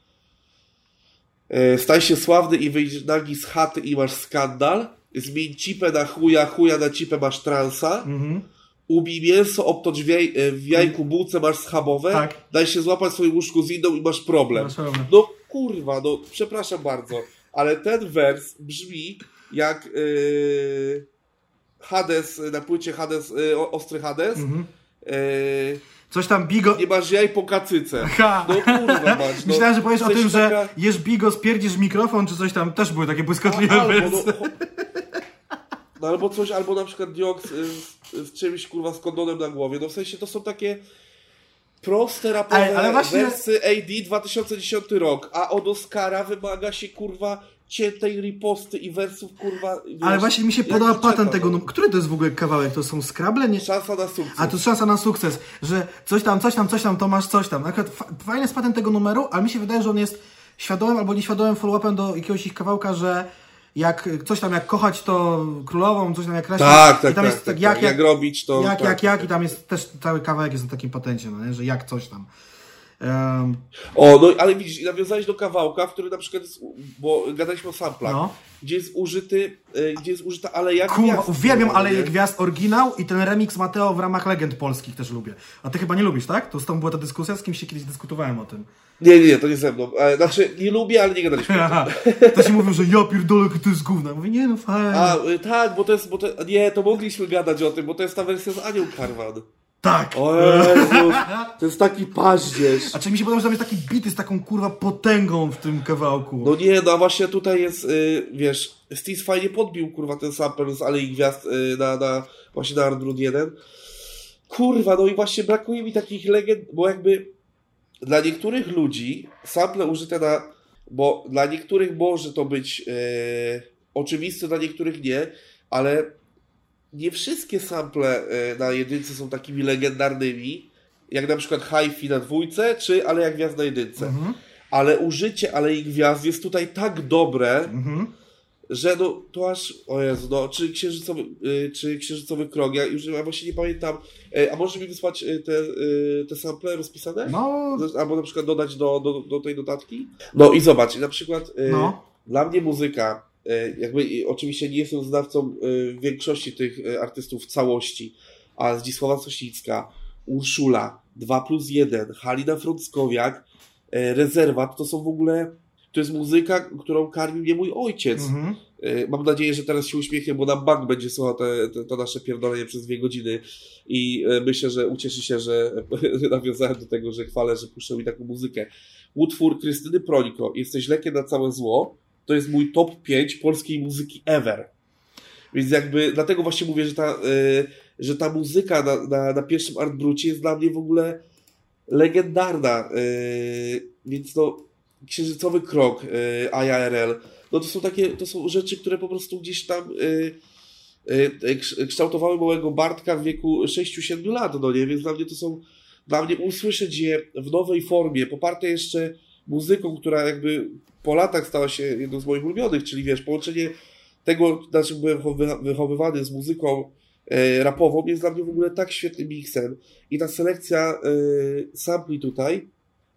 staj się sławny i wyjdź nagi z chaty i masz skandal. Zmień cipę na chuja, chuja na cipę masz transa. Mhm. Ubij mięso, obtocz w, jaj, e, w jajku bułce masz schabowe. Tak. Daj się złapać swoim łóżku z inną i masz problem. Masz problem. No kurwa, no przepraszam bardzo, ale ten wers brzmi jak yy, Hades na płycie Hades, yy, Ostry Hades. Mhm Yy, Coś tam bigo... Nie masz jaj po kacyce. Ha. No kurwa masz. No. [laughs] Myślałem, że powiesz o tym, że taka... jesz bigo, spierdzisz mikrofon, czy coś tam. Też były takie błyskotliwe no, albo, no, [laughs] no, albo coś, albo na przykład dioks z, z, czymś kurwa z kondonem na głowie. No w sensie to są takie proste rapowe ale, ale właśnie... wersy AD 2010 rok, a od Oscara wymaga się kurwa ciętej riposty i wersów, kurwa... Wiesz, Ale właśnie mi się podoba patent tego, no, który to jest w ogóle kawałek? To są Scrabble? Nie? Szansa na sukces. A to jest szansa na sukces, że coś tam, coś tam, coś tam, to masz coś tam. Na fajny jest patent tego numeru, ale mi się wydaje, że on jest świadomym albo nieświadomym follow-upem do jakiegoś ich kawałka, że jak coś tam jak kochać to królową, coś tam jak reszta. Tak, tak, i tam tak, jest tak, jak, tak, jak, jak, robić to. Jak, tak, jak, jak i tam jest też cały kawałek jest na takim patencie, no, nie? że jak coś tam. Um... O, no ale widzisz, nawiązałeś do kawałka, w którym na przykład jest, bo gadaliśmy o samplach, no. gdzie jest użyty, e, gdzie jest użyta Aleja Kurwa, Gwiazd. uwielbiam Aleję Gwiazd oryginał i ten remix Mateo w ramach Legend Polskich też lubię. A ty chyba nie lubisz, tak? To z tą była ta dyskusja, z kimś się kiedyś dyskutowałem o tym. Nie, nie, nie, to nie ze mną. E, znaczy, nie lubię, ale nie gadaliśmy Aha. [laughs] To się mówią, że ja pierdolę, to jest gówno. Mówię, nie no, fajnie. A, y, tak, bo to jest, bo to, nie, to mogliśmy gadać o tym, bo to jest ta wersja z Anią Karwan. Tak! O Jezus, to jest taki paździerz. A czy mi się podoba, że tam jest taki bity z taką kurwa potęgą w tym kawałku? No nie, no a właśnie tutaj jest, yy, wiesz, Steve fajnie podbił kurwa ten sample z Alei Gwiazd yy, na, na, właśnie na Hard 1. Kurwa, no i właśnie brakuje mi takich legend, bo jakby dla niektórych ludzi sample użyte na, bo dla niektórych może to być yy, oczywiste, dla niektórych nie, ale nie wszystkie sample e, na jedynce są takimi legendarnymi, jak na przykład Hi-Fi na dwójce, czy Ale jak Gwiazd na jedynce. Mhm. Ale użycie Ale i Gwiazd jest tutaj tak dobre, mhm. że no, to aż, o Jezu, no, czy księżycowy, y, czy księżycowy krok, ja już ja właśnie nie pamiętam, e, a może mi wysłać te, te sample rozpisane? No. Albo na przykład dodać do, do, do tej notatki? No i zobacz, na przykład no. dla mnie muzyka E, jakby oczywiście nie jestem znawcą e, większości tych e, artystów w całości, a Zdzisława Sosicka, Urszula, 2 plus 1, Halina Frąckowiak, Rezerwat, to są w ogóle, to jest muzyka, którą karmił mnie mój ojciec. Mhm. Mam nadzieję, że teraz się uśmiechnie, bo nam bank będzie słuchał te, te, to nasze pierdolenie przez dwie godziny i myślę, że ucieszy się, że [laughs] nawiązałem do tego, że chwalę, że puszczą mi taką muzykę. Utwór Krystyny Prońko, Jesteś lekiem na całe zło, to jest mój top 5 polskiej muzyki ever. Więc jakby dlatego właśnie mówię, że ta, y, że ta muzyka na, na, na pierwszym Art Brucie jest dla mnie w ogóle legendarna. Y, więc no, księżycowy krok, y, IRL, no to są takie, to są rzeczy, które po prostu gdzieś tam kształtowały małego Bartka w wieku 6-7 lat, no nie? Więc dla mnie to są, dla mnie usłyszeć je w nowej formie, poparte jeszcze muzyką, która jakby po latach stała się jedną z moich ulubionych, czyli wiesz, połączenie tego, na czym byłem wychowywany z muzyką e, rapową jest dla mnie w ogóle tak świetnym miksem i ta selekcja e, sampli tutaj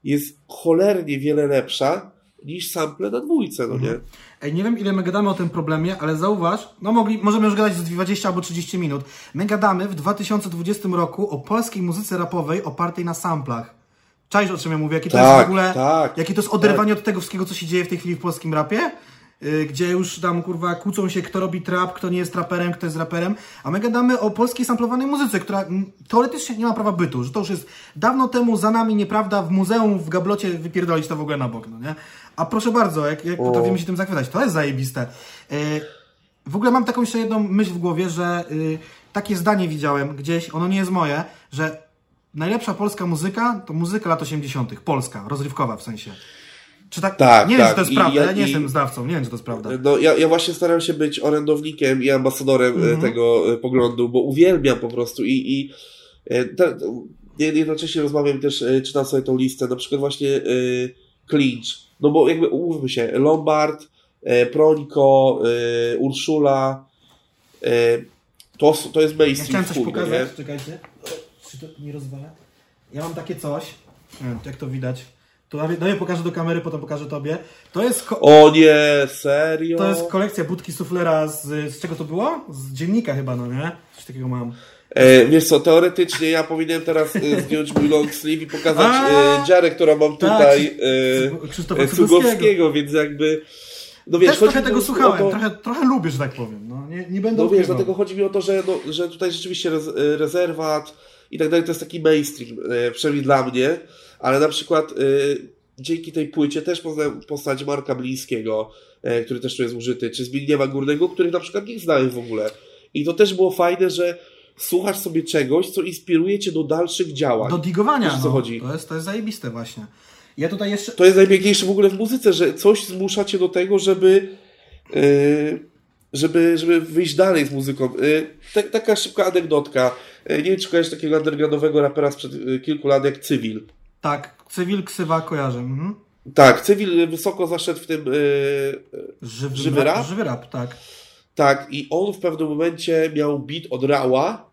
jest cholernie wiele lepsza niż sample na dwójce, no nie? Mhm. Ej, nie wiem ile my gadamy o tym problemie, ale zauważ, no mogli, możemy już gadać z 20 albo 30 minut. My gadamy w 2020 roku o polskiej muzyce rapowej opartej na samplach. Czaisz o czym ja mówię? Jakie to tak, jest w ogóle, tak, jakie to jest oderwanie tak. od tego wszystkiego, co się dzieje w tej chwili w polskim rapie? Yy, gdzie już tam kurwa kłócą się, kto robi trap, kto nie jest raperem, kto jest raperem, a my gadamy o polskiej samplowanej muzyce, która teoretycznie nie ma prawa bytu, że to już jest dawno temu za nami nieprawda w muzeum w gablocie wypierdolić to w ogóle na bok, no nie? A proszę bardzo, jak, jak potrafimy się tym zachwycać, to jest zajebiste. Yy, w ogóle mam taką jeszcze jedną myśl w głowie, że yy, takie zdanie widziałem gdzieś, ono nie jest moje, że najlepsza polska muzyka to muzyka lat 80., polska, rozrywkowa w sensie. Czy tak? tak nie tak. wiem, czy to jest I, prawda. Ja, ja nie i, jestem znawcą, nie wiem, czy to jest prawda. No, ja, ja właśnie staram się być orędownikiem i ambasadorem mm -hmm. tego e, poglądu, bo uwielbiam po prostu i, i e, te, jednocześnie rozmawiam też, czytam sobie tą listę, na przykład właśnie y, Clinch. No bo jakby umówmy się, Lombard, y, Prońko, y, Urszula, to, to jest mainstream. Ja chciałem coś pokazać, nie? czekajcie czy to nie rozwala? Ja mam takie coś, jak to widać. To ja pokażę do kamery, potem pokażę tobie. To jest. O nie, serio? To jest kolekcja budki suflera z, z czego to było? Z dziennika chyba, no nie? Coś takiego mam. E, wiesz co, teoretycznie ja powinienem teraz e, zdjąć mój long sleeve i pokazać A, e, dziarę, którą mam tak, tutaj e, Krzysztofa Cugowskiego, więc jakby... No wiesz, Też trochę tego słuchałem, to... trochę, trochę lubię, że tak powiem. No, nie, nie będę No wiesz, dlatego chodzi mi o to, że, no, że tutaj rzeczywiście rez, rezerwat, i tak dalej. To jest taki mainstream, e, przynajmniej dla mnie, ale na przykład e, dzięki tej płycie też poznałem postać Marka Blińskiego, e, który też tu jest użyty, czy Zbigniewa Górnego, których na przykład nie znałem w ogóle. I to też było fajne, że słuchasz sobie czegoś, co inspiruje cię do dalszych działań. Do digowania, Wiesz, co no. chodzi? To jest, to jest zajebiste właśnie. Ja tutaj jeszcze... To jest najpiękniejsze w ogóle w muzyce, że coś zmusza cię do tego, żeby... Yy żeby, żeby wyjść dalej z muzyką. Taka szybka anegdotka. Y, nie wiem, czy kojarzysz takiego undergroundowego rapera sprzed y, kilku lat jak Cywil. Tak, Cywil ksywa kojarzę. Mhm. Tak, Cywil wysoko zaszedł w tym żywy, żywy rap. Żywy rap, tak. Tak, i on w pewnym momencie miał beat od Rała.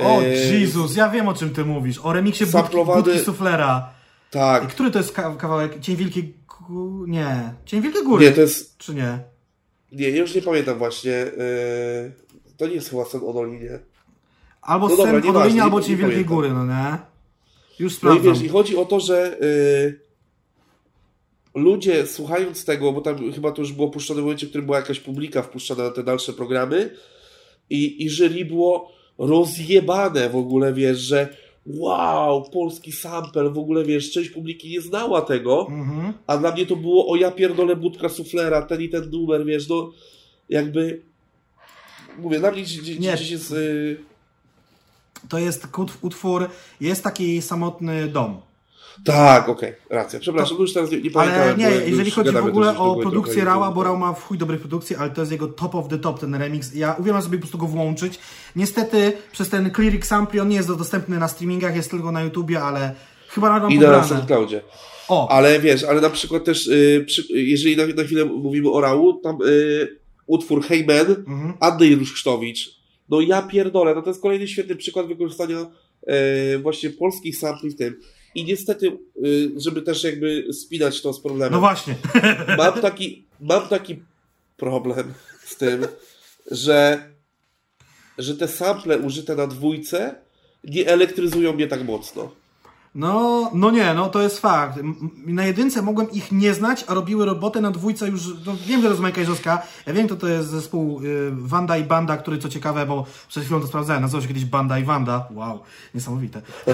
O, Jezus, ja wiem o czym ty mówisz. O remiksie Budki, Budki Suflera. Tak. Który to jest kawałek? Cień Wielkiej Nie. Cień Wielkiej Góry. Nie, to jest... Czy nie? Nie, już nie pamiętam właśnie. Yy... To nie jest chyba sen o Dolinie. Albo no o Dolinie, albo Cień Wielkiej Góry, no nie? Już sprawdzam. No i wiesz, i chodzi o to, że... Yy ludzie słuchając tego, bo tam chyba to już było puszczone w momencie, w którym była jakaś publika wpuszczona na te dalsze programy i, i jury było rozjebane w ogóle, wiesz, że wow, polski sample, w ogóle wiesz, część publiki nie znała tego, mhm. a dla mnie to było o ja pierdolę budka suflera, ten i ten numer, wiesz, no jakby mówię, dla mnie gdzieś, gdzieś jest... Y... To jest utwór, jest taki samotny dom. Tak, okej, okay, racja. Przepraszam, to, już teraz nie, nie pamiętam. Ale nie, jeżeli chodzi w ogóle o produkcję Rała, bo Rał ma w chuj dobrej produkcji, ale to jest jego top of the top, ten remix. Ja uwielbiam sobie po prostu go włączyć. Niestety przez ten Clearic Sample on nie jest dostępny na streamingach, jest tylko na YouTubie, ale chyba na I na SoundCloudzie. O. Ale wiesz, ale na przykład też, yy, przy, jeżeli na, na, chwilę mówimy o Rału, tam yy, utwór Hey Man, mhm. Andrzej Ruszksztowicz. No ja pierdolę, no to jest kolejny świetny przykład wykorzystania yy, właśnie polskich sampli w tym. I niestety, y, żeby też jakby spinać to z problemem. No właśnie. [laughs] Mam taki, mam taki problem z tym, że, że te sample użyte na dwójce nie elektryzują mnie tak mocno. No, no nie, no to jest fakt. Na jedynce mogłem ich nie znać, a robiły robotę na dwójce już, no wiem, że to jest Majka Jeżowska, ja wiem, to to jest zespół y, Wanda i Banda, który co ciekawe, bo przed chwilą to sprawdzałem, nazywał się kiedyś Banda i Wanda. Wow, niesamowite. [laughs]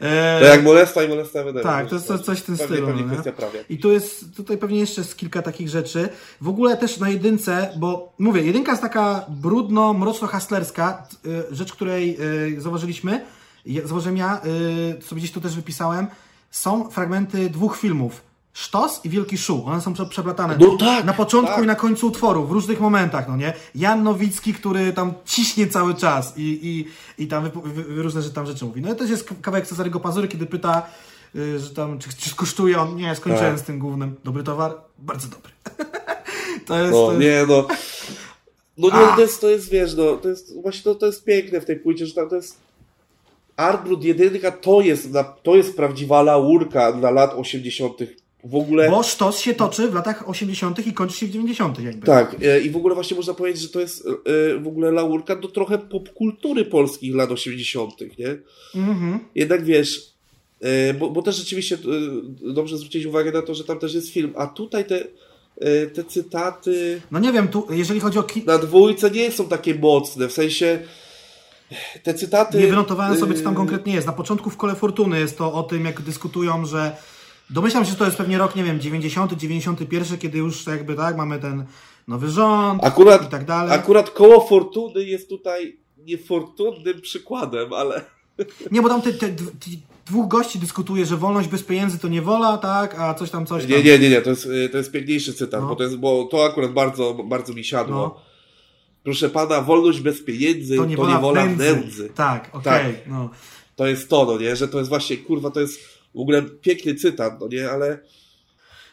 E, to jak molesta i molesta wydaje. Tak, to jest coś, coś w tym pewnie, stylu. Pewnie kwestia prawie. I tu jest, tutaj pewnie jeszcze jest kilka takich rzeczy. W ogóle też na jedynce, bo mówię, jedynka jest taka brudno, mrocno-hastlerska, y, rzecz, której y, zauważyliśmy, zauważyłem ja, yy, sobie gdzieś tu też wypisałem, są fragmenty dwóch filmów. Sztos i Wielki Szu. One są przeplatane. No tak, na początku tak. i na końcu utworu, w różnych momentach, no nie? Jan Nowicki, który tam ciśnie cały czas i, i, i tam wy, wy, różne że tam rzeczy mówi. No i też jest kawałek Cezarego Pazury, kiedy pyta, yy, że tam, czy, czy kosztuje on, nie, skończyłem tak. z tym głównym. Dobry towar? Bardzo dobry. [laughs] to jest... No, to jest... nie, no. No nie, to jest, to jest, wiesz, no, to jest, właśnie to, to jest piękne w tej płycie, że tam to jest Artbrut 1 to jest, to jest prawdziwa laurka dla lat 80. W ogóle... Bo sztos się toczy w latach 80. i kończy się w 90. jakby. Tak, e, i w ogóle właśnie można powiedzieć, że to jest e, w ogóle laurka do trochę popkultury polskich lat 80., nie? Mhm. Jednak wiesz, e, bo, bo też rzeczywiście dobrze zwrócić uwagę na to, że tam też jest film, a tutaj te, te cytaty... No nie wiem, tu jeżeli chodzi o... Na dwójce nie są takie mocne, w sensie te cytaty... Nie wynotowałem sobie, co tam y, konkretnie jest. Na początku w Kole Fortuny jest to o tym, jak dyskutują, że domyślam się, że to jest pewnie rok, nie wiem, 90, 91, kiedy już jakby tak, mamy ten nowy rząd akurat, i tak dalej. Akurat Koło Fortuny jest tutaj niefortunnym przykładem, ale... Nie, bo tam te, te, te dwóch gości dyskutuje, że wolność bez pieniędzy to nie wola, tak, a coś tam, coś tam. Nie, nie, nie, nie. To, jest, y, to jest piękniejszy cytat, no. bo, to jest, bo to akurat bardzo, bardzo mi siadło. No. Proszę pana, wolność bez pieniędzy to nie to wola, nędzy. nędzy. Tak, okej. Okay, tak. no. To jest to, no nie? Że to jest właśnie, kurwa, to jest w ogóle piękny cytat, no nie? Ale...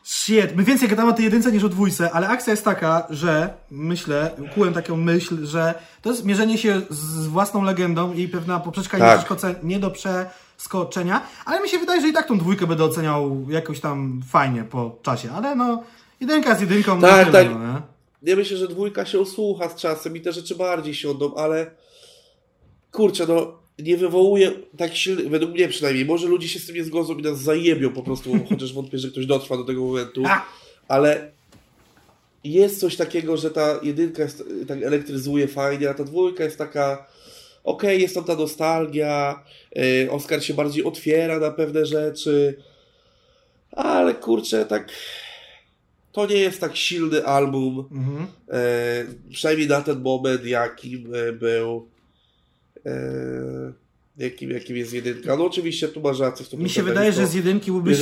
Shit, my więcej gadamy o tej jedynce niż o dwójce, ale akcja jest taka, że myślę, kułem taką myśl, że to jest mierzenie się z własną legendą i pewna poprzeczka tak. nie do przeskoczenia, ale mi się wydaje, że i tak tą dwójkę będę oceniał jakoś tam fajnie po czasie, ale no jedynka z jedynką. Tak, tyle, tak. No, nie? Ja myślę, że dwójka się usłucha z czasem i te rzeczy bardziej siądą, ale kurczę, no nie wywołuje tak silnie, według mnie przynajmniej, może ludzie się z tym nie zgodzą i nas zajebią po prostu, chociaż wątpię, że ktoś dotrwa do tego momentu, ale jest coś takiego, że ta jedynka jest, tak elektryzuje fajnie, a ta dwójka jest taka okej, okay, jest tam ta nostalgia, yy, Oskar się bardziej otwiera na pewne rzeczy, ale kurczę, tak to nie jest tak silny album, mhm. e, przynajmniej na ten moment, jakim był e, jakim, jakim jest jedynka. No oczywiście tu masz rację. Mi się wydaje, że z jedynki byłbyś.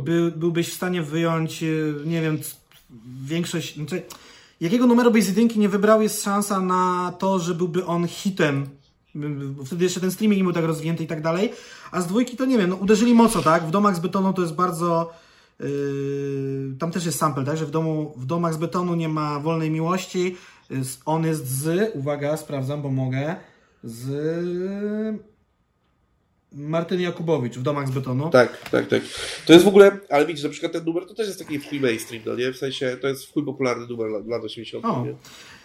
By, byłbyś w stanie wyjąć, e, nie wiem, większość... Znaczy, jakiego numeru byś z jedynki nie wybrał, jest szansa na to, że byłby on hitem. Wtedy jeszcze ten streaming nie był tak rozwinięty i tak dalej. A z dwójki to nie wiem, no uderzyli mocno, tak? W domach z betonu to jest bardzo tam też jest sample, tak, że w, domu, w domach z betonu nie ma wolnej miłości. On jest z, uwaga, sprawdzam, bo mogę, z Martyn Jakubowicz w domach z betonu. Tak, tak, tak. To jest w ogóle, ale widzisz, na przykład ten numer to też jest taki chuj mainstream, no nie? W sensie to jest chuj popularny numer lat, lat 80. O. Nie?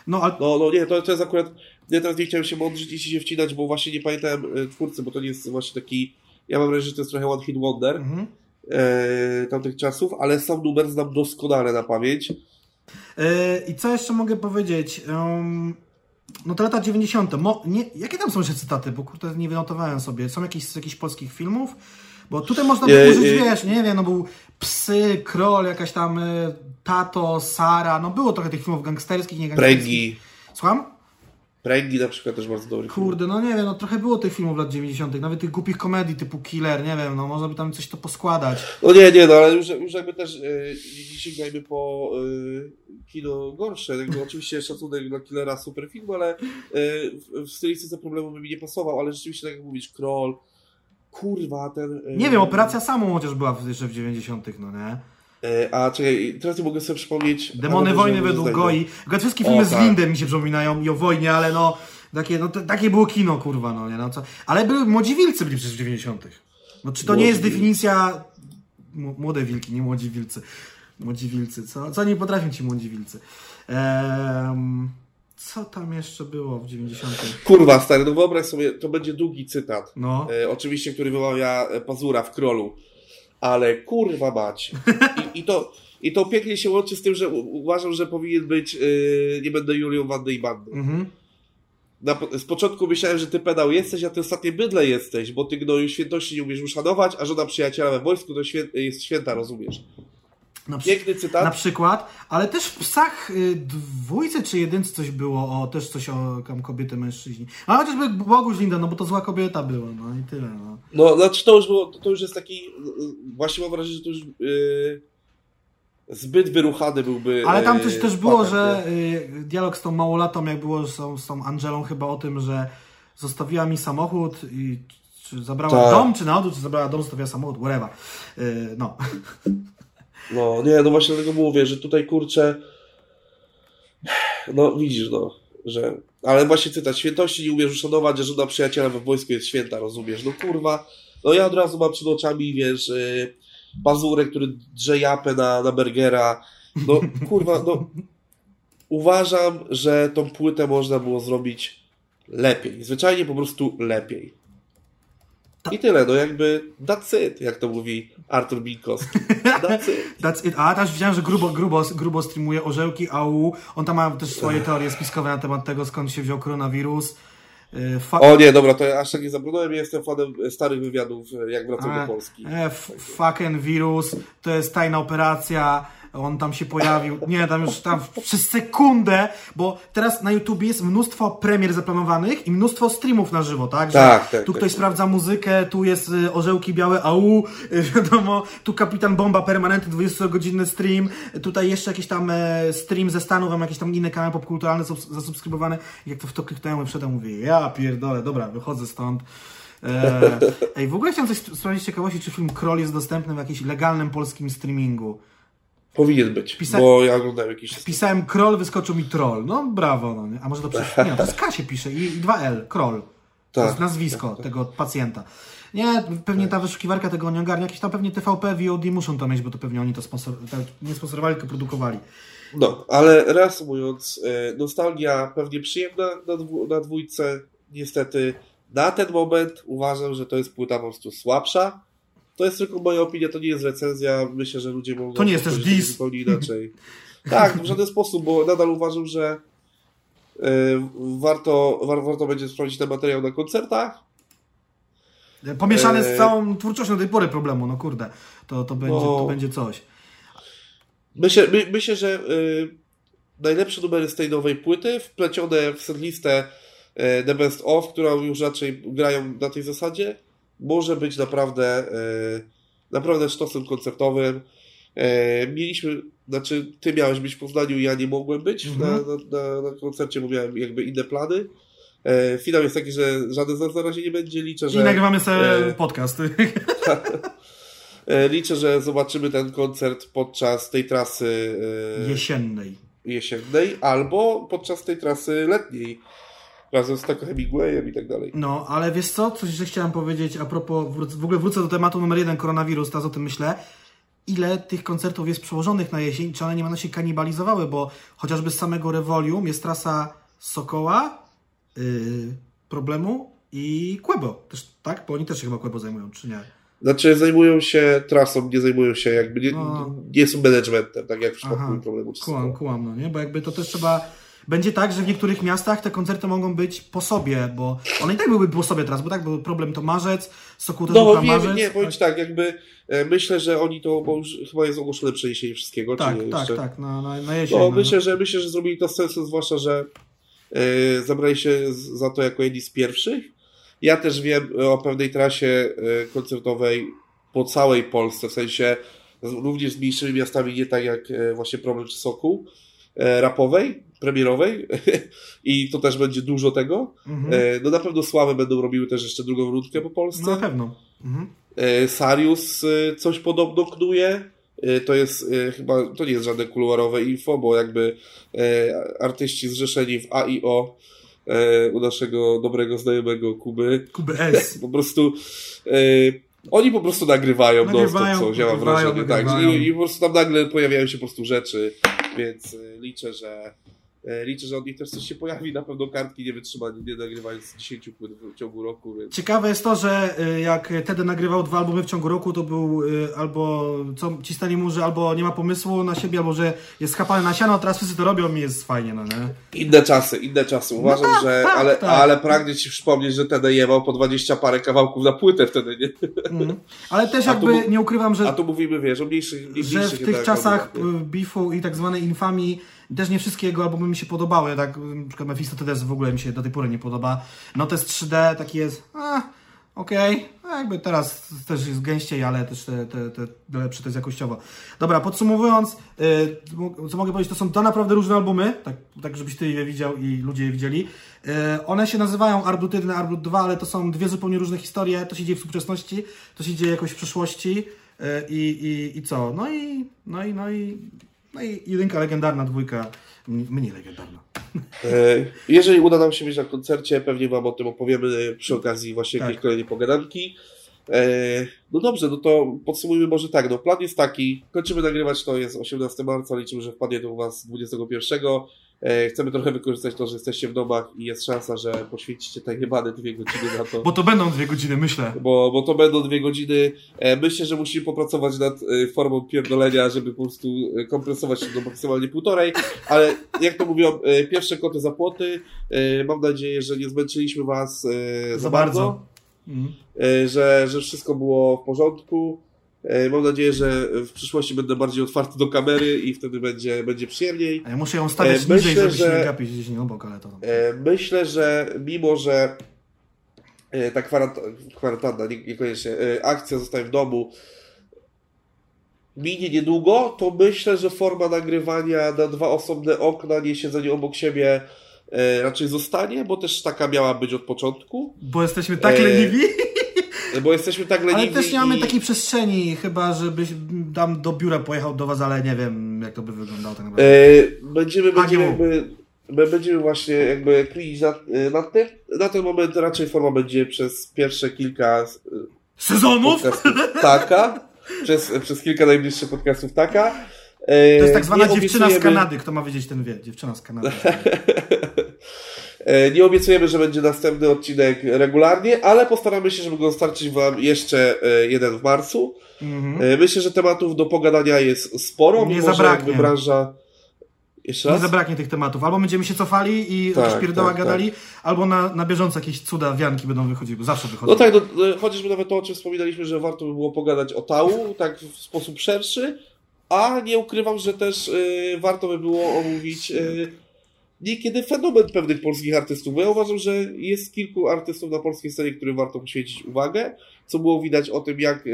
No, ale... no, no nie, to, to jest akurat, ja teraz nie chciałem się mądrzyć i się wcinać, bo właśnie nie pamiętałem y, twórcy, bo to nie jest właśnie taki, ja mam wrażenie, że to jest trochę one hit wonder mhm. E, tamtych czasów, ale sam numer znam doskonale na pamięć. E, I co jeszcze mogę powiedzieć? Um no to lata 90. Mo, nie, jakie tam są jeszcze cytaty? Bo kurde, nie wynotowałem sobie. Są jakieś z jakichś polskich filmów? Bo tutaj można by użyć, wiesz, nie wiem, no był Psy, Kroll, jakaś tam y, Tato, Sara, no było trochę tych filmów gangsterskich, nie gangsterskich. Pregi. Słucham? Pręgi na przykład też bardzo dobry Kurde, film. no nie wiem, no trochę było tych filmów lat 90., nawet tych głupich komedii typu Killer, nie wiem, no można by tam coś to poskładać. No nie, nie, no ale już, już jakby też yy, sięgajmy po yy, kino gorsze. Jakby [laughs] oczywiście szacunek dla Killera, super film, ale yy, w stylistyce problemu by mi nie pasował, ale rzeczywiście tak jak mówisz, Kroll, kurwa, ten... Yy, nie wiem, Operacja Samą chociaż była jeszcze w 90., no nie? E, a czekaj, teraz nie mogę sobie przypomnieć. Demony wojny według Goi. Wszystkie filmy o, z tak. Lindem mi się przypominają i o wojnie, ale no takie, no, takie było kino, kurwa, no nie? No, co? Ale były młodzi wilcy byli przecież w 90. No czy to młodzi nie jest definicja. Młode wilki, nie młodzi wilcy. Młodzi wilcy, co? Co nie potrafią ci młodzi wilcy? Co tam jeszcze było w 90. Kurwa, stary, no wyobraź sobie, to będzie długi cytat. No. E, oczywiście, który wymawia Pazura w Krolu ale kurwa mać. I, i, to, I to pięknie się łączy z tym, że uważam, że powinien być yy, nie będę Julią Wandy i Bandy. Mhm. Na, z początku myślałem, że ty pedał jesteś, a ty ostatnie bydle jesteś, bo ty gnoju świętości nie umiesz uszanować, a żona przyjaciela we wojsku to świę, jest święta, rozumiesz? Na Piękny cytat. Na przykład, ale też w psach y, dwójce czy jedynce coś było, o też coś o tam kobiety, mężczyźni. A chociażby Boguś Linda, no bo to zła kobieta była, no i tyle. No, no znaczy to już było, to już jest taki, właśnie mam wrażenie, że to już yy, zbyt wyruchany byłby. Ale tam też, też było, że yy, dialog z tą małolatą, jak było z tą, z tą Angelą chyba o tym, że zostawiła mi samochód i czy zabrała tak. dom, czy na odwrót, czy zabrała dom, zostawiła samochód, whatever. No. No, nie, no właśnie dlatego mówię, że tutaj kurczę. No, widzisz, no, że. Ale właśnie cytat, świętości nie umiesz uszanować, że żona przyjaciela we wojsku jest święta, rozumiesz? No kurwa, no ja od razu mam przed oczami, wiesz, yy, który drze japę na, na burgera. No kurwa, no. Uważam, że tą płytę można było zrobić lepiej. Zwyczajnie po prostu lepiej. I tyle, no jakby that's it, jak to mówi Artur Binkowski. That's it. [laughs] that's it. A też widziałem, że grubo, grubo, grubo streamuje orzełki AU. On tam ma też swoje teorie spiskowe na temat tego, skąd się wziął koronawirus. Y, fa o nie, dobra, to ja aż tak nie zabrnąłem. Jestem fanem starych wywiadów, jak wracam do Polski. E, fucking wirus, to jest tajna operacja on tam się pojawił, nie, tam już tam przez sekundę, bo teraz na YouTube jest mnóstwo premier zaplanowanych i mnóstwo streamów na żywo, tak? Że tak, tak tu tak, ktoś tak. sprawdza muzykę, tu jest y, orzełki białe AU, y, [laughs] wiadomo, tu Kapitan Bomba permanentny 20-godzinny stream, tutaj jeszcze jakiś tam e, stream ze Stanów, mam jakieś tam inne kanały popkulturalne zasubskrybowane. Jak to w to kliknąłem, przedem mówię, ja pierdolę, dobra, wychodzę stąd. E, [laughs] ej, w ogóle chciałem coś sprawdzić ciekawości, czy film Kroll jest dostępny w jakimś legalnym polskim streamingu. Powinien być, Pisa... bo ja oglądałem jakiś... Pisałem Kroll, wyskoczył mi Troll. No brawo, no nie? A może to przez... Nie, to z K się pisze i, i 2L, Kroll. To jest tak, nazwisko tak, tak. tego pacjenta. Nie, pewnie ta wyszukiwarka tego nie ogarnia. Jakieś tam pewnie TVP, VOD muszą to mieć, bo to pewnie oni to sponsor... Tak, nie sponsorowali, tylko produkowali. No, ale reasumując, e, nostalgia pewnie przyjemna na, dwu, na dwójce. Niestety na ten moment uważam, że to jest płyta po prostu słabsza to jest tylko moja opinia, to nie jest recenzja. Myślę, że ludzie mogą to nie jest też dis. zupełnie inaczej. [laughs] tak, w żaden sposób, bo nadal uważam, że y, warto, war, warto będzie sprawdzić ten materiał na koncertach. Pomieszany z e, całą twórczością do tej pory problemu, no kurde, to, to, będzie, no, to będzie coś. Myślę, my, myślę że y, najlepsze numery z tej nowej płyty, wplecione w setlistę y, The Best Of, którą już raczej grają na tej zasadzie, może być naprawdę, e, naprawdę sztosem koncertowym. E, mieliśmy, znaczy ty miałeś być w Poznaniu, ja nie mogłem być mhm. na, na, na, koncercie, bo miałem jakby inne plany. E, finał jest taki, że żaden z nas na razie nie będzie. Liczę, że. I nagrywamy sobie podcast. [laughs] [laughs] Liczę, że zobaczymy ten koncert podczas tej trasy jesiennej. Jesiennej albo podczas tej trasy letniej razem z Taco Hemingwayem i tak dalej. No, ale wiesz co, coś, że chciałem powiedzieć a propos, w ogóle wrócę do tematu numer jeden, koronawirus, teraz o tym myślę. Ile tych koncertów jest przełożonych na jesień, czy one nie będą się kanibalizowały, bo chociażby z samego Revolium jest trasa Sokoła, yy, Problemu i Quebo też, tak? Bo oni też się chyba Quebo zajmują, czy nie? Znaczy zajmują się trasą, nie zajmują się jakby, nie, no. nie są managementem, tak jak w przypadku problemu. Kłam, kłam, no nie? Bo jakby to też trzeba będzie tak, że w niektórych miastach te koncerty mogą być po sobie, bo one i tak byłyby po sobie teraz, bo tak, był problem to marzec, Sokół też no, nie, marzec. Nie, powiem tak, jakby e, myślę, że oni to, bo już chyba jest ogłoszone przeniesienie wszystkiego, tak, czy nie Tak, jeszcze? tak, na, na, na jesień. No, no, myślę, że, myślę, że zrobili to z sensem, zwłaszcza, że yy, zabrali się za to jako jedni z pierwszych. Ja też wiem o pewnej trasie koncertowej po całej Polsce, w sensie również z mniejszymi miastami, nie tak jak właśnie Problem czy Sokół, rapowej, premierowej [laughs] i to też będzie dużo tego. Mhm. E, no na pewno Sławy będą robiły też jeszcze drugą rundkę po Polsce. No, na pewno. Mhm. E, Sarius e, coś podobno knuje. To jest chyba, to nie jest żadne kuluarowe info, bo jakby artyści zrzeszeni w AIO u naszego dobrego znajomego Kuby. Kuby S. [laughs] po prostu oni po prostu nagrywają, nagrywają to, co ja mam wrażenie. Tak, i, i po prostu tam nagle pojawiają się po prostu rzeczy, więc liczę, że liczę, że od nich też coś się pojawi. Na pewno kartki nie wytrzyma, nie nagrywając 10 płyt w ciągu roku. Więc... Ciekawe jest to, że e, jak Tedy nagrywał dwa albumy w ciągu roku, to był e, albo co ci stanie mu, że albo nie ma pomysłu na siebie, albo że jest skapany na siano, teraz wszyscy to robią i jest fajnie, no nie? Inne czasy, inne czasy. Uważam, no tak, że... Tak, ale, tak. ale pragnę ci przypomnieć, że Tedy jebał po 20 parę kawałków na płytę wtedy, nie? Mm. Ale też jakby tu, nie ukrywam, że... A tu mówimy, wiesz, o mniejszych... Że w tych czasach beefu i tak zwanej infamii też nie wszystkie jego albumy mi się podobały, tak, na przykład Mephisto TDS w ogóle mi się do tej pory nie podoba. Notes 3D taki jest, a, okej, okay. No jakby teraz też jest gęściej, ale też te, te, te lepsze to jest jakościowo. Dobra, podsumowując, yy, co mogę powiedzieć, to są to naprawdę różne albumy, tak, tak żebyś ty je widział i ludzie je widzieli. Yy, one się nazywają Arbut 1, Arbut 2, ale to są dwie zupełnie różne historie, to się dzieje w współczesności, to się dzieje jakoś w przeszłości yy, i, i, i co? No i, no i, no i no i jedynka legendarna, dwójka mniej legendarna. Jeżeli uda nam się być na koncercie, pewnie Wam o tym opowiemy przy okazji właśnie tak. jakiejś kolejnej pogadanki. No dobrze, no to podsumujmy może tak. No plan jest taki, kończymy nagrywać, to jest 18 marca, liczymy, że wpadnie do Was 21. E, chcemy trochę wykorzystać to, że jesteście w domach i jest szansa, że poświęcicie te jebane dwie godziny na to. Bo to będą dwie godziny, myślę. Bo, bo to będą dwie godziny. E, myślę, że musimy popracować nad e, formą pierdolenia, żeby po prostu kompresować się do maksymalnie półtorej, ale jak to mówią, pierwsze koty za płoty. Mam nadzieję, że nie zmęczyliśmy Was za, za bardzo. bardzo. Mhm. Że, że wszystko było w porządku. E, mam nadzieję, że w przyszłości będę bardziej otwarty do kamery i wtedy będzie, będzie przyjemniej. Ja muszę ją stawiać myślę, niżej, żeby że, się nie gapić gdzieś nie obok, ale to... E, myślę, że mimo, że e, ta kwarantanna, niekoniecznie, akcja zostaje w domu minie niedługo, to myślę, że forma nagrywania na dwa osobne okna, nie siedzenie obok siebie raczej zostanie, bo też taka miała być od początku. Bo jesteśmy tak leniwi? Bo jesteśmy tak leniwi. Ale też nie mamy i... takiej przestrzeni, chyba żebyś tam do biura pojechał do was, ale nie wiem, jak to by wyglądało tak naprawdę. E, będziemy, będziemy jakby, my będziemy właśnie jakby nad, e, nad tym. Na ten moment raczej forma będzie przez pierwsze kilka e, sezonów taka. Przez, przez kilka najbliższych podcastów taka. To jest tak zwana dziewczyna obiecujemy... z Kanady, kto ma wiedzieć ten wie. Dziewczyna z Kanady. [laughs] E, nie obiecujemy, że będzie następny odcinek regularnie, ale postaramy się, żeby go dostarczyć Wam jeszcze e, jeden w marcu. Mhm. Myślę, że tematów do pogadania jest sporo, nie mimo zabraknie. że branża... Jeszcze raz? Nie zabraknie tych tematów. Albo będziemy się cofali i tak, jakieś pierdoła tak, gadali, tak. albo na, na bieżąco jakieś cuda, wianki będą wychodziły. Zawsze wychodzą. No tak, no, chociażby nawet to, o czym wspominaliśmy, że warto by było pogadać o tału, tak w sposób szerszy, a nie ukrywam, że też y, warto by było omówić... Y, niekiedy fenomen pewnych polskich artystów, bo ja uważam, że jest kilku artystów na polskiej scenie, którym warto poświęcić uwagę, co było widać o tym, jak e,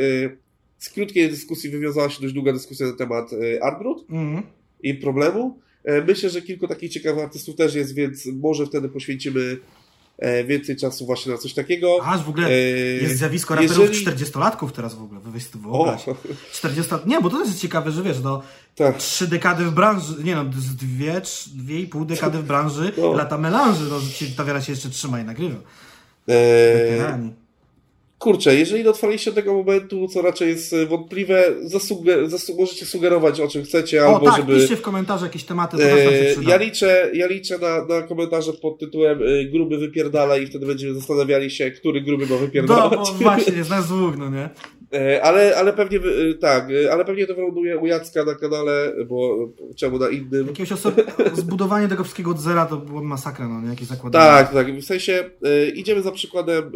z krótkiej dyskusji wywiązała się dość długa dyskusja na temat e, Artbrut mm. i problemu. E, myślę, że kilku takich ciekawych artystów też jest, więc może wtedy poświęcimy więcej czasu właśnie na coś takiego. Aż w ogóle jest zjawisko raperów jeżeli... 40-latków teraz w ogóle, weź to wyobraź. 40 Nie, bo to też jest ciekawe, że wiesz, no tak. trzy dekady w branży, nie no, dwie, dwie i pół dekady w branży, no. lata melanży, no, ta wiara się jeszcze trzyma i nagrywa. Eee, kurczę, jeżeli dotrwaliście do tego momentu, co raczej jest e, wątpliwe, zasługe, zasług, możecie sugerować o czym chcecie, o, albo tak, żeby... piszcie w komentarze jakieś tematy, e, Ja liczę, ja liczę na, na komentarze pod tytułem e, gruby wypierdala i wtedy będziemy zastanawiali się, który gruby ma wypierdalać. No, właśnie, [laughs] jest nas dwóch, no nie? E, ale, ale pewnie tak, ale pewnie to wyląduje u Jacka na kanale, bo czemu na innym. Jakiegoś osoby, [laughs] zbudowanie tego wszystkiego od zera to była masakra, no? Jakieś zakładanie. Tak, tak. W sensie idziemy za przykładem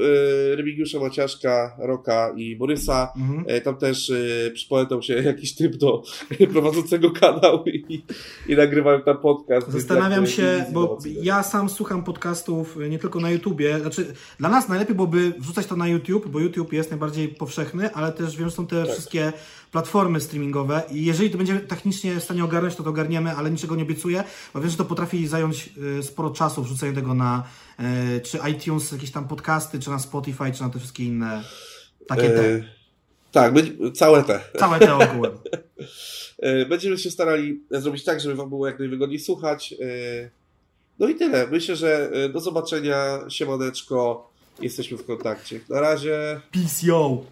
Remigiusza Maciaszka, Roka i Borysa. Mhm. Tam też przypomniał się jakiś typ do [laughs] prowadzącego kanał i, i nagrywałem tam podcast. Zastanawiam się, bo ja sam słucham podcastów nie tylko na YouTubie. Znaczy, dla nas najlepiej byłoby wrzucać to na YouTube, bo YouTube jest najbardziej powszechny, ale też wiem, że są te tak. wszystkie platformy streamingowe i jeżeli to będziemy technicznie w stanie ogarnąć, to to ogarniemy, ale niczego nie obiecuję, bo wiem, że to potrafi zająć y, sporo czasu wrzucenie tego na y, czy iTunes, jakieś tam podcasty, czy na Spotify, czy na te wszystkie inne takie te. E, tak, całe te. Całe te ogółem. [laughs] E, będziemy się starali zrobić tak, żeby Wam było jak najwygodniej słuchać. E, no i tyle. Myślę, że do zobaczenia. Siemaneczko. Jesteśmy w kontakcie. Na razie. Peace, yo!